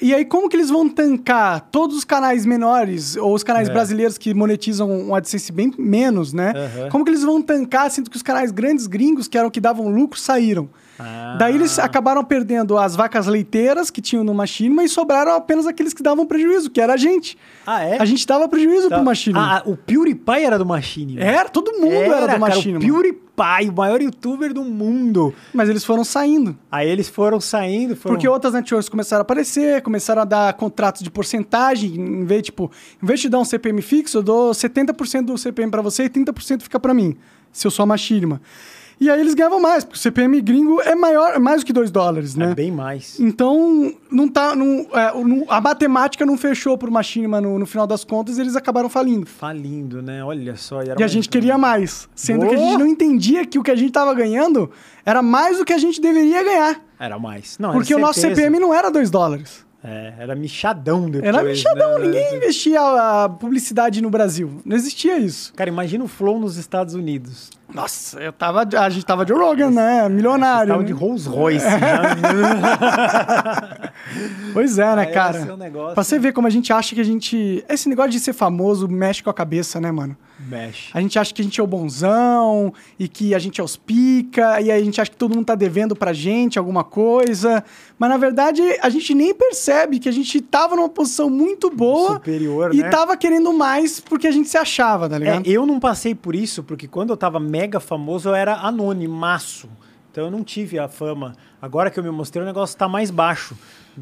E aí, como que eles vão tancar todos os canais menores, ou os canais É. brasileiros que monetizam um AdSense bem menos, né? Aham. Como que eles vão tancar, sendo que os canais grandes gringos, que eram que davam lucro, saíram? Ah. Daí eles acabaram perdendo as vacas leiteiras que tinham no Machinima e sobraram apenas aqueles que davam prejuízo, que era a gente. Ah, é? A gente dava prejuízo Tá. pro Machinima. Ah, o PewDiePie era do Machinima. Era, todo mundo era, do cara, Machinima. o PewDiePie, o maior youtuber do mundo. Mas eles foram saindo. Aí eles foram saindo, foram... Porque outras networks começaram a aparecer, começaram a dar contratos de porcentagem, em vez, tipo, em vez de dar um CPM fixo, eu dou 70% do CPM pra você e 30% fica pra mim, se eu sou a Machinima. E aí eles ganhavam mais, porque o CPM gringo é maior, é mais do que 2 dólares, né? É bem mais. Então, não tá, não, é, não- a matemática não fechou pro Machinima no, no final das contas e eles acabaram falindo. Falindo, né? Olha só. era E a gente queria mais, sendo que a Boa! gente não entendia que o que a gente tava ganhando era mais do que a gente deveria ganhar. Era mais. Não, Porque o nosso. CPM não era 2 dólares. É, era michadão depois. Era michadão, né? ninguém investia a publicidade no Brasil. Não existia isso. Cara, imagina o Flow nos Estados Unidos. Nossa, eu tava, a gente tava de Rogan, né? Milionário. Tava né? de Rolls Royce. já. Pois é, né, cara? negócio- Pra você ver como a gente acha que a gente. Esse negócio de ser famoso mexe com a cabeça, né, mano? Mexe. A gente acha que a gente é o bonzão e que a gente é os pica, e a gente acha que todo mundo tá devendo pra gente alguma coisa. Mas na verdade, a gente nem percebe que a gente tava numa posição muito boa Superior, e né? tava querendo mais porque a gente se achava, tá É, ligado? eu não passei por isso, porque quando eu tava mega famoso, eu era anônimaço. Então eu não tive a fama. Agora que eu me mostrei, o negócio tá mais baixo.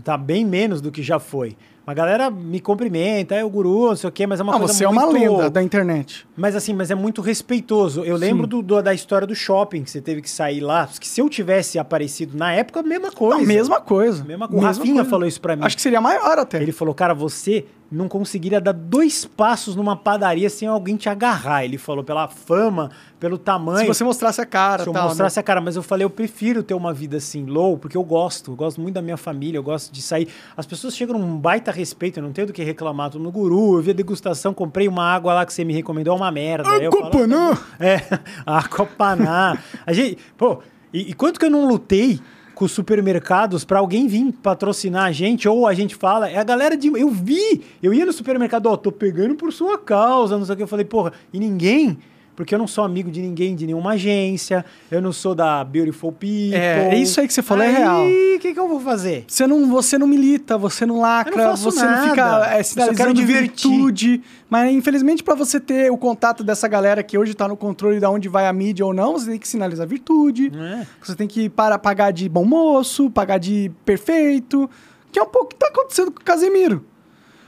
Tá bem menos do que já foi. A galera me cumprimenta, é o guru, não sei o quê, mas é uma Ah, coisa você é muito... uma lenda da internet. Mas assim, mas é muito respeitoso. Eu lembro do, do- da história do shopping, que você teve que sair lá. Que se eu tivesse aparecido na época, mesma coisa. A mesma coisa. Mesma coisa. O Rafinha falou isso pra mim. Acho que seria maior até. Ele falou, cara, você não conseguiria dar dois passos numa padaria sem alguém te agarrar. Ele falou, pela fama, pelo tamanho. Se você mostrasse a cara Se eu tal, né? mostrasse a cara, mas eu falei, eu prefiro ter uma vida assim, low, porque eu gosto, eu gosto muito da minha família, eu gosto de sair. As pessoas chegam num baita respeito, eu não tenho do que reclamar. Tô no guru, eu vi a degustação, comprei uma água lá que você me recomendou, é uma merda. Falo, Aquapanã! é, a Copaná. A gente, pô, e, e quanto que eu não lutei com os supermercados pra alguém vir patrocinar a gente, ou a gente fala, é a galera de. Eu vi! Eu ia no supermercado, ó, tô pegando por sua causa, não sei o que. Eu falei, porra, e ninguém. Porque eu não sou amigo de ninguém, de nenhuma agência, eu não sou da Beautiful People. É, isso aí que você falou é real. Aí, o que, que eu vou fazer? Você não, você não milita, você não lacra, não você não nada. fica Eu é, sinalizando virtude. Mas, infelizmente, pra você ter o contato dessa galera que hoje tá no controle de onde vai a mídia ou não, você tem que sinalizar virtude. É. Você tem que para, pagar de bom moço, pagar de perfeito. Que é um pouco o que tá acontecendo com o Casemiro.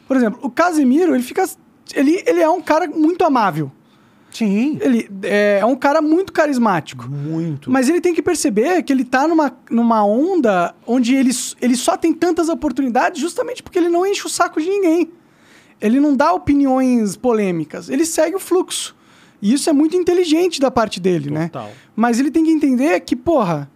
Por exemplo, o Casemiro, ele fica. Ele, ele é um cara muito amável. Sim. Ele é, é um cara muito carismático. Muito. Mas ele tem que perceber que ele tá numa, numa onda onde ele, ele só tem tantas oportunidades justamente porque ele não enche o saco de ninguém. Ele não dá opiniões polêmicas, ele segue o fluxo. E isso é muito inteligente da parte dele, né? Total. Mas ele tem que entender que, porra,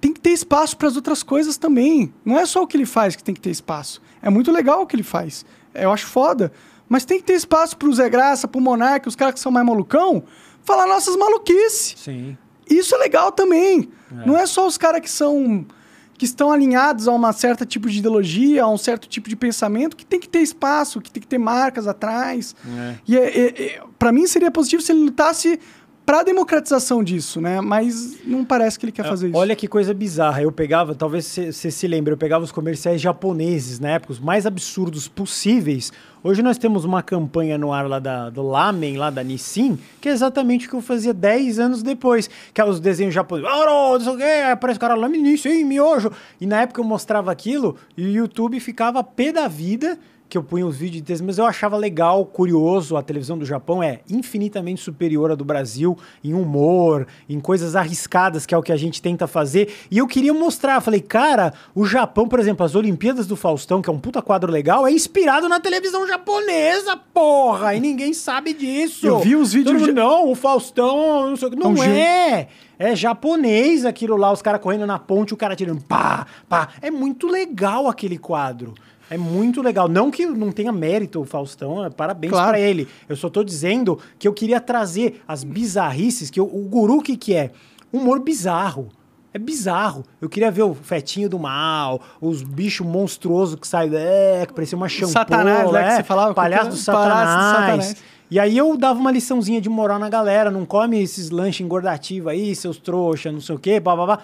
tem que ter espaço para as outras coisas também. Não é só o que ele faz que tem que ter espaço. É muito legal o que ele faz. Eu acho foda. Mas tem que ter espaço pro Zé Graça, pro Monark, os caras que são mais malucão, falar nossas maluquices. Sim. Isso é legal também. Não é só os caras que são que estão alinhados a uma certa tipo de ideologia, a um certo tipo de pensamento, que tem que ter espaço, que tem que ter marcas atrás. É. E é, é, é, para mim seria positivo se ele lutasse para democratização disso, né? Mas não parece que ele quer fazer isso. Olha que coisa bizarra. Eu pegava, talvez você se lembre, eu pegava os comerciais japoneses na época, os mais absurdos possíveis. Hoje nós temos uma campanha no ar lá da, do Lamen, lá da Nissin, que é exatamente o que eu fazia 10 anos depois. Que é os desenhos japoneses. Oh, não sei o quê, aparece o cara Lamen Nissin, miojo. E na época eu mostrava aquilo e o YouTube ficava pé da vida que eu punha os vídeos de texto, mas eu achava legal, curioso, a televisão do Japão é infinitamente superior à do Brasil em humor, em coisas arriscadas, que é o que a gente tenta fazer. E eu queria mostrar, falei, cara, o Japão, por exemplo, as Olimpíadas do Faustão, que é um puta quadro legal, é inspirado na televisão japonesa, porra! E ninguém sabe disso. Eu vi os vídeos mundo, de- Não, o Faustão, não sei o que. Não um gênio. é! É japonês aquilo lá, os caras correndo na ponte, o cara tirando pá, pá. É muito legal aquele quadro. É muito legal. Não que não tenha mérito o Faustão, é, parabéns Claro. pra ele. Eu só tô dizendo que eu queria trazer as bizarrices, que o, o guru que que é? Humor bizarro. É bizarro. Eu queria ver o fetinho do mal, os bichos monstruosos que saem, é, que parecia uma shampoo, Satanás, né, é, que você falava, palhaço do palhaço do satanás. Satanás. E aí eu dava uma liçãozinha de moral na galera, não come esses lanches engordativos aí, seus trouxa, não sei o quê, blá, blá, blá.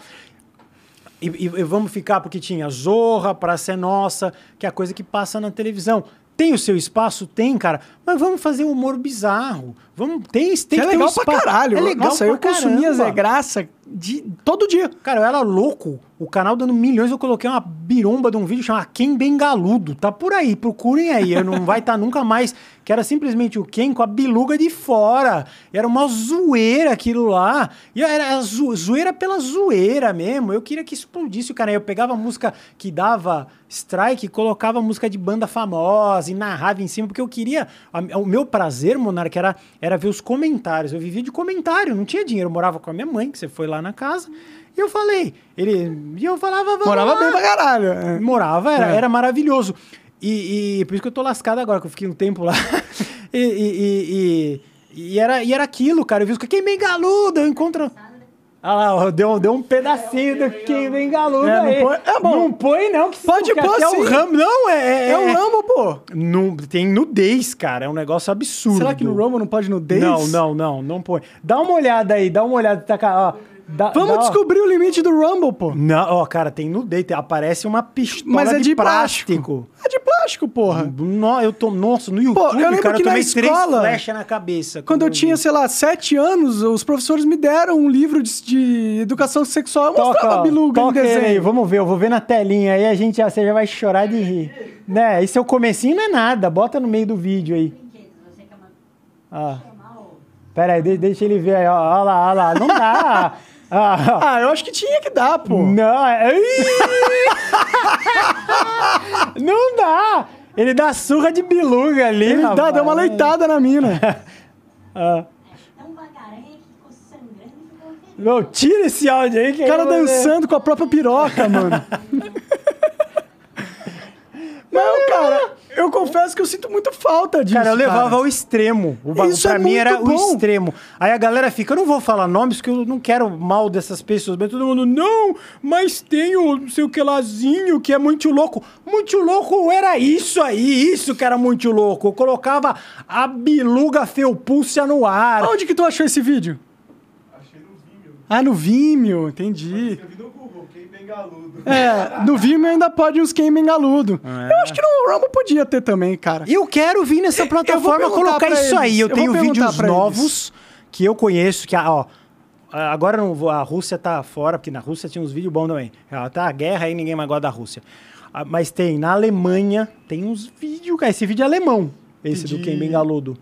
E, e- e vamos ficar porque tinha Zorra, Praça é Nossa, que é a coisa que passa na televisão. Tem o seu espaço? Tem, cara. Mas vamos fazer um humor bizarro. Vamos, tem, tem Que é ter um legal pra caralho. É legal Nossa, eu consumia. Zé Graça de, todo dia. Cara, eu era louco. O canal dando milhões, eu coloquei uma biromba de um vídeo chamado Ken Bengaludo. Tá por aí, procurem aí. Eu não vai estar nunca mais. Que era simplesmente o Ken com a biluga de fora. Era uma zoeira aquilo lá. E era zo- zoeira pela zoeira mesmo. Eu queria que explodisse o cara. Eu pegava a música que dava strike e colocava música de banda famosa e narrava em cima, porque eu queria. A- o meu prazer, Monarca, era, era ver os comentários. Eu vivia de comentário, não tinha dinheiro. Eu morava com a minha mãe, que você foi lá na casa. E eu falei, ele. E eu falava, vamos Morava lá. bem pra caralho. Morava, era, É. era maravilhoso. E, e por isso que eu tô lascado agora, que eu fiquei um tempo lá. e, e, e, e- era, e era aquilo, cara. Eu vi os quem bem galudo, eu encontro. Ah lá, deu, deu um pedacinho do quem bem galudo É, não aí. põe- é bom. Não põe, não. Que Pode pôr, sim. o ramo. Não, é. É o Rumble, pô. Não, tem nudez, cara. É um negócio absurdo. Será que no Rumble não pode nudez? Não, não, não, não põe. Dá uma olhada aí, dá uma olhada. Tá, ca- ó, dá- Vamos ó. descobrir o limite do Rumble, pô. Não, ó, cara, tem nudez. tem- Aparece uma pistola Mas é de, de plástico. plástico. É de plástico, porra. No, eu tô, nossa, no YouTube, eu lembro cara, que eu na tomei escola, três flechas na cabeça. Quando eu vi. tinha, sei lá, sete anos, os professores me deram um livro de, de educação sexual. Eu mostrava ó, a biluga em toca aí, desenho. vamos ver, eu vou ver na telinha aí, a gente já, você já vai chorar de rir. Né, esse é o comecinho, não é nada, bota no meio do vídeo aí. Ó. Pera aí, de- deixa ele ver aí, ó lá, ó lá, não dá. Ah, Ah, eu acho que tinha que dar, pô. Não, é- não dá. Ele dá surra de biluga ali, Ele dá, deu uma leitada na mina. Ah. Não, tira esse áudio aí que O cara dançando com a própria piroca, mano. Não, cara, eu confesso que eu sinto muito falta disso. Cara, eu levava cara. ao extremo. O bagulho pra é mim era muito o bom. extremo. Aí a galera fica, eu não vou falar nomes, porque eu não quero mal dessas pessoas. Mas todo mundo, não, mas tem o não sei o que lázinho, que é muito louco. Muito louco era isso aí, isso que era muito louco. Eu colocava a biluga felpúcia no ar. Onde que tu achou esse vídeo? Achei no Vimeo. Ah, no Vimeo, entendi. No Google, quem bem galudo. É, no Vimeo ainda pode uns game engaludo. Eu acho que no Rumble podia ter também, cara. Eu quero vir nessa plataforma colocar isso eles. aí. Eu, Eu tenho vídeos eles. novos que eu conheço, que, ah, ó, agora não vou, a Rússia tá fora, porque na Rússia tinha uns vídeos bons também. Ah, Tá a guerra aí, ninguém mais gosta da Rússia. Ah, Mas tem, na Alemanha, tem uns vídeos, cara. Esse vídeo é alemão, esse do Entendi. Ken Bengaludo.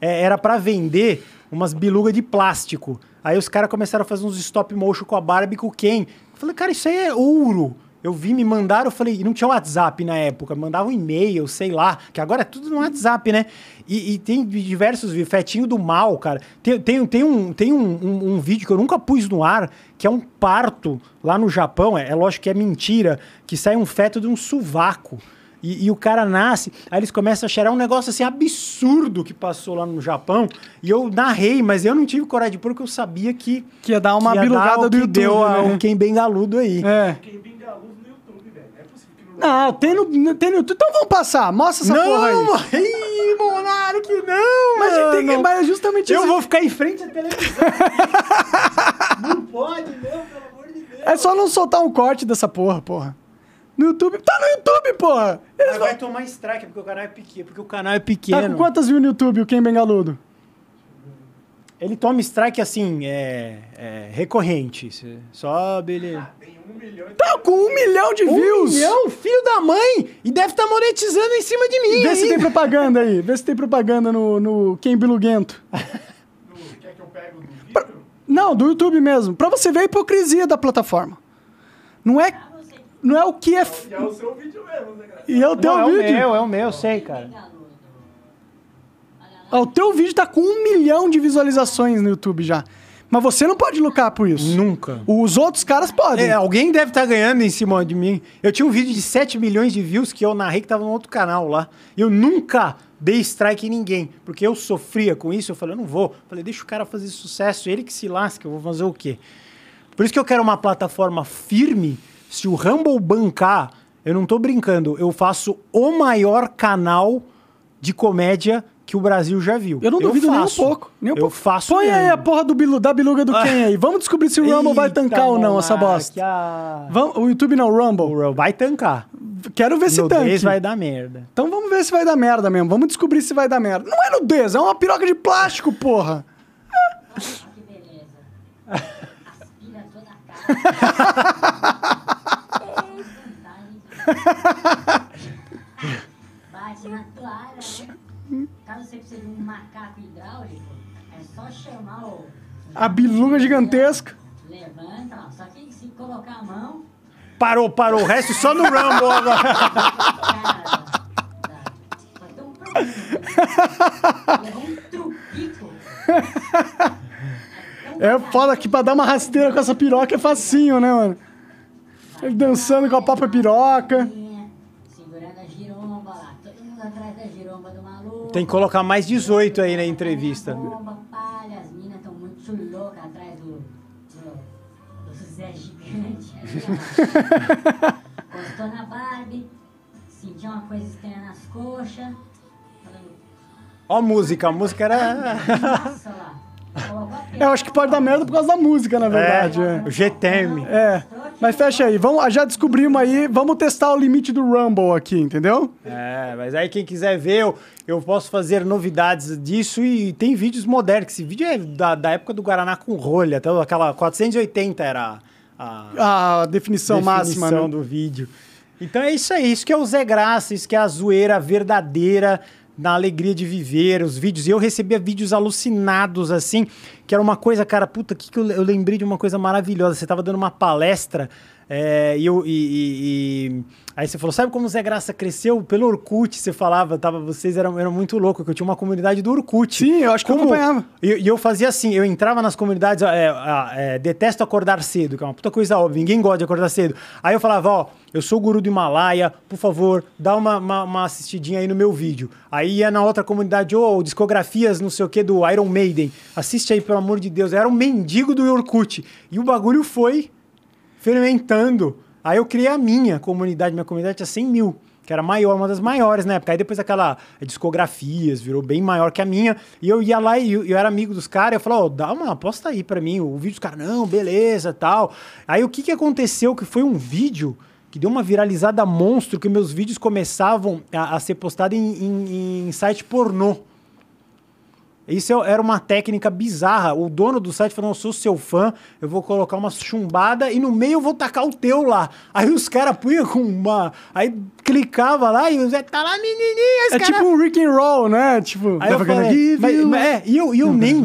É, era pra vender umas bilugas de plástico. Aí os caras começaram a fazer uns stop motion com a Barbie e com o Ken. Eu falei, cara, isso aí é ouro. Eu vi, me mandaram, eu falei, não tinha WhatsApp na época, mandava um e-mail, sei lá, que agora é tudo no WhatsApp, né? E, e tem diversos vídeos, Fetinho do Mal, cara. Tem, tem, tem, um, tem um, um, um vídeo que eu nunca pus no ar, que é um parto lá no Japão, é, é lógico que é mentira, que sai um feto de um sovaco. E, e o cara nasce, aí eles começam a cheirar um negócio assim absurdo que passou lá no Japão. E eu narrei, mas eu não tive coragem de pôr, porque eu sabia que. Que ia dar uma que ia bilugada do que YouTube. Deu né? um quem bem galudo aí. É. Quem a luz no YouTube, velho. Não é possível que não Não, tem no, tem no YouTube. Então vamos passar. Mostra essa porra aí. Não, Ih, Monark, não, Mas, gente tem que- mano. mas é justamente Eu isso. vou ficar em frente à televisão. não pode, não, pelo amor de Deus. É só não soltar um corte dessa porra, porra. No YouTube. Tá no YouTube, porra! Eles Mas vão... vai tomar strike porque o canal é pequeno. Porque o canal é Tá pequeno. com quantas views no YouTube o Ken Bengaludo? Ele toma strike assim, é, é recorrente. Cê Sobe ele. tem um milhão e Tá com um milhão de Um views! milhão, filho da mãe! E deve estar monetizando em cima de mim. Vê se tem propaganda aí. Vê se tem propaganda no, no Ken Biluguento. no... Quer que eu pego do vídeo? Não, do YouTube mesmo. Pra você ver a hipocrisia da plataforma. Não é, Pra não é o que é... f- E é o seu vídeo mesmo, né, cara? E é o teu Não, é o vídeo. meu, é o meu, eu sei, cara. O teu vídeo tá com um milhão de visualizações no YouTube já. Mas você não pode lucrar por isso. Nunca. Os outros caras podem. É, alguém deve estar ganhando em cima de mim. Eu tinha um vídeo de 7 milhões de views que eu narrei que tava no outro canal lá. Eu nunca dei strike em ninguém. Porque eu sofria com isso. Eu falei, eu não vou. Falei, deixa o cara fazer sucesso. Ele que se lasca, eu vou fazer o quê? Por isso que eu quero uma plataforma firme. Se o Rumble bancar, eu não tô brincando, eu faço o maior canal de comédia que o Brasil já viu. Eu não duvido nem um pouco. Nem um eu pouco. faço Põe aí mesmo. a porra do bilu, da biluga do Ken aí. Vamos descobrir se o Rumble vai Eita, tancar ou não essa bosta. ah. Vamos, o YouTube não, o Rumble. O Rumble vai tancar. Quero ver se tanque. Vai dar merda. Então vamos ver se vai dar merda mesmo. Vamos descobrir se vai dar merda. Não é nudez, é uma piroca de plástico, porra. Que beleza. Aspira toda a cara. Bate na toalha, né? Caso você precise de um macaco hidráulico, é só chamar o. A biluga gigantesca. Levanta, ó. Só que se colocar a mão, Parou, parou. O resto só no Rumble agora. cara. Só tem um problema. Levou um trupico. É foda que pra dar uma rasteira com essa piroca é facinho, né, mano? Ele dançando com a própria piroca. Segurando a giromba lá. Todo mundo atrás da giromba do maluco. Tem que colocar mais 18 aí na entrevista. Bomba, palha, as minas estão muito loucas atrás do, do, do Zé Gigante. Encostou na Barbie, sentiu uma coisa estranha nas coxas. Falando, Ó a música, a música era... Eu acho que pode dar merda por causa da música, na verdade. É, É. o G-Term. É. Mas fecha aí. Vamos, já descobrimos aí. Vamos testar o limite do Rumble aqui, entendeu? É, mas aí quem quiser ver, eu, eu posso fazer novidades disso e tem vídeos modernos. Esse vídeo é da, da época do Guaraná com rolha, até aquela 480 era a, A definição, máxima, definição né? do vídeo. Então é isso aí, isso que é o Zé Graça, isso que é a zoeira verdadeira na alegria de viver, os vídeos. E eu recebia vídeos alucinados, assim, que era uma coisa, cara, puta, que, que eu, eu lembrei de uma coisa maravilhosa. Você tava dando uma palestra é, e, eu, e, e- e- aí você falou, sabe como o Zé Graça cresceu? Pelo Orkut, você falava, tava, vocês eram, eram muito loucos, que eu tinha uma comunidade do Orkut. Sim, eu acho que eu acompanhava. E eu fazia assim, eu entrava nas comunidades, é, é, detesto acordar cedo, que é uma puta coisa óbvia, ninguém gosta de acordar cedo. Aí eu falava, ó, eu sou o guru do Himalaia, por favor, dá uma, uma, uma assistidinha aí no meu vídeo. Aí ia na outra comunidade, ô, discografias, não sei o que, do Iron Maiden, assiste aí, pelo amor de Deus. Eu era um mendigo do Orkut. E o bagulho foi fermentando. Aí eu criei a minha comunidade, minha comunidade tinha 100 mil, que era maior, uma das maiores na época. Aí depois aquela eh, discografias virou bem maior que a minha. E eu ia lá e eu, eu era amigo dos caras. Eu falava, ó, dá uma aposta aí pra mim. O vídeo dos caras, não, beleza, tal. Aí o que que aconteceu? Que foi um vídeo que deu uma viralizada monstro, que meus vídeos começavam a, a ser postados em, em- em site pornô. Isso é- era uma técnica bizarra. O dono do site falou: Eu sou seu fã, eu vou colocar uma chumbada e no meio eu vou tacar o teu lá. Aí os caras punham com uma. Aí clicava lá e o Zé tá lá, menininha. esse É cara- tipo um Rick and Roll, né? Tipo, Aí eu falei, mas- you mas é, e eu, e eu nem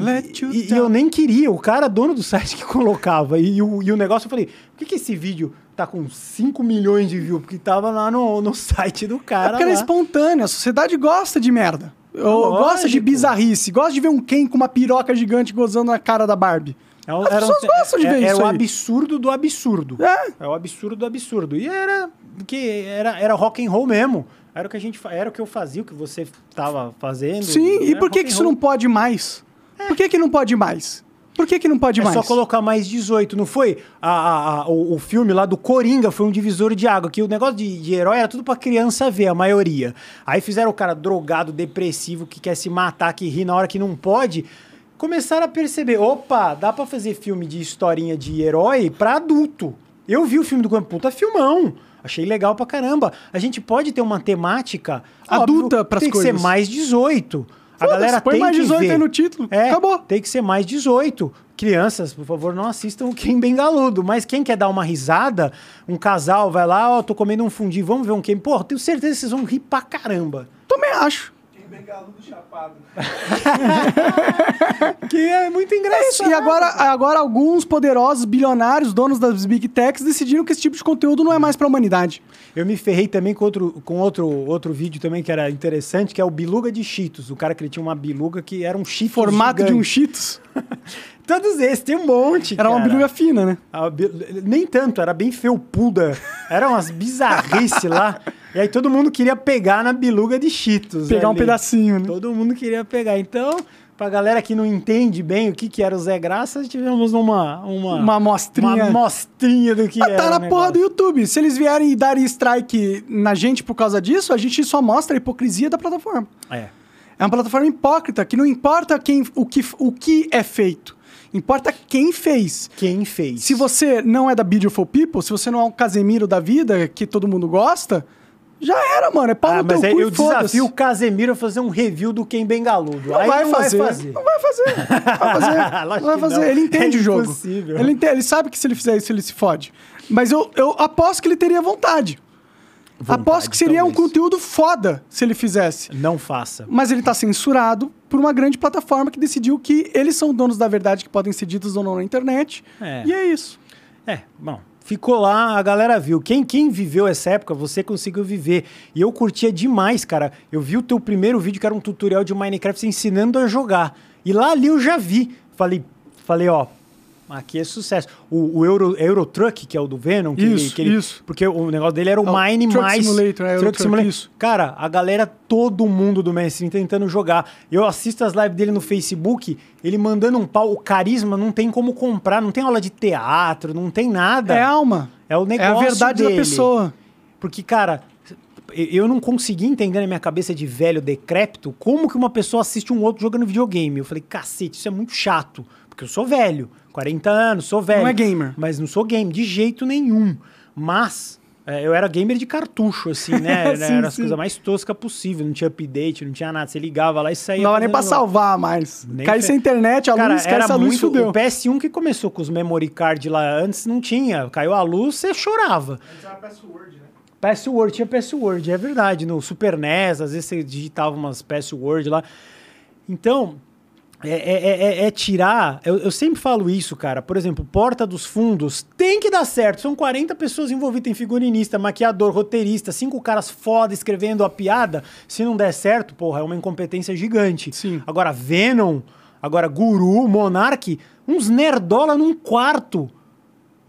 e, e eu nem queria, o cara dono do site que colocava. E, o, e o negócio eu falei, por que, que esse vídeo tá com 5 milhões de views? Porque tava lá no, no site do É cara. porque era lá. espontâneo, a sociedade gosta de merda. Eu- Lógico. Gosta de bizarrice, gosta de ver um Ken com uma piroca gigante gozando na cara da Barbie. É o- As era um- pessoas gostam de é- ver era isso o aí. absurdo do absurdo. É. É o absurdo do absurdo. E era que era, era rock and roll mesmo. Era o que a gente era o que eu fazia, o que você tava fazendo. Sim, e por que, que isso não pode mais? Por que, que não pode mais? Por que, que não pode É mais? só colocar mais 18, não foi? A, a- a- o, o filme lá do Coringa foi um divisor de água, que o negócio de, de herói era tudo pra criança ver, a maioria. Aí fizeram o cara drogado, depressivo, que quer se matar, que ri na hora que não pode. Começaram a perceber, opa, dá pra fazer filme de historinha de herói pra adulto. Eu vi o filme do Coringa, puta filmão. Achei legal pra caramba. A gente pode ter uma temática Adulta óbvio, pras Tem que ser coisas. mais 18. A galera põe tem mais que 18 ver. aí no título, É, acabou. Tem que ser mais 18. Crianças, por favor, não assistam o Ken Bengaludo. Mas quem quer dar uma risada, um casal vai lá, ó, tô comendo um fundi, vamos ver um Ken. Pô, tenho certeza que vocês vão rir pra caramba. Também acho. Chapado. Que é muito É engraçado. E agora, agora alguns poderosos bilionários, donos das big techs, decidiram que esse tipo de conteúdo não é mais pra humanidade. Eu me ferrei também com outro, com outro, outro vídeo também que era interessante, que é o Biluga de Cheetos. O cara que ele tinha uma biluga que era um Cheetos Formato de um gigante. Cheetos. Todos esses, tem um monte, Era uma cara. biluga fina, né? A bi- Nem tanto, era bem felpuda. Eram umas bizarrices lá. E aí todo mundo queria pegar na biluga de Cheetos. Pegar um ali. pedacinho, né? Todo mundo queria pegar. Então, pra galera que não entende bem o que, que era o Zé Graça, tivemos uma... Uma, Uma amostrinha. Uma amostrinha do que Ah, era tá na porra do YouTube. Se eles vierem e darem strike na gente por causa disso, a gente só mostra a hipocrisia da plataforma. É. É uma plataforma hipócrita, que não importa quem, o, que, o que é feito. Importa quem fez. Quem fez? Se você não é da Beautiful People, se você não é um Casemiro da vida, que todo mundo gosta, já era, mano. É pau Ah, no mas teu aí cu eu desafio o Casemiro a fazer um review do Ken Bengaludo. Não vai não fazer. vai fazer. Não vai fazer. Vai fazer. Não vai fazer. não. Ele entende É o jogo. impossível. Ele, entende, ele sabe que se ele fizer isso, ele se fode. Mas eu, eu aposto que ele teria vontade. aposto que seria um talvez. conteúdo foda se ele fizesse. Não faça. Mas ele tá censurado por uma grande plataforma que decidiu que eles são donos da verdade que podem ser ditos ou não na internet. É. E é isso. É, bom, ficou lá, a galera viu. Quem, quem viveu essa época, você conseguiu viver. E eu curtia demais, cara. Eu vi o teu primeiro vídeo, que era um tutorial de Minecraft ensinando a jogar. E lá ali eu já vi. Falei, falei, ó, aqui é sucesso. O, o Euro, Eurotruck, que é o do Venom, que Isso, ele, que ele- isso. Porque o negócio dele era o É o Mine Truck mais. Simulator, é, Eurotruck, isso. Cara, a galera, todo mundo do mainstream tentando jogar. Eu assisto as lives dele no Facebook, ele mandando um pau. O carisma não tem como comprar, não tem aula de teatro, não tem nada. É alma. É o É negócio a verdade da dele. pessoa. Porque, cara, eu não consegui entender na minha cabeça de velho decrépito como que uma pessoa assiste um outro jogando videogame. Eu falei, cacete, isso é muito chato. Porque eu sou velho, 40 anos, sou velho. Não é gamer. Mas não sou game, de jeito nenhum. Mas é, eu era gamer de cartucho, assim, né? Sim, era as sim. coisas mais toscas possível. Não tinha update, não tinha nada. Você ligava lá e saía. Não dava nem pra salvar mais. Nem Cai fe- sem internet, a Cara, luz, era essa luz, muito. fudeu. O PS1 que começou com os memory card lá antes não tinha. Caiu a luz, você chorava. Antes era password, né? Password, tinha password, é verdade. No Super NES, às vezes você digitava umas password lá. Então, é, é- é- é tirar. Eu, eu sempre falo isso, cara. Por exemplo, Porta dos Fundos tem que dar certo. São 40 pessoas envolvidas. Tem figurinista, maquiador, roteirista, cinco caras foda escrevendo a piada. Se não der certo, porra, é uma incompetência gigante. Sim. Agora, Venom, agora Guru, Monark, uns nerdola num quarto.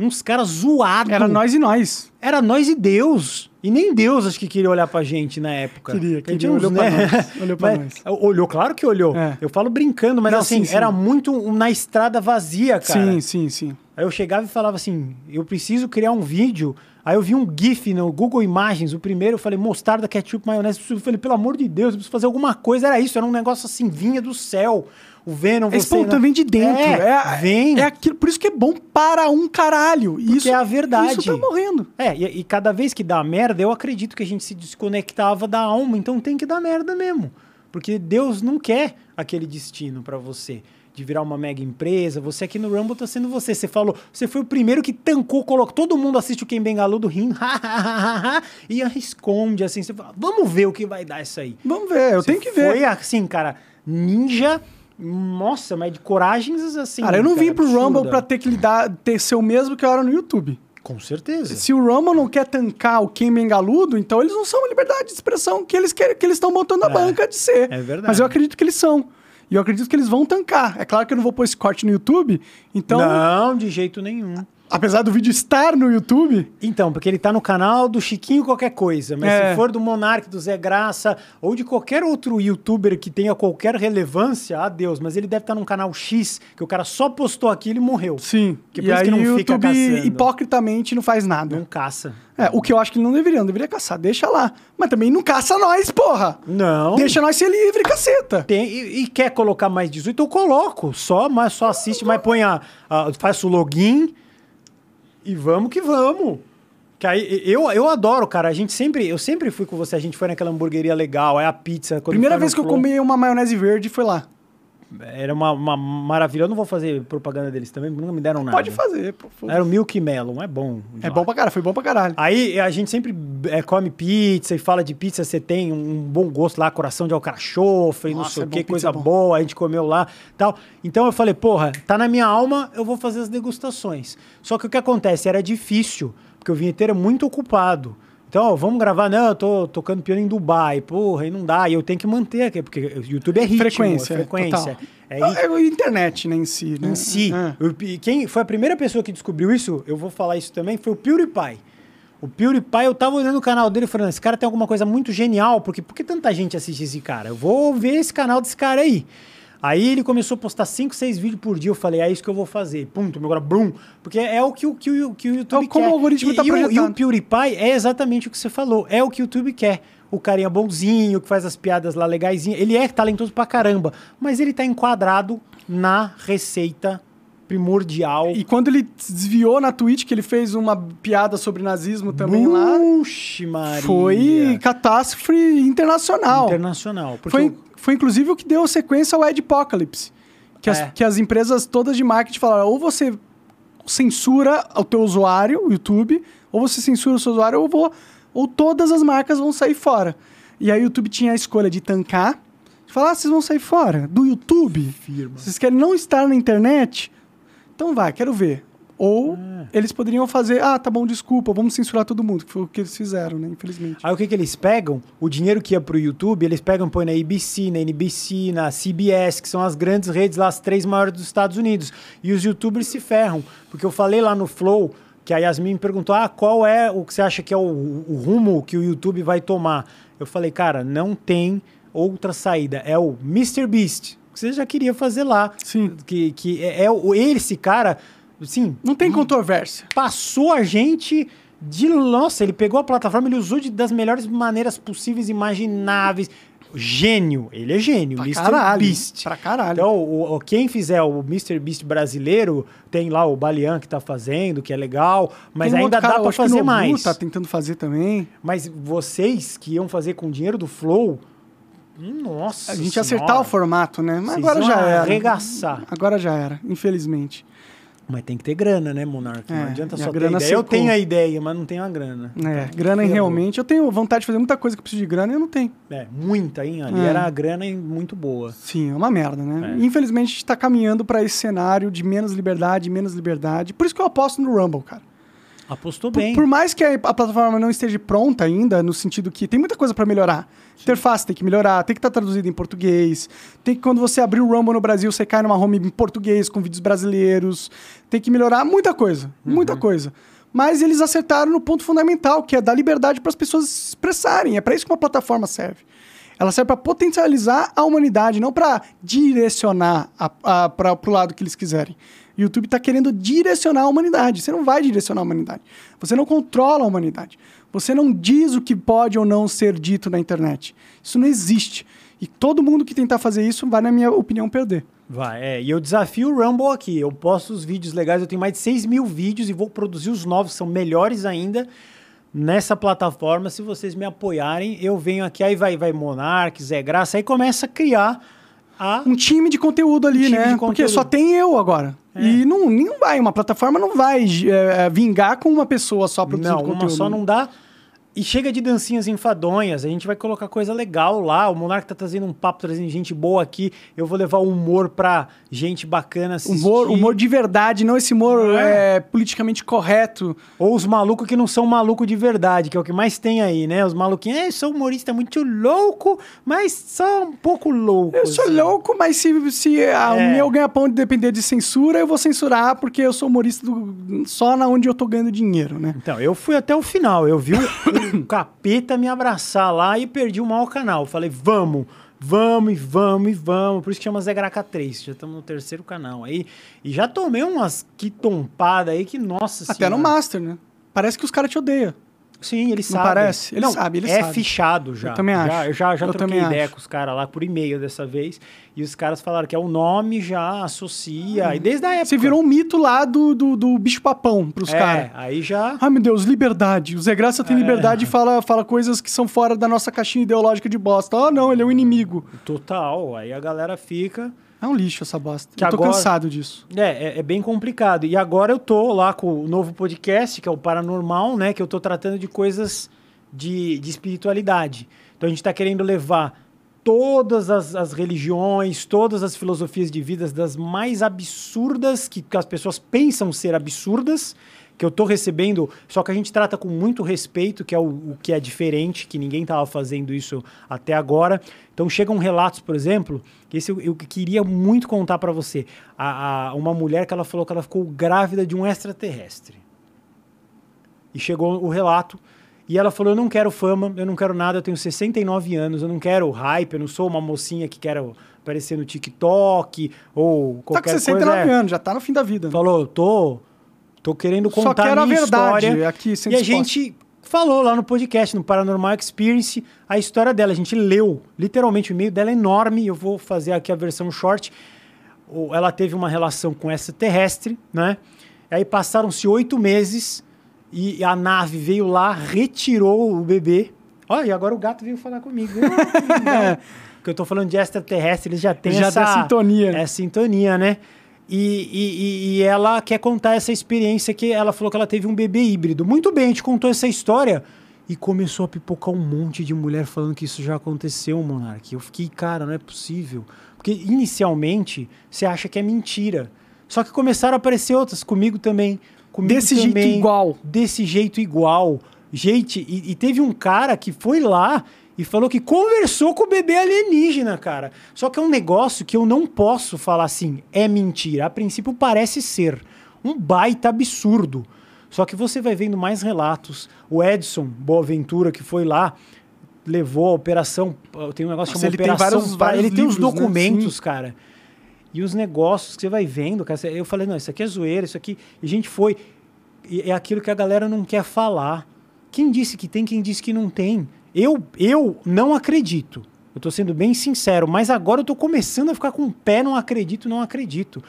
Uns caras zoados. Era nós e nós. Era nós e Deus. E nem Deus acho que queria olhar pra gente na época. Queria, queria, uns, olhou pra né? nós, olhou pra Mas- Olhou, claro que olhou. É. Eu falo brincando, mas Não, assim, sim, sim. era muito um- na estrada vazia, cara. Sim, sim, sim. Aí eu chegava e falava assim: eu preciso criar um vídeo. Aí eu vi um GIF no Google Imagens, o primeiro, eu falei, mostarda, ketchup, maionese. Eu falei, pelo amor de Deus, eu preciso fazer alguma coisa. Era isso, era um negócio assim, vinha do céu. O Venom, É você. espontâneo, vem de dentro. É, É, vem. É aquilo, por isso que é bom para um caralho. Isso é a verdade. Isso tá morrendo. É, e, e cada vez que dá merda, eu acredito que a gente se desconectava da alma, então tem que dar merda mesmo. Porque Deus não quer aquele destino pra você. De virar uma mega empresa, você aqui no Rumble tá sendo você. Você falou, você foi o primeiro que tancou, colocou. Todo mundo assiste o Ken Bengaludo rindo, e esconde assim. Você fala, vamos ver o que vai dar isso aí. Vamos ver, eu Você tenho que ver. Foi assim, cara, ninja. Nossa, mas de coragens assim. Cara, eu não cara, vim pro absurda. Rumble pra ter que lidar, ter ser o mesmo que eu era no YouTube. Com certeza. Se o Rumble não quer tancar o Ken Bengaludo, então eles não são a liberdade de expressão que eles querem, que eles estão botando a É, banca de ser. é verdade. Mas eu acredito que eles são. E eu acredito que eles vão tancar. É claro que eu não vou pôr esse corte no YouTube, então, Não, de jeito nenhum. Apesar do vídeo estar no YouTube, Então, porque ele tá no canal do Chiquinho qualquer coisa, mas É. se for do Monark, do Zé Graça, ou de qualquer outro youtuber que tenha qualquer relevância, adeus, mas ele deve estar num canal X, que o cara só postou aquilo e morreu. sim. Que por e isso aí que não o fica YouTube caçando. hipocritamente não faz nada. Não caça. É, o que eu acho que ele não deveria, não deveria caçar. Deixa lá. Mas também não caça nós, porra! Não. Deixa nós ser livre, caceta! Tem, e, e quer colocar mais 18, eu coloco. Só, mas só assiste, mas põe a, a- faço o login e vamos que vamos. Que aí, eu, eu adoro, cara. A gente sempre, eu sempre fui com você, a gente foi naquela hamburgueria legal, aí a pizza. Primeira vez que eu comi uma maionese verde foi lá. Era uma, uma maravilha. Eu não vou fazer propaganda deles também, nunca me deram nada. Pode fazer, pô. Era o Milk Melon, é bom. É bom pra caralho, foi bom pra caralho. Aí a gente sempre é, come pizza e fala de pizza, você tem um bom gosto lá, coração de alcachofre, não Nossa, sei é o que, coisa é bom. boa, a gente comeu lá tal. Então eu falei, porra, tá na minha alma, eu vou fazer as degustações. Só que o que acontece? Era difícil, porque o vinheteiro é muito ocupado. Então, vamos gravar, não, eu tô tocando piano em Dubai, porra, aí não dá, e eu tenho que manter aqui, porque o YouTube é ritmo, frequência, é frequência. É É a internet, né, em si, né? em si. É. Eu- e quem foi a primeira pessoa que descobriu isso, eu vou falar isso também, foi o PewDiePie. O PewDiePie, eu tava olhando o canal dele e falando, esse cara tem alguma coisa muito genial, porque por que tanta gente assiste esse cara? Eu vou ver esse canal desse cara aí. Aí ele começou a postar 5, 6 vídeos por dia, eu falei, é isso que eu vou fazer. Pum, tomei agora, brum. Porque é o que o, que o, que o YouTube É como quer. o algoritmo e, tá e o, e o projetando. PewDiePie é exatamente o que você falou, é o que o YouTube quer. O carinha bonzinho, que faz as piadas lá legaisinhas. Ele é talentoso pra caramba, mas ele tá enquadrado na receita primordial. E quando ele desviou na Twitch, que ele fez uma piada sobre nazismo também lá, Puxe, Maria. foi catástrofe internacional. internacional. Porque Foi, o- foi inclusive o que deu sequência ao Adpocalypse. Que, as, É. que as empresas todas de marketing falaram, ou você censura o teu usuário, o YouTube, ou você censura o seu usuário, ou, vou, ou todas as marcas vão sair fora. E aí o YouTube tinha a escolha de tancar, de falar, ah, vocês vão sair fora do YouTube? Vocês querem não estar na internet? Então vai, quero ver. Ou eles poderiam fazer, ah, tá bom, desculpa, vamos censurar todo mundo, que foi o que eles fizeram, né, infelizmente. Aí o que, que eles pegam? O dinheiro que ia pro YouTube, eles pegam e põem na ABC, na NBC, na CBS, que são as grandes redes lá, as três maiores dos Estados Unidos. E os youtubers se ferram. Porque eu falei lá no Flow, que a Yasmin me perguntou, ah, qual é o que você acha que é o, o rumo que o YouTube vai tomar? Eu falei, cara, não tem outra saída. É o Mr. Beast, que você já queria fazer lá. Sim. Que, que é, é esse cara, assim, Não tem controvérsia. passou a gente de. Nossa, ele pegou a plataforma, ele usou de, das melhores maneiras possíveis, imagináveis. Gênio, ele é gênio, Pra Mr. caralho. Beast. Pra caralho. Então, o, o- quem fizer o Mr. Beast brasileiro, tem lá o Balian que tá fazendo, que é legal, mas Tem ainda dá que o fazer Nobu mais. tá tentando fazer também. Mas vocês que iam fazer com o dinheiro do Flow, nossa. A gente senhora, acertar o formato, né? Mas vocês agora já era. Arregaçar. Agora já era, infelizmente. Mas tem que ter grana, né, Monark? É, não adianta e só ter grana ideia. Eu tenho a ideia, mas não tenho a grana. É, grana ferrou. realmente. Eu tenho vontade de fazer muita coisa que eu preciso de grana e eu não tenho. É, muita, hein? Ali É. era a grana muito boa. Sim, é uma merda, né? É. Infelizmente a gente tá caminhando pra esse cenário de menos liberdade, menos liberdade. Por isso que eu aposto no Rumble, cara. Apostou Por, bem. por mais que a, a plataforma não esteja pronta ainda, no sentido que tem muita coisa pra melhorar. Interface tem que melhorar, tem que estar traduzida em português. Tem que, quando você abrir o Rumble no Brasil, você cai numa home em português, com vídeos brasileiros. Tem que melhorar muita coisa, muita coisa. Mas eles acertaram no ponto fundamental, que é dar liberdade para as pessoas se expressarem. É para isso que uma plataforma serve. Ela serve para potencializar a humanidade, não para direcionar para o lado que eles quiserem. YouTube está querendo direcionar a humanidade. Você não vai direcionar a humanidade. Você não controla a humanidade. Você não diz o que pode ou não ser dito na internet. Isso não existe. E todo mundo que tentar fazer isso vai, na minha opinião, perder. Vai, é. E eu desafio o Rumble aqui. Eu posto os vídeos legais, eu tenho mais de 6 mil vídeos e vou produzir os novos, são melhores ainda. nessa plataforma, se vocês me apoiarem, eu venho aqui, aí vai, vai Monark, Zé Graça, aí começa a criar a... Um time de conteúdo ali, Um né? de Porque conteúdo. só tem eu agora. É. E não, não vai, uma plataforma não vai é, é, vingar com uma pessoa só produzindo Não, conteúdo. uma só não dá. E chega de dancinhas enfadonhas, a gente vai colocar coisa legal lá. O Monark tá trazendo um papo, trazendo gente boa aqui. Eu vou levar o humor pra gente bacana assistir. Humor, humor de verdade, não esse humor É. é, politicamente correto. Ou os malucos que não são maluco de verdade, que é o que mais tem aí, né? Os maluquinhos, é, eu sou humorista muito louco, mas só um pouco louco. Eu sou assim." louco, mas se, se a- É. o meu ganha-pão depender de censura, eu vou censurar porque eu sou humorista do- só na onde eu tô ganhando dinheiro, né? Então, eu fui até o final. Eu vi o, o capeta me abraçar lá e perdi o maior canal. Falei, vamos, vamos e vamos e vamos. Por isso que chama Zé Graca 3. Já estamos no terceiro canal aí. E já tomei umas quitompadas aí que, nossa Até senhora. no Master, né? Parece que os caras te odeiam. Sim, ele Não sabe. parece? Ele Não, sabe, ele é sabe. fichado já. Eu também Já, acho. eu já, já Eu troquei ideia acho. com os caras lá por e-mail dessa vez. E os caras falaram que é o nome já associa. E desde a época. Você virou um mito lá do, do, do bicho-papão pros é, caras. aí já. Ai, meu Deus, liberdade. O Zé Graça É. tem liberdade e fala, fala coisas que são fora da nossa caixinha ideológica de bosta. Ah, não, ele é um inimigo. Total. Aí a galera fica. É um lixo essa bosta. Que eu tô agora- cansado disso. É, é, é bem complicado. E agora eu tô lá com o novo podcast, que é o Paranormal, né? Que eu tô tratando de coisas de, de espiritualidade. Então a gente tá querendo levar todas as, as religiões, todas as filosofias de vidas, das mais absurdas, que, que as pessoas pensam ser absurdas, que eu tô recebendo, só que a gente trata com muito respeito, que é o, o que é diferente, que ninguém tava fazendo isso até agora. Então chegam relatos, por exemplo, que esse eu, eu queria muito contar para você. A, a- uma mulher que ela falou que ela ficou grávida de um extraterrestre. E chegou o relato. E ela falou: Eu não quero fama, eu não quero nada, eu tenho 69 anos, eu não quero hype, eu não sou uma mocinha que quero aparecer no TikTok ou Tá com qualquer 69 coisa. É. anos, já tá no fim da vida. Falou: Tô, tô querendo Só contar quero a a minha verdade história. aqui, sendo E a gente falou lá no podcast, no Paranormal Experience, a história dela. A gente leu, literalmente, o e-mail dela é enorme. Eu vou fazer aqui a versão short. Ela teve uma relação com essa terrestre, né? Aí passaram-se oito meses e a nave veio lá, retirou o bebê. Olha, e agora o gato veio falar comigo. Porque eu tô falando de extraterrestre, eles já têm Já essa... tem sintonia. É sintonia, né? E, e- e- ela quer contar essa experiência que ela falou que ela teve um bebê híbrido. Muito bem, a gente contou essa história e começou a pipocar um monte de mulher falando que isso já aconteceu, Monark. Eu fiquei, cara, não é possível. Porque inicialmente você acha que é mentira. Só que começaram a aparecer outras, comigo também. Comigo Desse jeito também, igual. Desse jeito igual. Gente, e, e teve um cara que foi lá e falou que conversou com o bebê alienígena, cara. Só que é um negócio que eu não posso falar assim, é mentira. A princípio parece ser um baita absurdo. Só que você vai vendo mais relatos. O Edson Boaventura, que foi lá, levou a operação. Tem um negócio Nossa, chamado ele tem Operação. vários- vários ele tem os livros, né? documentos, cara. E os negócios que você vai vendo, cara. Eu falei, não, isso aqui é zoeira, isso aqui. E a gente foi. E é aquilo que a galera não quer falar. Quem disse que tem, quem disse que não tem? Eu, eu não acredito. Eu tô sendo bem sincero, mas agora eu tô começando a ficar com o pé, não acredito, não acredito.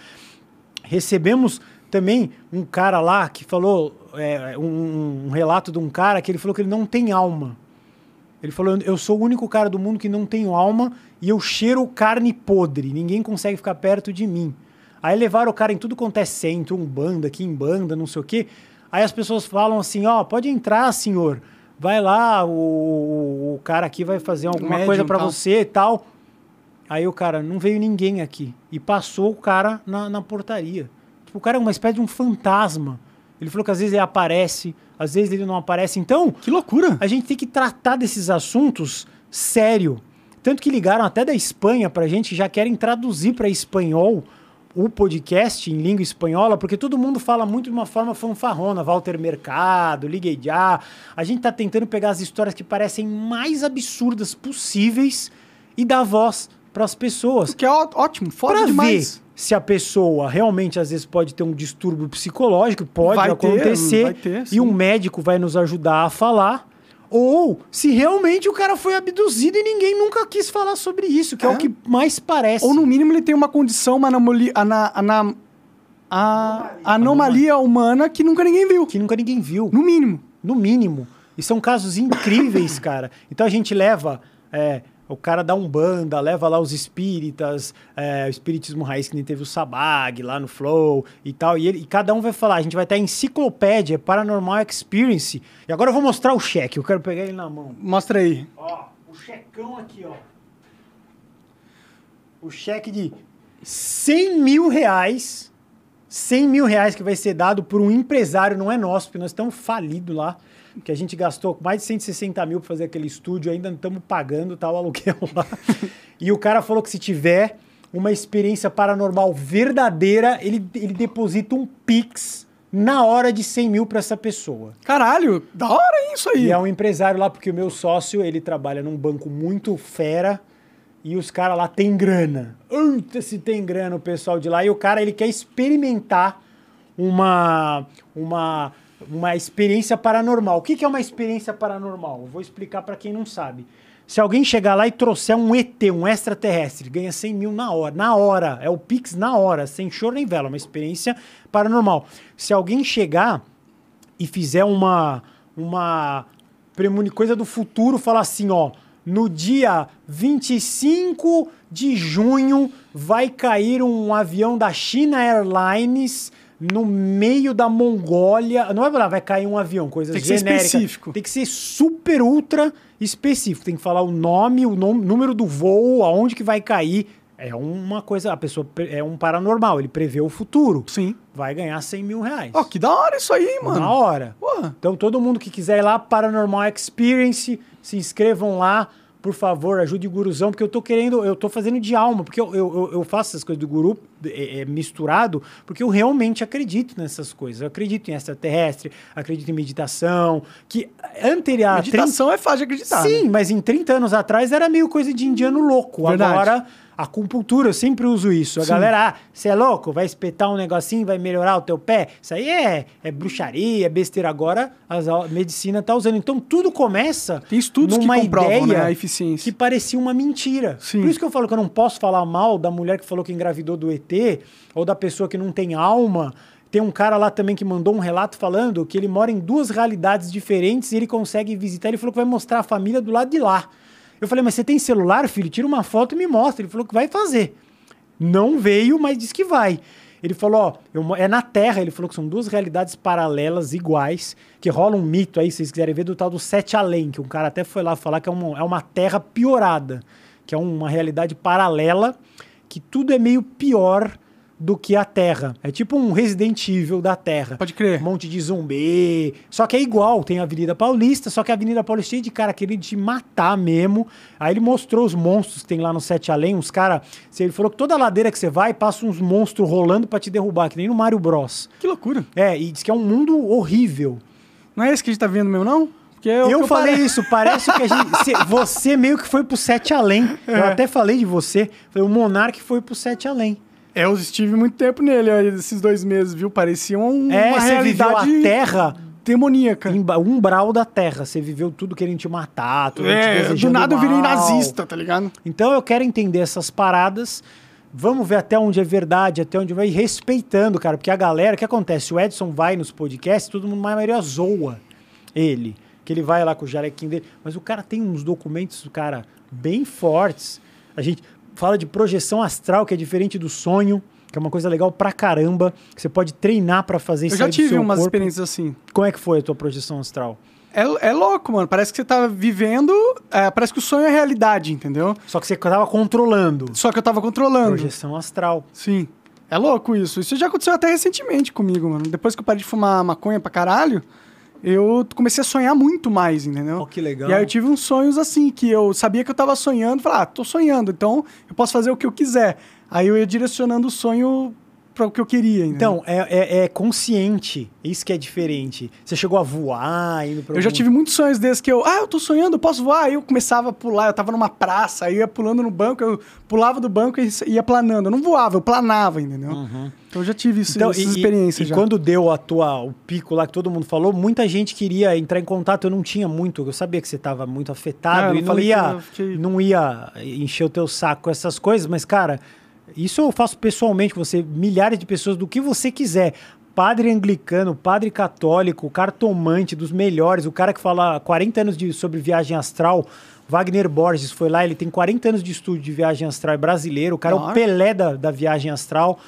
Recebemos também um cara lá que falou, é, um, um relato de um cara que ele falou que ele não tem alma. Ele falou: Eu sou o único cara do mundo que não tenho alma e eu cheiro carne podre. Ninguém consegue ficar perto de mim. Aí levaram o cara em tudo quanto é centro, um banda, aqui em banda, não sei o quê. Aí as pessoas falam assim: Ó, pode entrar, senhor. Vai lá, o, o, cara aqui vai fazer alguma médium, coisa pra tal. você e tal. Aí o cara, não veio ninguém aqui. E passou o cara na, na portaria. Tipo, o cara é uma espécie de um fantasma. Ele falou que às vezes ele aparece, às vezes ele não aparece. Então, Que loucura. a gente tem que tratar desses assuntos sério. Tanto que ligaram até da Espanha pra gente, que já querem traduzir para espanhol o podcast em língua espanhola, porque todo mundo fala muito de uma forma fanfarrona, Walter Mercado, Liguei Já. A gente tá tentando pegar as histórias que parecem mais absurdas possíveis e dar voz para as pessoas Que é ótimo, foda para ver demais. se a pessoa realmente às vezes pode ter um distúrbio psicológico, pode Vai ter, acontecer, ter, sim. e um médico vai nos ajudar a falar, ou se realmente o cara foi abduzido e ninguém nunca quis falar sobre isso, que é, É. o que mais parece. Ou no mínimo ele tem uma condição, uma anomalia, ana, ana- a anomalia humana que nunca ninguém viu. que nunca ninguém viu. No mínimo. No mínimo. E são casos incríveis, cara. Então a gente leva. é, o cara da Umbanda, leva lá os espíritas, é, o espiritismo raiz que nem teve o Sabag lá no Flow e tal. E, ele- e cada um vai falar, a gente vai ter a enciclopédia Paranormal Experience. E agora eu vou mostrar o cheque, eu quero pegar ele na mão. Mostra aí. Ó, o checão aqui, ó. O cheque de 100 mil reais. 100 mil reais que vai ser dado por um empresário, não é nosso, porque nós estamos falidos lá. Que a gente gastou mais de 160 mil para fazer aquele estúdio, ainda não estamos pagando tal aluguel lá. e o cara falou que se tiver uma experiência paranormal verdadeira, ele, ele deposita um Pix na hora de 100 mil para essa pessoa. Caralho, da hora isso aí. E é um empresário lá, porque o meu sócio, ele trabalha num banco muito fera e os caras lá têm grana. Eita, se tem grana o pessoal de lá. E o cara, ele quer experimentar uma, uma, uma experiência paranormal. O que, que é uma experiência paranormal? Eu vou explicar para quem não sabe. Se alguém chegar lá e trouxer um ET, um extraterrestre, ganha 100 mil na hora. Na hora. É o Pix na hora, sem choro nem vela. Uma experiência paranormal. Se alguém chegar e fizer uma uma coisa do futuro, falar assim, ó, no dia 25 de junho vai cair um avião da China Airlines no meio da Mongólia. Não vai falar, vai cair um avião, coisa Tem que ser genérica. específico. Tem que ser super ultra específico. Tem que falar o nome, o nome, número do voo, aonde que vai cair. É uma coisa, a pessoa é um paranormal, ele prevê o futuro. Sim. Vai ganhar 100 mil reais. Ó, que da hora isso aí, mano. Na hora. Porra. Então, todo mundo que quiser ir lá, Paranormal Experience, se inscrevam lá, por favor, ajude o Guruzão, porque eu tô querendo, eu tô fazendo de alma, porque eu, eu, eu- faço essas coisas do Guru é, é, misturado, porque eu realmente acredito nessas coisas. Eu acredito em extraterrestre, acredito em meditação, que anterior a Meditação é fácil de acreditar. Sim, né? mas em 30 anos atrás era meio coisa de indiano louco. Verdade. Agora, acupuntura, eu sempre uso isso. A Sim. galera, ah, você é louco? Vai espetar um negocinho, vai melhorar o teu pé? Isso aí é, é bruxaria, é besteira. Agora, as- a medicina tá usando. Então, tudo começa Tem estudos que numa comprovam, ideia né, a eficiência. que parecia uma mentira. Sim. Por isso que eu falo que eu não posso falar mal da mulher que falou que engravidou do ET, ou da pessoa que não tem alma. Tem um cara lá também que mandou um relato falando que ele mora em duas realidades diferentes e ele consegue visitar. Ele falou que vai mostrar a família do lado de lá. Eu falei, mas você tem celular, filho? Tira uma foto e me mostra. Ele falou que vai fazer. Não veio, mas disse que vai. Ele falou, ó, eu é na Terra. Ele falou que são duas realidades paralelas, iguais, que rola um mito aí, se vocês quiserem ver, do tal do Sete Além, que um cara até foi lá falar que é uma, é uma Terra piorada, que é uma realidade paralela, que tudo é meio pior do que a Terra. É tipo um Resident Evil da Terra. Pode crer. Um monte de zumbi. Só que é igual, tem a Avenida Paulista, só que a Avenida Paulista é cheia de cara querendo te matar mesmo. Aí ele mostrou os monstros que tem lá no Sete Além, uns cara. Ele falou que toda ladeira que você vai, passa uns monstros rolando pra te derrubar, que nem no Mario Bros. Que loucura. É, e diz que é um mundo horrível. Não é esse que a gente tá vendo mesmo, não? É o Eu, que falei parei. isso, parece que a gente. cê- você meio que foi pro Sete Além. Eu É. até falei de você. Falei, o Monark foi pro Sete Além. É, eu estive muito tempo nele, esses dois meses, viu? Parecia um, É, uma você viveu a realidade Terra demoníaca. Umbral da terra. Você viveu tudo querendo te matar, tudo te É, do desejando nada eu virei mal. nazista, tá ligado? Então eu quero entender essas paradas. Vamos ver até onde é verdade, até onde vai e respeitando, cara. Porque a galera, o que acontece? O Edson vai nos podcasts, todo mundo, a maioria zoa ele. Que ele vai lá com o jalequinho dele. Mas o cara tem uns documentos, cara, bem fortes. A gente fala de projeção astral, que é diferente do sonho, que é uma coisa legal pra caramba. Que você pode treinar pra fazer Eu isso já aí do tive umas corpo. experiências assim. Como é que foi a tua projeção astral? É, é louco, mano. Parece que você tá vivendo. é, parece que o sonho é realidade, entendeu? Só que você tava controlando. Só que eu tava controlando. Projeção astral. Sim. É louco isso. Isso já aconteceu até recentemente comigo, mano. Depois que eu parei de fumar maconha pra caralho, eu comecei a sonhar muito mais, entendeu? Ó, que legal. E aí eu tive uns sonhos assim, que eu sabia que eu tava sonhando, falei, ah, tô sonhando, então eu posso fazer o que eu quiser. Aí eu ia direcionando o sonho para o que eu queria, entendeu? Então, é, é- é consciente. Isso que é diferente. Você chegou a voar, indo pra Eu já algum- tive muitos sonhos desses que eu, ah, eu tô sonhando, eu posso voar. Aí eu começava a pular, eu tava numa praça, aí eu ia pulando no banco, eu pulava do banco e ia planando. Eu não voava, eu planava, entendeu? Então eu já tive isso, Então, essas e- experiências e, já. quando deu a tua, o pico lá que todo mundo falou, muita gente queria entrar em contato. Eu não tinha muito. Eu sabia que você estava muito afetado eu e não não que ia, não ia encher o teu saco com essas coisas. Mas, cara, isso eu faço pessoalmente com você, milhares de pessoas, do que você quiser. padre anglicano, padre católico, cartomante dos melhores, o cara que fala 40 anos de, sobre viagem astral. Wagner Borges foi lá, ele tem 40 anos de estudo de viagem astral, é brasileiro, o cara é o Nossa. Pelé da, da viagem astral.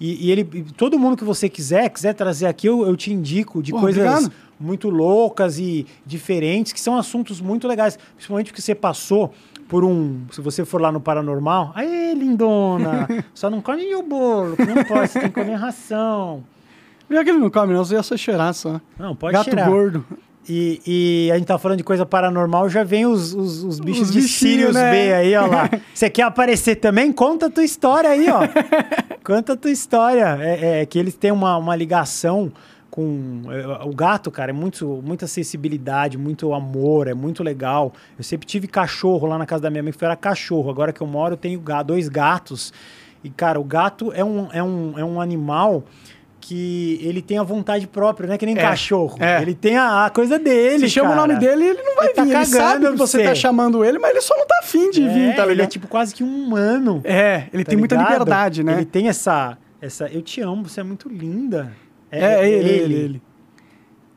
E, e ele, e todo mundo que você quiser, quiser trazer aqui, eu, eu te indico de coisas obrigado. muito loucas e diferentes, que são assuntos muito legais. Principalmente porque você passou por um. Se você for lá no Paranormal, aí, lindona, só não come o bolo, não pode, você tem que comer ração. Já que ele não come, não, você ia só cheirar só. Não, pode Gato cheirar. gordo. E, e a gente tá falando de coisa paranormal, já vem os, os, os bichos Os de Sirius né? B aí, ó lá. Você quer aparecer também? Conta a tua história aí, ó. Conta a tua história. É, é que eles têm uma, uma ligação com... é, o gato, cara, é muito, muita sensibilidade, muito amor, é muito legal. Eu sempre tive cachorro lá na casa da minha mãe, que era cachorro. Agora que eu moro, eu tenho dois gatos. E, cara, o gato é um, é um, é um animal que ele tem a vontade própria, não é que nem É, cachorro. é. Ele tem a, a coisa dele, Você chama o cara. nome dele, ele não vai Ele tá vir. Ele cagando sabe que você tá chamando ele, mas ele só não tá afim de vir, É, tá ele ligado? é tipo quase que um humano. É, ele tá tem muita ligado? liberdade, né? Ele tem essa, essa. Eu te amo, você é muito linda. É, ele, ele, ele.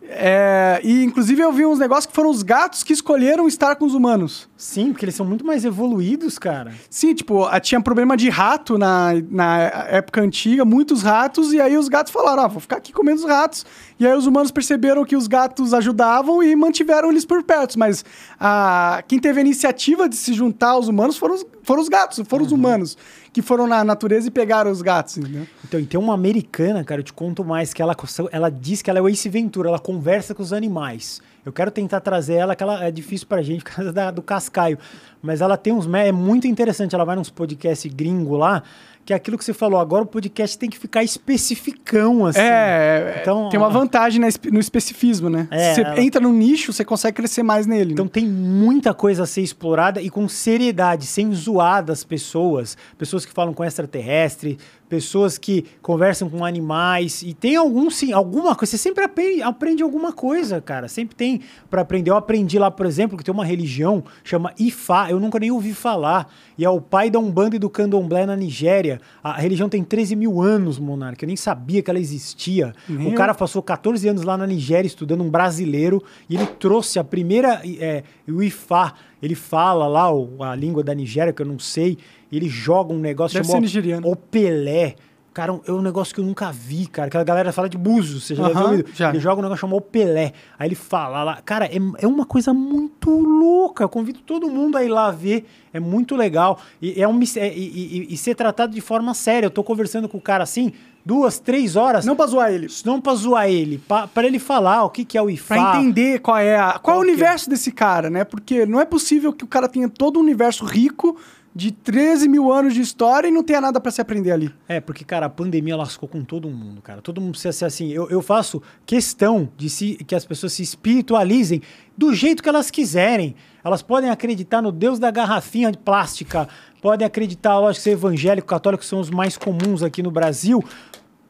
É, e inclusive eu vi uns negócios que foram os gatos que escolheram estar com os humanos. Sim, porque eles são muito mais evoluídos, cara. Sim, tipo, tinha problema de rato na, na época antiga, muitos ratos, e aí os gatos falaram, ah, vou ficar aqui comendo os ratos. E aí os humanos perceberam que os gatos ajudavam e mantiveram eles por perto. Mas a, quem teve a iniciativa de se juntar aos humanos foram os, foram os gatos, foram Uhum. os humanos que foram na natureza e pegaram os gatos, entendeu? Então, e tem uma americana, cara, eu te conto mais, que ela, ela diz que ela é o Ace Ventura, ela conversa com os animais. Eu quero tentar trazer ela, que ela é difícil pra gente por causa da- do cascaio. Mas ela tem uns. É muito interessante. Ela vai nos podcasts gringo lá, que é aquilo que você falou. Agora o podcast tem que ficar especificão, assim. é, então, tem uma ó, vantagem no especificismo, né? É, Se você ela- entra num nicho, você consegue crescer mais nele. Então né? tem muita coisa a ser explorada e com seriedade, sem zoar das pessoas. Pessoas que falam com extraterrestre, pessoas que conversam com animais. E tem algum, sim, alguma coisa. Você sempre aprende, aprende alguma coisa, cara. Sempre tem para aprender. Eu aprendi lá, por exemplo, que tem uma religião chama Ifá. Eu nunca nem ouvi falar. E é o pai da Umbanda e do Candomblé na Nigéria. A religião tem 13 mil anos, Monarca. Eu nem sabia que ela existia. O cara passou 14 anos lá na Nigéria estudando um brasileiro e ele trouxe a primeira. É, o Ifá. Ele fala lá a língua da Nigéria, que eu não sei. Ele joga um negócio Deve chamado nigeriano. O Pelé. Cara, é um negócio que eu nunca vi, cara. Que a galera fala de búzios, você já deve ter Aham, ouvido. já. Ele joga um negócio chamado Pelé. Aí ele fala lá. Cara, é, é uma coisa muito louca. Eu convido todo mundo a ir lá ver. É muito legal. E, é um, é- e, e- e ser tratado de forma séria. Eu tô conversando com o cara assim, duas, três horas. Não pra zoar ele. Não pra zoar ele, pra, pra ele falar o que, que é o IFA. Pra entender qual é a, qual é o Qual é? universo desse cara, né? Porque não é possível que o cara tenha todo um universo rico de 13 mil anos de história e não tenha nada pra se aprender ali. É, porque, cara, a pandemia lascou com todo mundo, cara. Todo mundo precisa ser assim. Eu, eu faço questão de se, que as pessoas se espiritualizem do jeito que elas quiserem. Elas podem acreditar no Deus da garrafinha de plástica, podem acreditar, lógico, ser evangélico, católico são os mais comuns aqui no Brasil.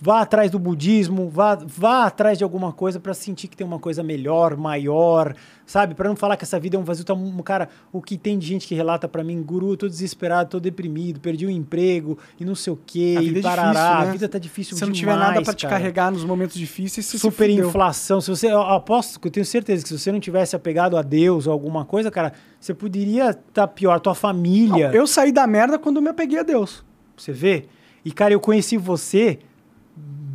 Vá atrás do budismo, vá, vá atrás de alguma coisa pra sentir que tem uma coisa melhor, maior, sabe? Pra não falar que essa vida é um vazio. Tá, um, cara, o que tem de gente que relata pra mim, guru, eu tô desesperado, tô deprimido, perdi o emprego e não sei o quê, A e vida é parará, difícil, né? a vida tá difícil Se você não demais, tiver nada pra te carregar nos momentos difíceis, você Super se. Se você, eu aposto que eu tenho certeza que se você não tivesse apegado a Deus ou alguma coisa, cara, você poderia estar tá pior, tua família. Não, eu saí da merda quando eu me apeguei a Deus. Você vê? E, cara, eu conheci você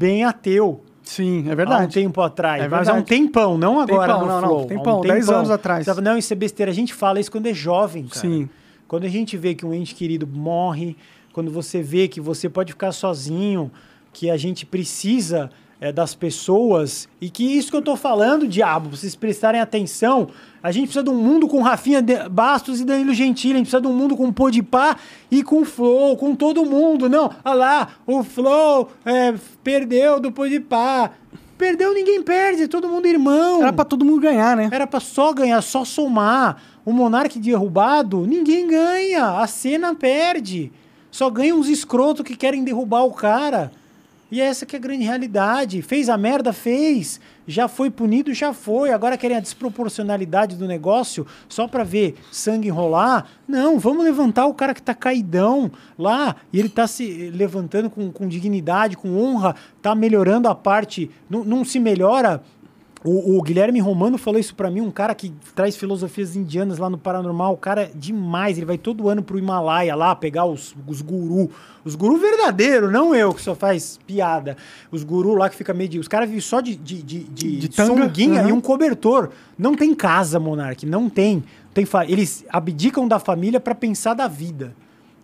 bem ateu. Sim, é Há um verdade. tempo atrás. É mas há um verdade. tempão, não agora Tempão, no não, não, Flow. tempão, há um 10 anos atrás. Não, isso é besteira. A gente fala isso quando é jovem, cara. Sim. Quando a gente vê que um ente querido morre, quando você vê que você pode ficar sozinho, que a gente precisa é, das pessoas, e que isso que eu tô falando, diabo, vocês prestarem atenção, a gente precisa de um mundo com Rafinha Bastos e Danilo Gentili, a gente precisa de um mundo com Podpah e com Flow, com todo mundo. Não, olha lá, o Flow é, perdeu do Podpah. Perdeu, ninguém perde, todo mundo irmão. Era pra todo mundo ganhar, né? Era pra só ganhar, só somar. O Monark derrubado, ninguém ganha. A cena perde. Só ganham uns escrotos que querem derrubar o cara. E essa que é a grande realidade. Fez a merda? Fez. Já foi punido? Já foi. Agora querem a desproporcionalidade do negócio só pra ver sangue rolar? Não, vamos levantar o cara que tá caidão lá e ele tá se levantando com, com dignidade, com honra, tá melhorando a parte. Não, não se melhora o, o Guilherme Romano falou isso pra mim, um cara que traz filosofias indianas lá no Paranormal, o cara é demais, ele vai todo ano pro Himalaia lá pegar os, os guru, os guru verdadeiro, não eu que só faz piada, os guru lá que fica meio de, os caras vivem só de, de, de, de, De sunguinha Uhum. e um cobertor, não tem casa, Monark, não tem, tem eles abdicam da família pra pensar da vida,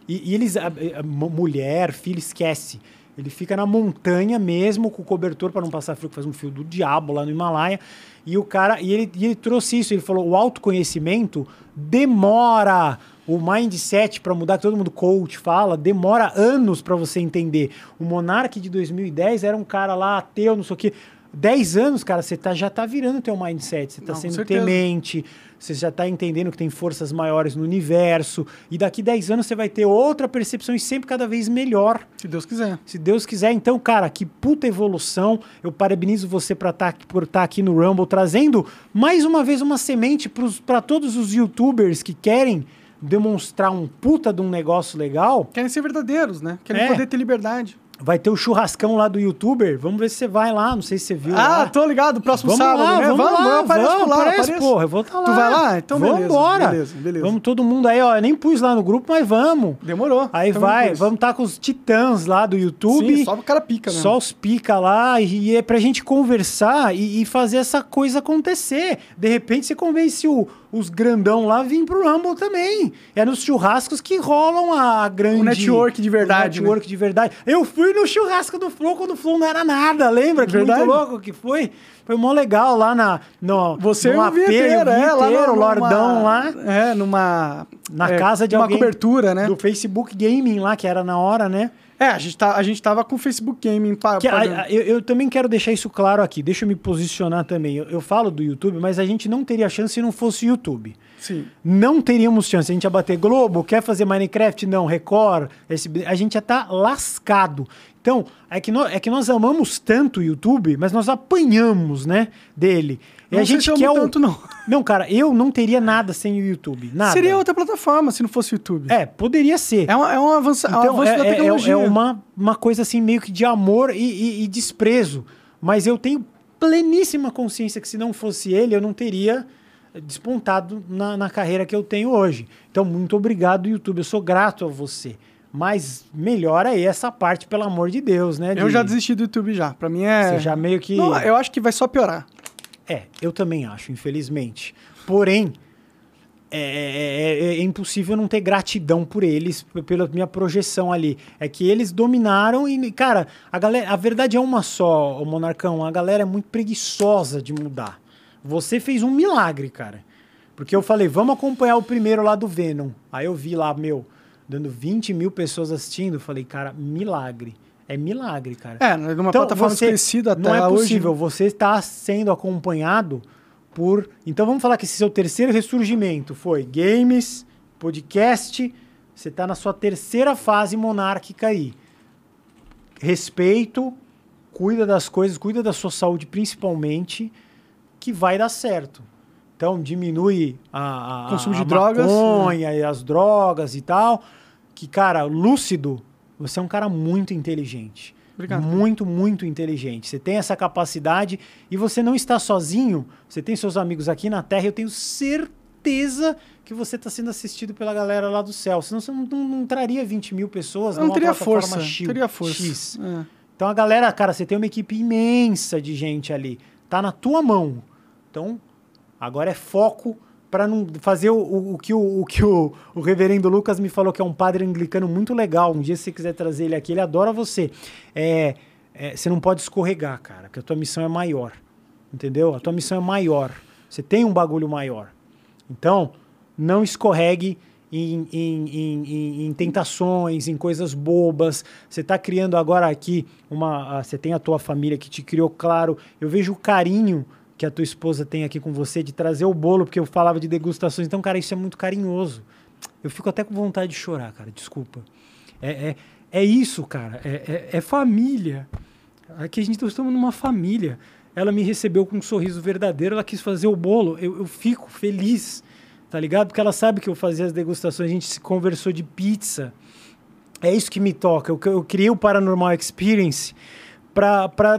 e, e eles, a- a- mu- mulher, filho, esquece. Ele fica na montanha mesmo, com o cobertor para não passar frio, que faz um fio do diabo lá no Himalaia. E o cara, e ele, e ele trouxe isso, ele falou: o autoconhecimento demora. O mindset para mudar, que todo mundo coach fala, demora anos para você entender. O Monark de 2010 era um cara lá ateu, não sei o quê. 10 anos, cara, você tá, já tá virando teu mindset, você tá Não, sendo temente, você já tá entendendo que tem forças maiores no universo, e daqui 10 anos você vai ter outra percepção e sempre cada vez melhor. Se Deus quiser. Se Deus quiser, então, cara, que puta evolução. Eu parabenizo você pra tá, por estar aqui no Rumble, trazendo mais uma vez uma semente para todos os youtubers que querem demonstrar um puta de um negócio legal. Querem ser verdadeiros, né? Querem É. poder ter liberdade. Vai ter o churrascão lá do youtuber. Vamos ver se você vai lá. Não sei se você viu. Ah, lá. tô ligado. Próximo Vamos sábado, lá, né? vamos lá, eu apareço vamos, lá, aparece, porra, eu vou estar lá. Tu vai lá? Então beleza. Vambora. Beleza, beleza. Vamos todo mundo aí, ó. Eu nem pus lá no grupo, mas vamos. Demorou. Aí Então vai, vamos estar com os titãs lá do YouTube. Sim, só o cara pica, né? Só os pica lá e é pra gente conversar e, e fazer essa coisa acontecer. De repente você convence o- os grandão lá vir pro Rumble também. É nos churrascos que rolam a grande... O network de verdade, O network de verdade. Eu fui no churrasco do Flow quando o Flow não era nada, lembra? Que Verdade. muito louco que foi. Foi mó legal lá na, no, Você no e o AP, Vinheteiro, é, lá numa- Lordão lá. É, numa... Na é, casa de uma alguém. cobertura, né? Do Facebook Gaming lá, que era na hora, né? É, a gente, tá, a gente tava com o Facebook Gaming pa- Que a- a- eu, eu também quero deixar isso claro aqui. Deixa eu me posicionar também. Eu, eu falo do YouTube, mas a gente não teria chance se não fosse YouTube. Sim. Não teríamos chance. A gente ia bater Globo, quer fazer Minecraft? Não, Record. SB, a gente ia estar lascado. Então, é que, nós, é que nós amamos tanto o YouTube, mas nós apanhamos, né, dele. E Não a gente eu quer o... tanto, não. Não, cara, eu não teria nada sem o YouTube. Nada. Seria outra plataforma se não fosse o YouTube. É, poderia ser. É, um, é um avanço, é um Então, avanço é, da é- é- tecnologia. é uma, uma coisa assim, meio que de amor e, e- e desprezo. Mas eu tenho pleníssima consciência que se não fosse ele, eu não teria despontado na, na carreira que eu tenho hoje. Então, muito obrigado, YouTube. Eu sou grato a você. Mas melhora aí essa parte, pelo amor de Deus, né? Eu de- já desisti do YouTube já. Pra mim é... Você já meio que. Não, eu acho que vai só piorar. É, eu também acho, infelizmente. Porém, é, é- é- é impossível não ter gratidão por eles, pela minha projeção ali. É que eles dominaram e, cara, a, galera, a verdade é uma só, o Monarcão. A galera é muito preguiçosa de mudar. Você fez um milagre, cara. Porque eu falei, vamos acompanhar o primeiro lá do Venom. Aí eu vi lá, meu, dando 20 mil pessoas assistindo. Falei, cara, milagre. É milagre, cara. É, numa Então, plataforma você- desconhecida até Não é hoje. possível. Você está sendo acompanhado por. Então vamos falar que esse seu terceiro ressurgimento foi games, podcast. Você está na sua terceira fase monárquica aí. Respeito, cuida das coisas, cuida da sua saúde principalmente, que vai dar certo. Então diminui a, a Consumo de a drogas, maconha e as drogas e tal. Que, cara, lúcido, você é um cara muito inteligente. Obrigado. Muito, muito inteligente. Você tem essa capacidade e você não está sozinho. Você tem seus amigos aqui na Terra. Eu tenho certeza que você está sendo assistido pela galera lá do céu. Senão você não, não- não traria 20 mil pessoas Eu não teria força. X. Teria força. X. É. Então a galera, cara, você tem uma equipe imensa de gente ali. Tá na tua mão. Então, agora é foco para não fazer o, o- o que, o, o que o, o reverendo Lucas me falou, que é um padre anglicano muito legal. Um dia, se você quiser trazer ele aqui, ele adora você. É, é, você não pode escorregar, cara, porque a tua missão é maior. Entendeu? A tua missão é maior. Você tem um bagulho maior. Então, não escorregue em, em- em- em- tentações, em coisas bobas. Você está criando agora aqui uma. ah, Você tem a tua família que te criou, claro. Eu vejo o carinho que a tua esposa tem aqui com você de trazer o bolo, porque eu falava de degustações. Então, cara, isso é muito carinhoso. Eu fico até com vontade de chorar, cara. Desculpa. É, é, é isso, cara. É, é- é família. Aqui a gente tá estamos numa família. Ela me recebeu com um sorriso verdadeiro, ela quis fazer o bolo. Eu, eu fico feliz, tá ligado? Porque ela sabe que eu fazia as degustações, a gente se conversou de pizza. É isso que me toca. Eu, eu criei o Paranormal Experience para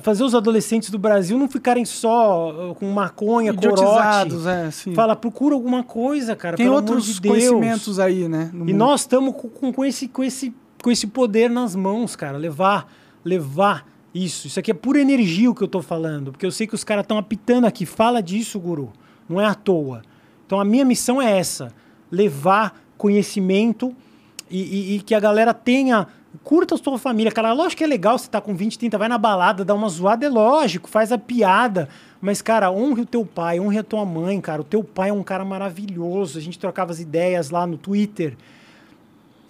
fazer os adolescentes do Brasil não ficarem só uh, com maconha, corote. É, sim. Fala, procura alguma coisa, cara. Tem outros de conhecimentos aí, né? E mundo. nós estamos com, com, com esse, com, esse, com esse poder nas mãos, cara. Levar, levar isso. Isso aqui é pura energia o que eu tô falando. Porque eu sei que os caras estão apitando aqui. Fala disso, guru. Não é à toa. Então a minha missão é essa: levar conhecimento e, e- e que a galera tenha. Curta a sua família, cara. Lógico que é legal você tá com 20, 30, vai na balada, dá uma zoada, é lógico, faz a piada. Mas, cara, honre o teu pai, honre a tua mãe, cara. O teu pai é um cara maravilhoso. A gente trocava as ideias lá no Twitter.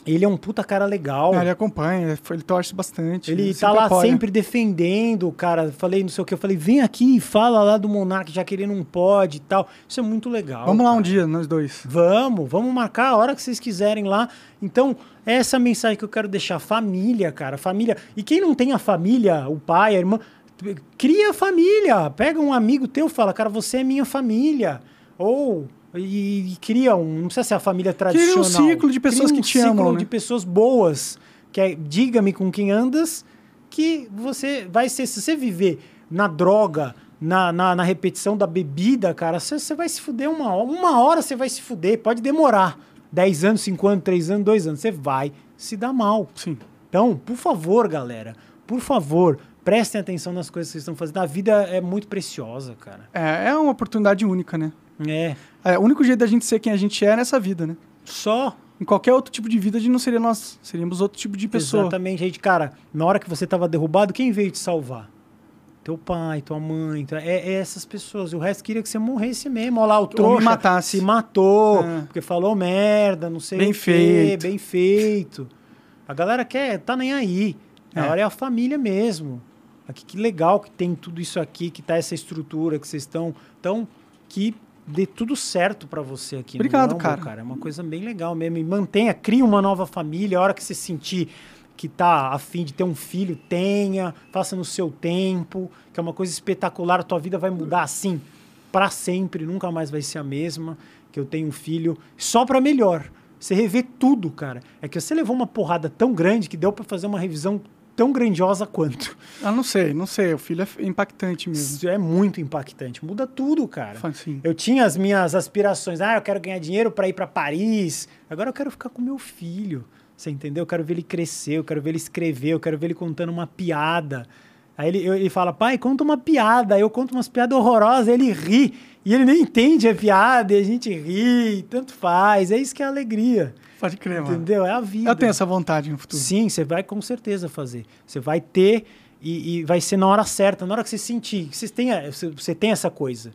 Ele é um puta cara legal. Ah, ele acompanha, ele torce bastante. Ele tá sempre lá apoia. sempre defendendo, cara. Falei não sei o que. Eu falei, vem aqui, fala lá do Monark, já que ele não pode e tal. Isso é muito legal. Vamos lá um dia, nós dois. Vamos, vamos marcar a hora que vocês quiserem lá. Então, essa é a mensagem que eu quero deixar. Família, cara. Família. E quem não tem a família, o pai, a irmã, cria família. Pega um amigo teu e fala, cara, você é minha família. Ou. E, e cria um. Não precisa ser a família tradicional. um ciclo de pessoas Cria que te amam, ciclo né? de pessoas boas. Que é, diga-me com quem andas, que você vai ser. Se você viver na droga, na, na, na repetição da bebida, cara, você, você vai se fuder uma hora. Uma hora você vai se fuder. Pode demorar. 10 anos, 5 anos, 3 anos, 2 anos. Você vai se dar mal. Sim. Então, por favor, galera, por favor, prestem atenção nas coisas que vocês estão fazendo. A vida é muito preciosa, cara. É, é uma oportunidade única, né? É. É, o único jeito da gente ser quem a gente é nessa vida, né? Só. Em qualquer outro tipo de vida, a gente não seria nós. Seríamos outro tipo de pessoa. Exatamente, gente. Cara, na hora que você tava derrubado, quem veio te salvar? Teu pai, tua mãe, tua- é, é essas pessoas. E o resto queria que você morresse mesmo. Olha lá, o trouxa matasse. se matou, É. porque falou merda, não sei Bem o quê, feito. bem feito. A galera quer, tá nem aí. A É. hora é a família mesmo. Aqui, que legal que tem tudo isso aqui, que tá essa estrutura, que vocês estão. Então, que dê tudo certo pra você aqui. no Obrigado, Rumble, cara. É uma coisa bem legal mesmo. E mantenha, cria uma nova família. A hora que você sentir que tá afim de ter um filho, tenha, faça no seu tempo, que é uma coisa espetacular. A tua vida vai mudar assim pra sempre, nunca mais vai ser a mesma. Que eu tenho um filho só pra melhor. Você revê tudo, cara. É que você levou uma porrada tão grande que deu pra fazer uma revisão tão grandiosa quanto. Ah, não sei, não sei. O filho é impactante mesmo. É muito impactante. Muda tudo, cara. Sim. Eu tinha as minhas aspirações. Ah, eu quero ganhar dinheiro para ir para Paris. Agora eu quero ficar com meu filho. Você entendeu? Eu quero ver ele crescer, eu quero ver ele escrever, eu quero ver ele contando uma piada. Aí ele, ele fala, pai, conta uma piada. Aí eu conto umas piadas horrorosas, ele ri. E ele nem entende a piada, e a gente ri, tanto faz. É isso que é a alegria. Pode crer, mano. Entendeu? É a vida. Eu tenho essa vontade no futuro. Sim, você vai com certeza fazer. Você vai ter e, e vai ser na hora certa, na hora que você sentir. Você tem, você, tem essa coisa.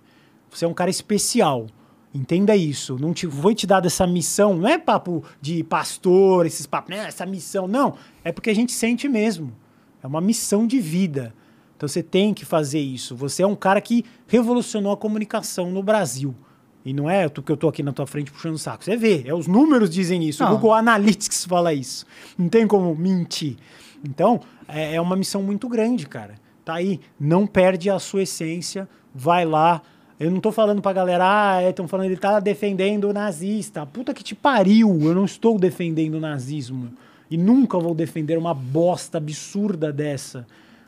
Você é um cara especial. Entenda isso. Não te, foi te dado essa missão. Não é papo de pastor, esses papos, né? Essa missão. Não. É porque a gente sente mesmo. É uma missão de vida. Então você tem que fazer isso. Você é um cara que revolucionou a comunicação no Brasil. E não é que eu tô aqui na tua frente puxando o saco. Você vê, é, os números dizem isso. O Não. Google Analytics fala isso. Não tem como mentir. Então, é, é uma missão muito grande, cara. Tá aí. Não perde a sua essência. Vai lá. Eu não tô falando pra galera, ah, estão falando, ele tá defendendo o nazista. Puta que te pariu. Eu não estou defendendo o nazismo. E nunca vou defender uma bosta absurda dessa.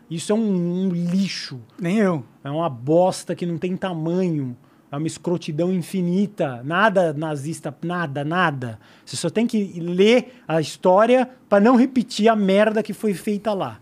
Isso é um- um lixo. Nem eu. É uma bosta que não tem tamanho. É uma escrotidão infinita. Nada nazista, nada, nada. Você só tem que ler a história para não repetir a merda que foi feita lá.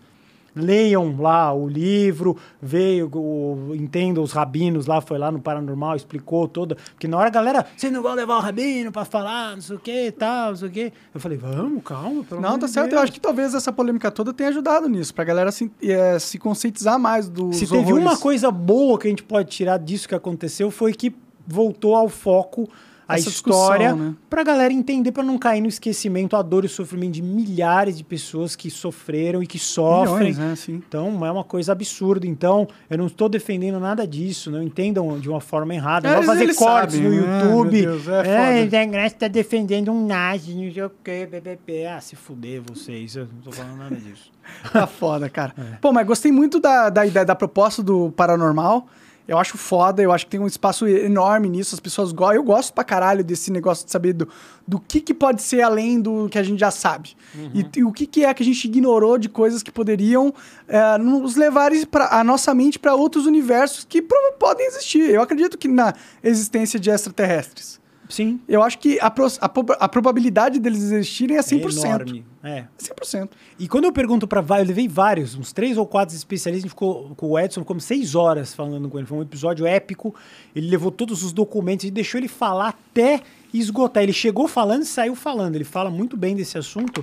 Leiam lá o livro, veio, o, entenda os rabinos lá, foi lá no Paranormal, explicou toda. Porque na hora a galera, vocês não vão levar o rabino para falar, não sei o que tal, não sei o que. Eu falei, vamos, calma, pelo Não, tá de certo. Eu Deus. acho que talvez essa polêmica toda tenha ajudado nisso, pra galera se, eh, se conscientizar mais dos Se teve horrores. uma coisa boa que a gente pode tirar disso que aconteceu foi que voltou ao foco a história né? pra galera entender, pra não cair no esquecimento, a dor e o sofrimento de milhares de pessoas que sofreram e que sofrem. Milhões, né? Sim. Então é uma coisa absurda. Então eu não estou defendendo nada disso. Não entendam de uma forma errada. É, Não vai fazer cortes sabem. no Ah, YouTube. meu Deus, é é, a está defendendo um nazi, não sei o quê, BBB. Ah, se fuder vocês. Eu não tô falando nada disso. Tá foda, cara. É. Pô, mas gostei muito da, da ideia, da proposta do paranormal. Eu acho foda, eu acho que tem um espaço enorme nisso, as pessoas gostam. Eu gosto pra caralho desse negócio de saber do, do que, que pode ser além do que a gente já sabe. Uhum. E, e o que, que é que a gente ignorou de coisas que poderiam é, nos levar pra, a nossa mente para outros universos que podem existir. Eu acredito que na existência de extraterrestres. Sim. Eu acho que a, pros- a, a probabilidade deles existirem é 100%. É enorme. É. 100%. E quando eu pergunto pra vários, eu levei vários, uns três ou quatro especialistas, a gente ficou com o Edson como seis horas falando com ele. Foi um episódio épico. Ele levou todos os documentos e deixou ele falar até esgotar. Ele chegou falando e saiu falando. Ele fala muito bem desse assunto.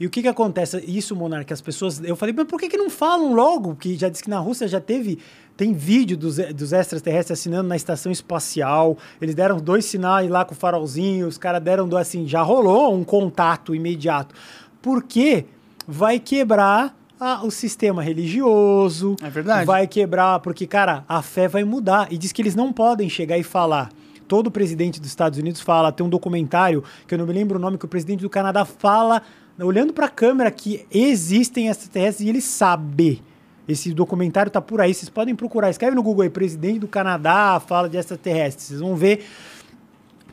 E o que que acontece? Isso, Monarca, as pessoas. Eu falei, mas por que, que não falam logo? Que já disse que na Rússia já teve. Tem vídeo dos, dos extraterrestres assinando na estação espacial. Eles deram dois sinais lá com o farolzinho. Os caras deram do- assim, já rolou um contato imediato. Porque vai quebrar a- o sistema religioso. É verdade. Vai quebrar, porque, cara, a fé vai mudar. E diz que eles não podem chegar e falar. Todo presidente dos Estados Unidos fala, tem um documentário, que eu não me lembro o nome, que o presidente do Canadá fala, olhando pra câmera, que existem extraterrestres e ele sabe. Esse documentário tá por aí, vocês podem procurar. Escreve no Google aí, presidente do Canadá fala de extraterrestres. Vocês vão ver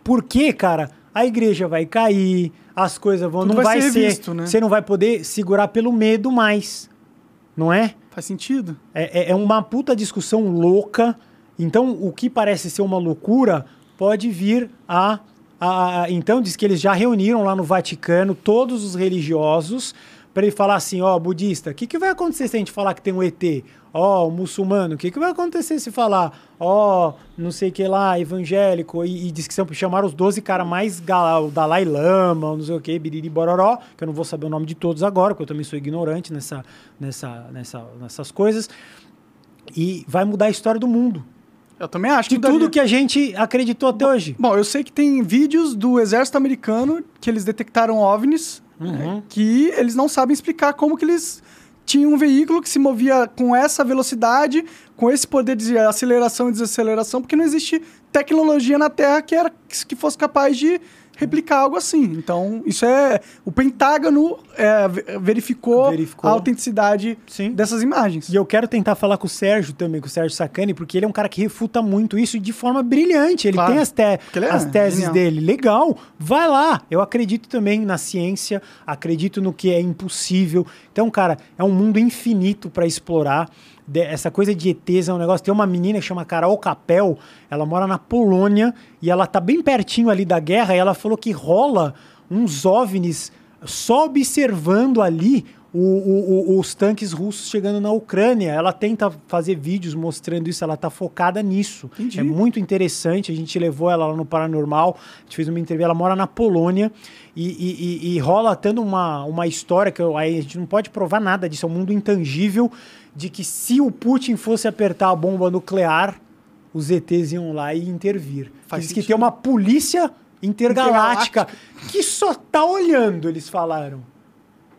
porque, cara, a igreja vai cair, as coisas vão. Tudo não vai vai, ser ser. revisto, né? Você não vai poder segurar pelo medo mais. Não é? Faz sentido? É, é- é uma puta discussão louca. Então, o que parece ser uma loucura pode vir a, a- a- Então, diz que eles já reuniram lá no Vaticano todos os religiosos para ele falar assim: ó, budista, o que, que vai acontecer se a gente falar que tem um ET? Ó, o muçulmano, o que, que vai acontecer se falar, ó, não sei o que lá, evangélico? E, e diz que são, chamaram os 12 caras mais. O Dalai Lama, não sei o que, Biriri Bororó, que eu não vou saber o nome de todos agora, porque eu também sou ignorante nessa, nessa, nessa, nessas coisas. E vai mudar a história do mundo. Eu também acho De daria. tudo que a gente acreditou até hoje. Bom, eu sei que tem vídeos do exército americano que eles detectaram OVNIs Uhum. né, que eles não sabem explicar como que eles tinham um veículo que se movia com essa velocidade, com esse poder de aceleração e desaceleração, porque não existe tecnologia na Terra que, era, que fosse capaz de replicar algo assim. Então, isso é... O Pentágono é, ve- verificou, Verificou. a autenticidade Sim. dessas imagens. E eu quero tentar falar com o Sérgio também, com o Sérgio Sacani, porque ele é um cara que refuta muito isso de forma brilhante. Ele Claro. tem as, te- é as teses genial. dele. Legal, vai lá. Eu acredito também na ciência, acredito no que é impossível. Então, cara, é um mundo infinito para explorar. De- essa coisa de ETs é um negócio. Tem uma menina que chama Carol Capel, ela mora na Polônia e ela tá bem pertinho ali da guerra e ela falou que rola uns OVNIs só observando ali o- o- o- os tanques russos chegando na Ucrânia. Ela tenta fazer vídeos mostrando isso, ela tá focada nisso. Entendi. É muito interessante. A gente levou ela lá no Paranormal, a gente fez uma entrevista, ela mora na Polônia e, e- e- e rola tanto uma, uma história que eu- aí a gente não pode provar nada disso, é um mundo intangível de que se o Putin fosse apertar a bomba nuclear, os ETs iam lá e intervir. Faz Diz que tem uma polícia intergaláctica, que só tá olhando, eles falaram.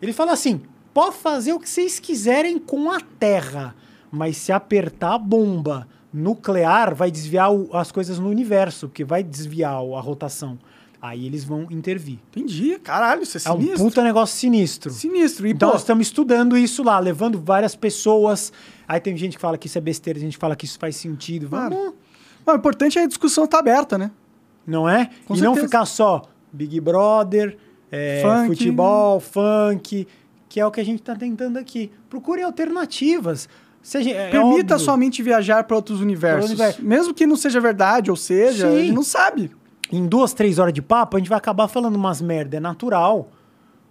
Ele fala assim: pode fazer o que vocês quiserem com a Terra, mas se apertar a bomba nuclear, vai desviar o- as coisas no universo, porque vai desviar a rotação. Aí eles vão intervir. Entendi. Caralho, isso é É um sinistro. puta negócio sinistro. Sinistro. E, Então pô, nós estamos estudando isso lá, levando várias pessoas. Aí tem gente que fala que isso é besteira, gente que fala que isso faz sentido. Claro. Vamos, não, o importante é a discussão estar aberta, né? não é? Com e não certeza. ficar só Big Brother, é, Funk. futebol, funk, que é o que a gente está tentando aqui. Procurem alternativas. Seja, é Permita óbvio. sua mente viajar para outros universos. universo. Mesmo que não seja verdade, ou seja, Sim. a gente não sabe. Em duas, três horas de papo, a gente vai acabar falando umas merda, é natural.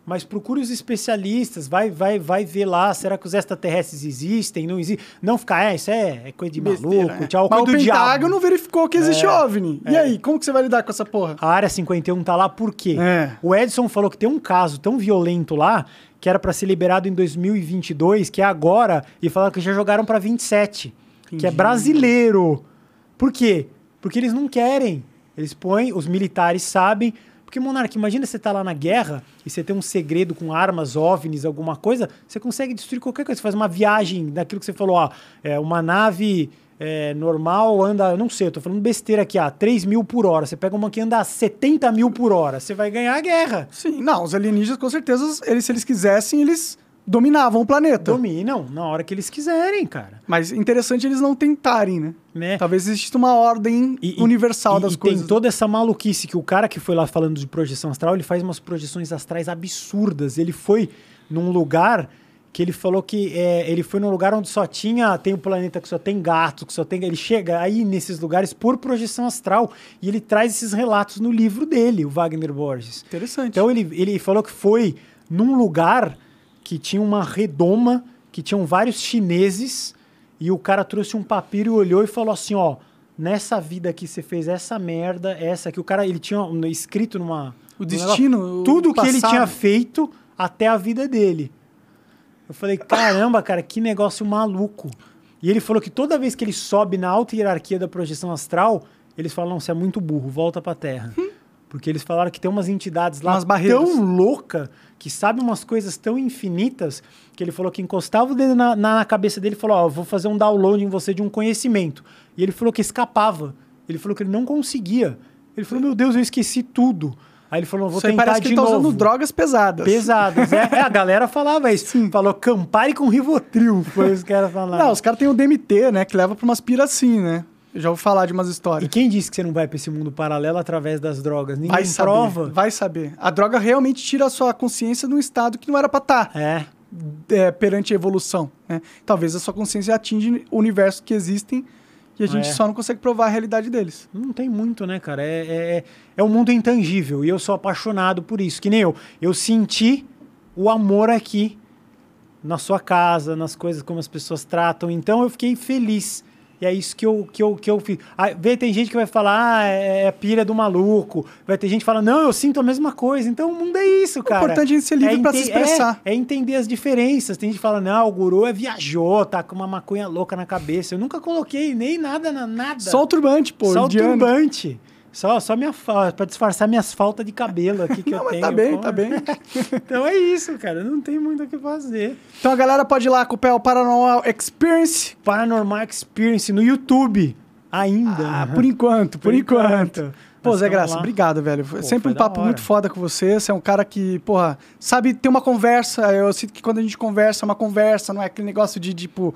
Mas procure os especialistas, vai, vai, vai ver lá, será que os extraterrestres existem, não existem? Não ficar, é, isso é, é coisa de Besteira, maluco, né? tchau, Mas coisa o do diabo. Pentágono verificou que existe É, OVNI. E é. aí, como que você vai lidar com essa porra? A área 51 tá lá por quê? É. O Edson falou que tem um caso tão violento lá que era para ser liberado em 2022, que é agora, e falaram que já jogaram para 27, que é Entendi. brasileiro. Por quê? Porque eles não querem. Eles põem, os militares sabem. Porque, Monark, imagina você tá lá na guerra e você tem um segredo com armas, OVNIs, alguma coisa, você consegue destruir qualquer coisa. Você faz uma viagem daquilo que você falou, ó, é, uma nave é, normal anda, não sei, eu tô falando besteira aqui, ah, 3 mil por hora. Você pega uma que anda a 70 mil por hora, você vai ganhar a guerra. Sim, não, os alienígenas, com certeza, eles, se eles quisessem, eles dominavam o planeta. Dominam na hora que eles quiserem, cara. Mas interessante eles não tentarem, né? Né? Talvez exista uma ordem E- universal e- das e coisas. tem toda essa maluquice que o cara que foi lá falando de projeção astral, ele faz umas projeções astrais absurdas. Ele foi num lugar que ele falou que é, ele foi num lugar onde só tinha, tem um planeta que só tem gato, que só tem. Ele chega aí nesses lugares por projeção astral e ele traz esses relatos no livro dele, o Wagner Borges. Interessante. Então ele, ele falou que foi num lugar que tinha uma redoma, que tinham vários chineses, e o cara trouxe um papiro e olhou e falou assim, ó, nessa vida aqui você fez essa merda, essa aqui. O cara, ele tinha escrito numa... O destino, negócio, o Tudo que ele tinha feito até a vida dele. Eu falei, caramba, cara, que negócio maluco. E ele falou que toda vez que ele sobe na alta hierarquia da projeção astral, eles falam, você é muito burro, volta pra Terra. Porque eles falaram que tem umas entidades lá Umas barreiras. tão louca que sabe umas coisas tão infinitas que ele falou que encostava o dedo na, na, cabeça dele e falou, ó, eu vou fazer um download em você de um conhecimento. E ele falou que escapava. Ele falou que ele não conseguia. Ele falou, meu Deus, eu esqueci tudo. Aí ele falou, vou aí tentar parece que de ele tá novo. usando drogas pesadas. Pesadas, é. É, a galera falava isso. Falou, Campari com Rivotril, foi os caras falaram. Não, os caras têm o DMT, né? Que leva pra umas piras assim, né? Eu já ouvi falar de umas E histórias. quem disse que você não vai pra esse mundo paralelo através das drogas? Ninguém Vai saber, prova. vai saber. A droga realmente tira a sua consciência de um estado que não era pra estar É. é, perante a evolução. Né? Talvez a sua consciência atinge o universo que existem e a gente É. só não consegue provar a realidade deles. Não tem muito, né, cara? É, é, é- é um mundo intangível e eu sou apaixonado por isso. Que nem eu. Eu senti o amor aqui na sua casa, nas coisas como as pessoas tratam. Então eu fiquei feliz. E é isso que eu, que eu, que eu fiz. Aí, vê, tem gente que vai falar, ah, é, é pilha do maluco. Vai ter gente que fala, não, eu sinto a mesma coisa. Então o mundo é isso, cara. importante é a gente ser livre pra se expressar. É, é entender as diferenças. Tem gente que fala, não, o guru é viajou, tá com uma maconha louca na cabeça. Eu nunca coloquei nem nada na nada. Só o turbante, pô, Só o indiano. turbante. Só, só minha pra disfarçar minhas faltas de cabelo aqui que Não, eu mas tenho. tá bem, pô. tá bem. então é isso, cara. Não tem muito o que fazer. Então a galera pode ir lá acompanhar o Paranormal Experience. Paranormal Experience no YouTube. Ainda. Ah, por enquanto, por, Por enquanto. enquanto. Pô, Zé Graça, lá. obrigado, velho. Pô, sempre um papo muito foda com você. Você é um cara que, porra, sabe ter uma conversa. Eu sinto que quando a gente conversa, é uma conversa, não é aquele negócio de, tipo...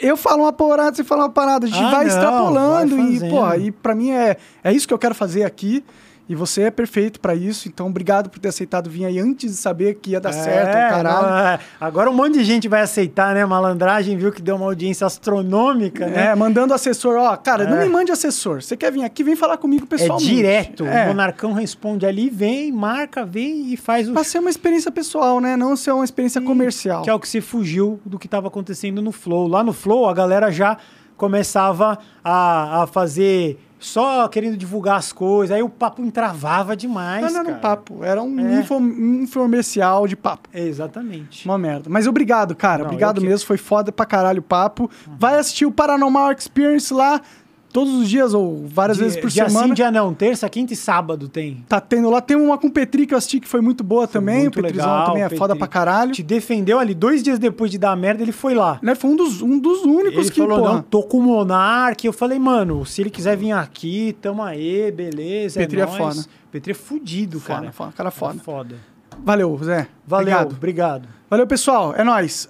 Eu falo uma parada, você fala uma parada. A gente Ah, vai não, extrapolando vai e, porra, e pra mim é, é isso que eu quero fazer aqui. E você é perfeito pra isso. Então, obrigado por ter aceitado vir aí antes de saber que ia dar certo, É, caralho. não, é. Agora um monte de gente vai aceitar, né? Malandragem viu que deu uma audiência astronômica, né? É, mandando assessor, ó, cara, não É. me mande assessor. Você quer vir aqui, vem falar comigo É pessoalmente. direto. É. O Monarcão responde ali, vem, marca, vem e faz o Pra ser uma experiência pessoal, né? Não ser uma experiência comercial. Que é o que se fugiu do que estava acontecendo no Flow. Lá no Flow, a galera já começava a, a fazer só querendo divulgar as coisas. Aí o papo entravava demais. Não, não era um papo, era um É. info, infomercial de papo. Exatamente. Uma merda. Mas obrigado, cara. Não, obrigado que- mesmo. Foi foda pra caralho o papo. Vai assistir o Paranormal Experience lá todos os dias ou várias vezes por dia semana. sim, dia não. Terça, quinta e sábado tem. Tá tendo lá. Tem uma com o Petri que eu assisti que foi muito boa também. muito o Petrizão legal, também é Petri. foda pra caralho. Te defendeu ali dois dias depois de dar merda, ele foi lá. Né? Foi um dos, um dos únicos Ele que, falou, porra, não, tô com o Monark. Eu falei, mano, se ele quiser vir aqui, tamo aí, beleza. Petri é nóis. foda. Petri é fudido, Foda, cara. foda, cara foda. Foda. Valeu, Zé. Valeu, Obrigado. obrigado. Valeu, pessoal. É nóis.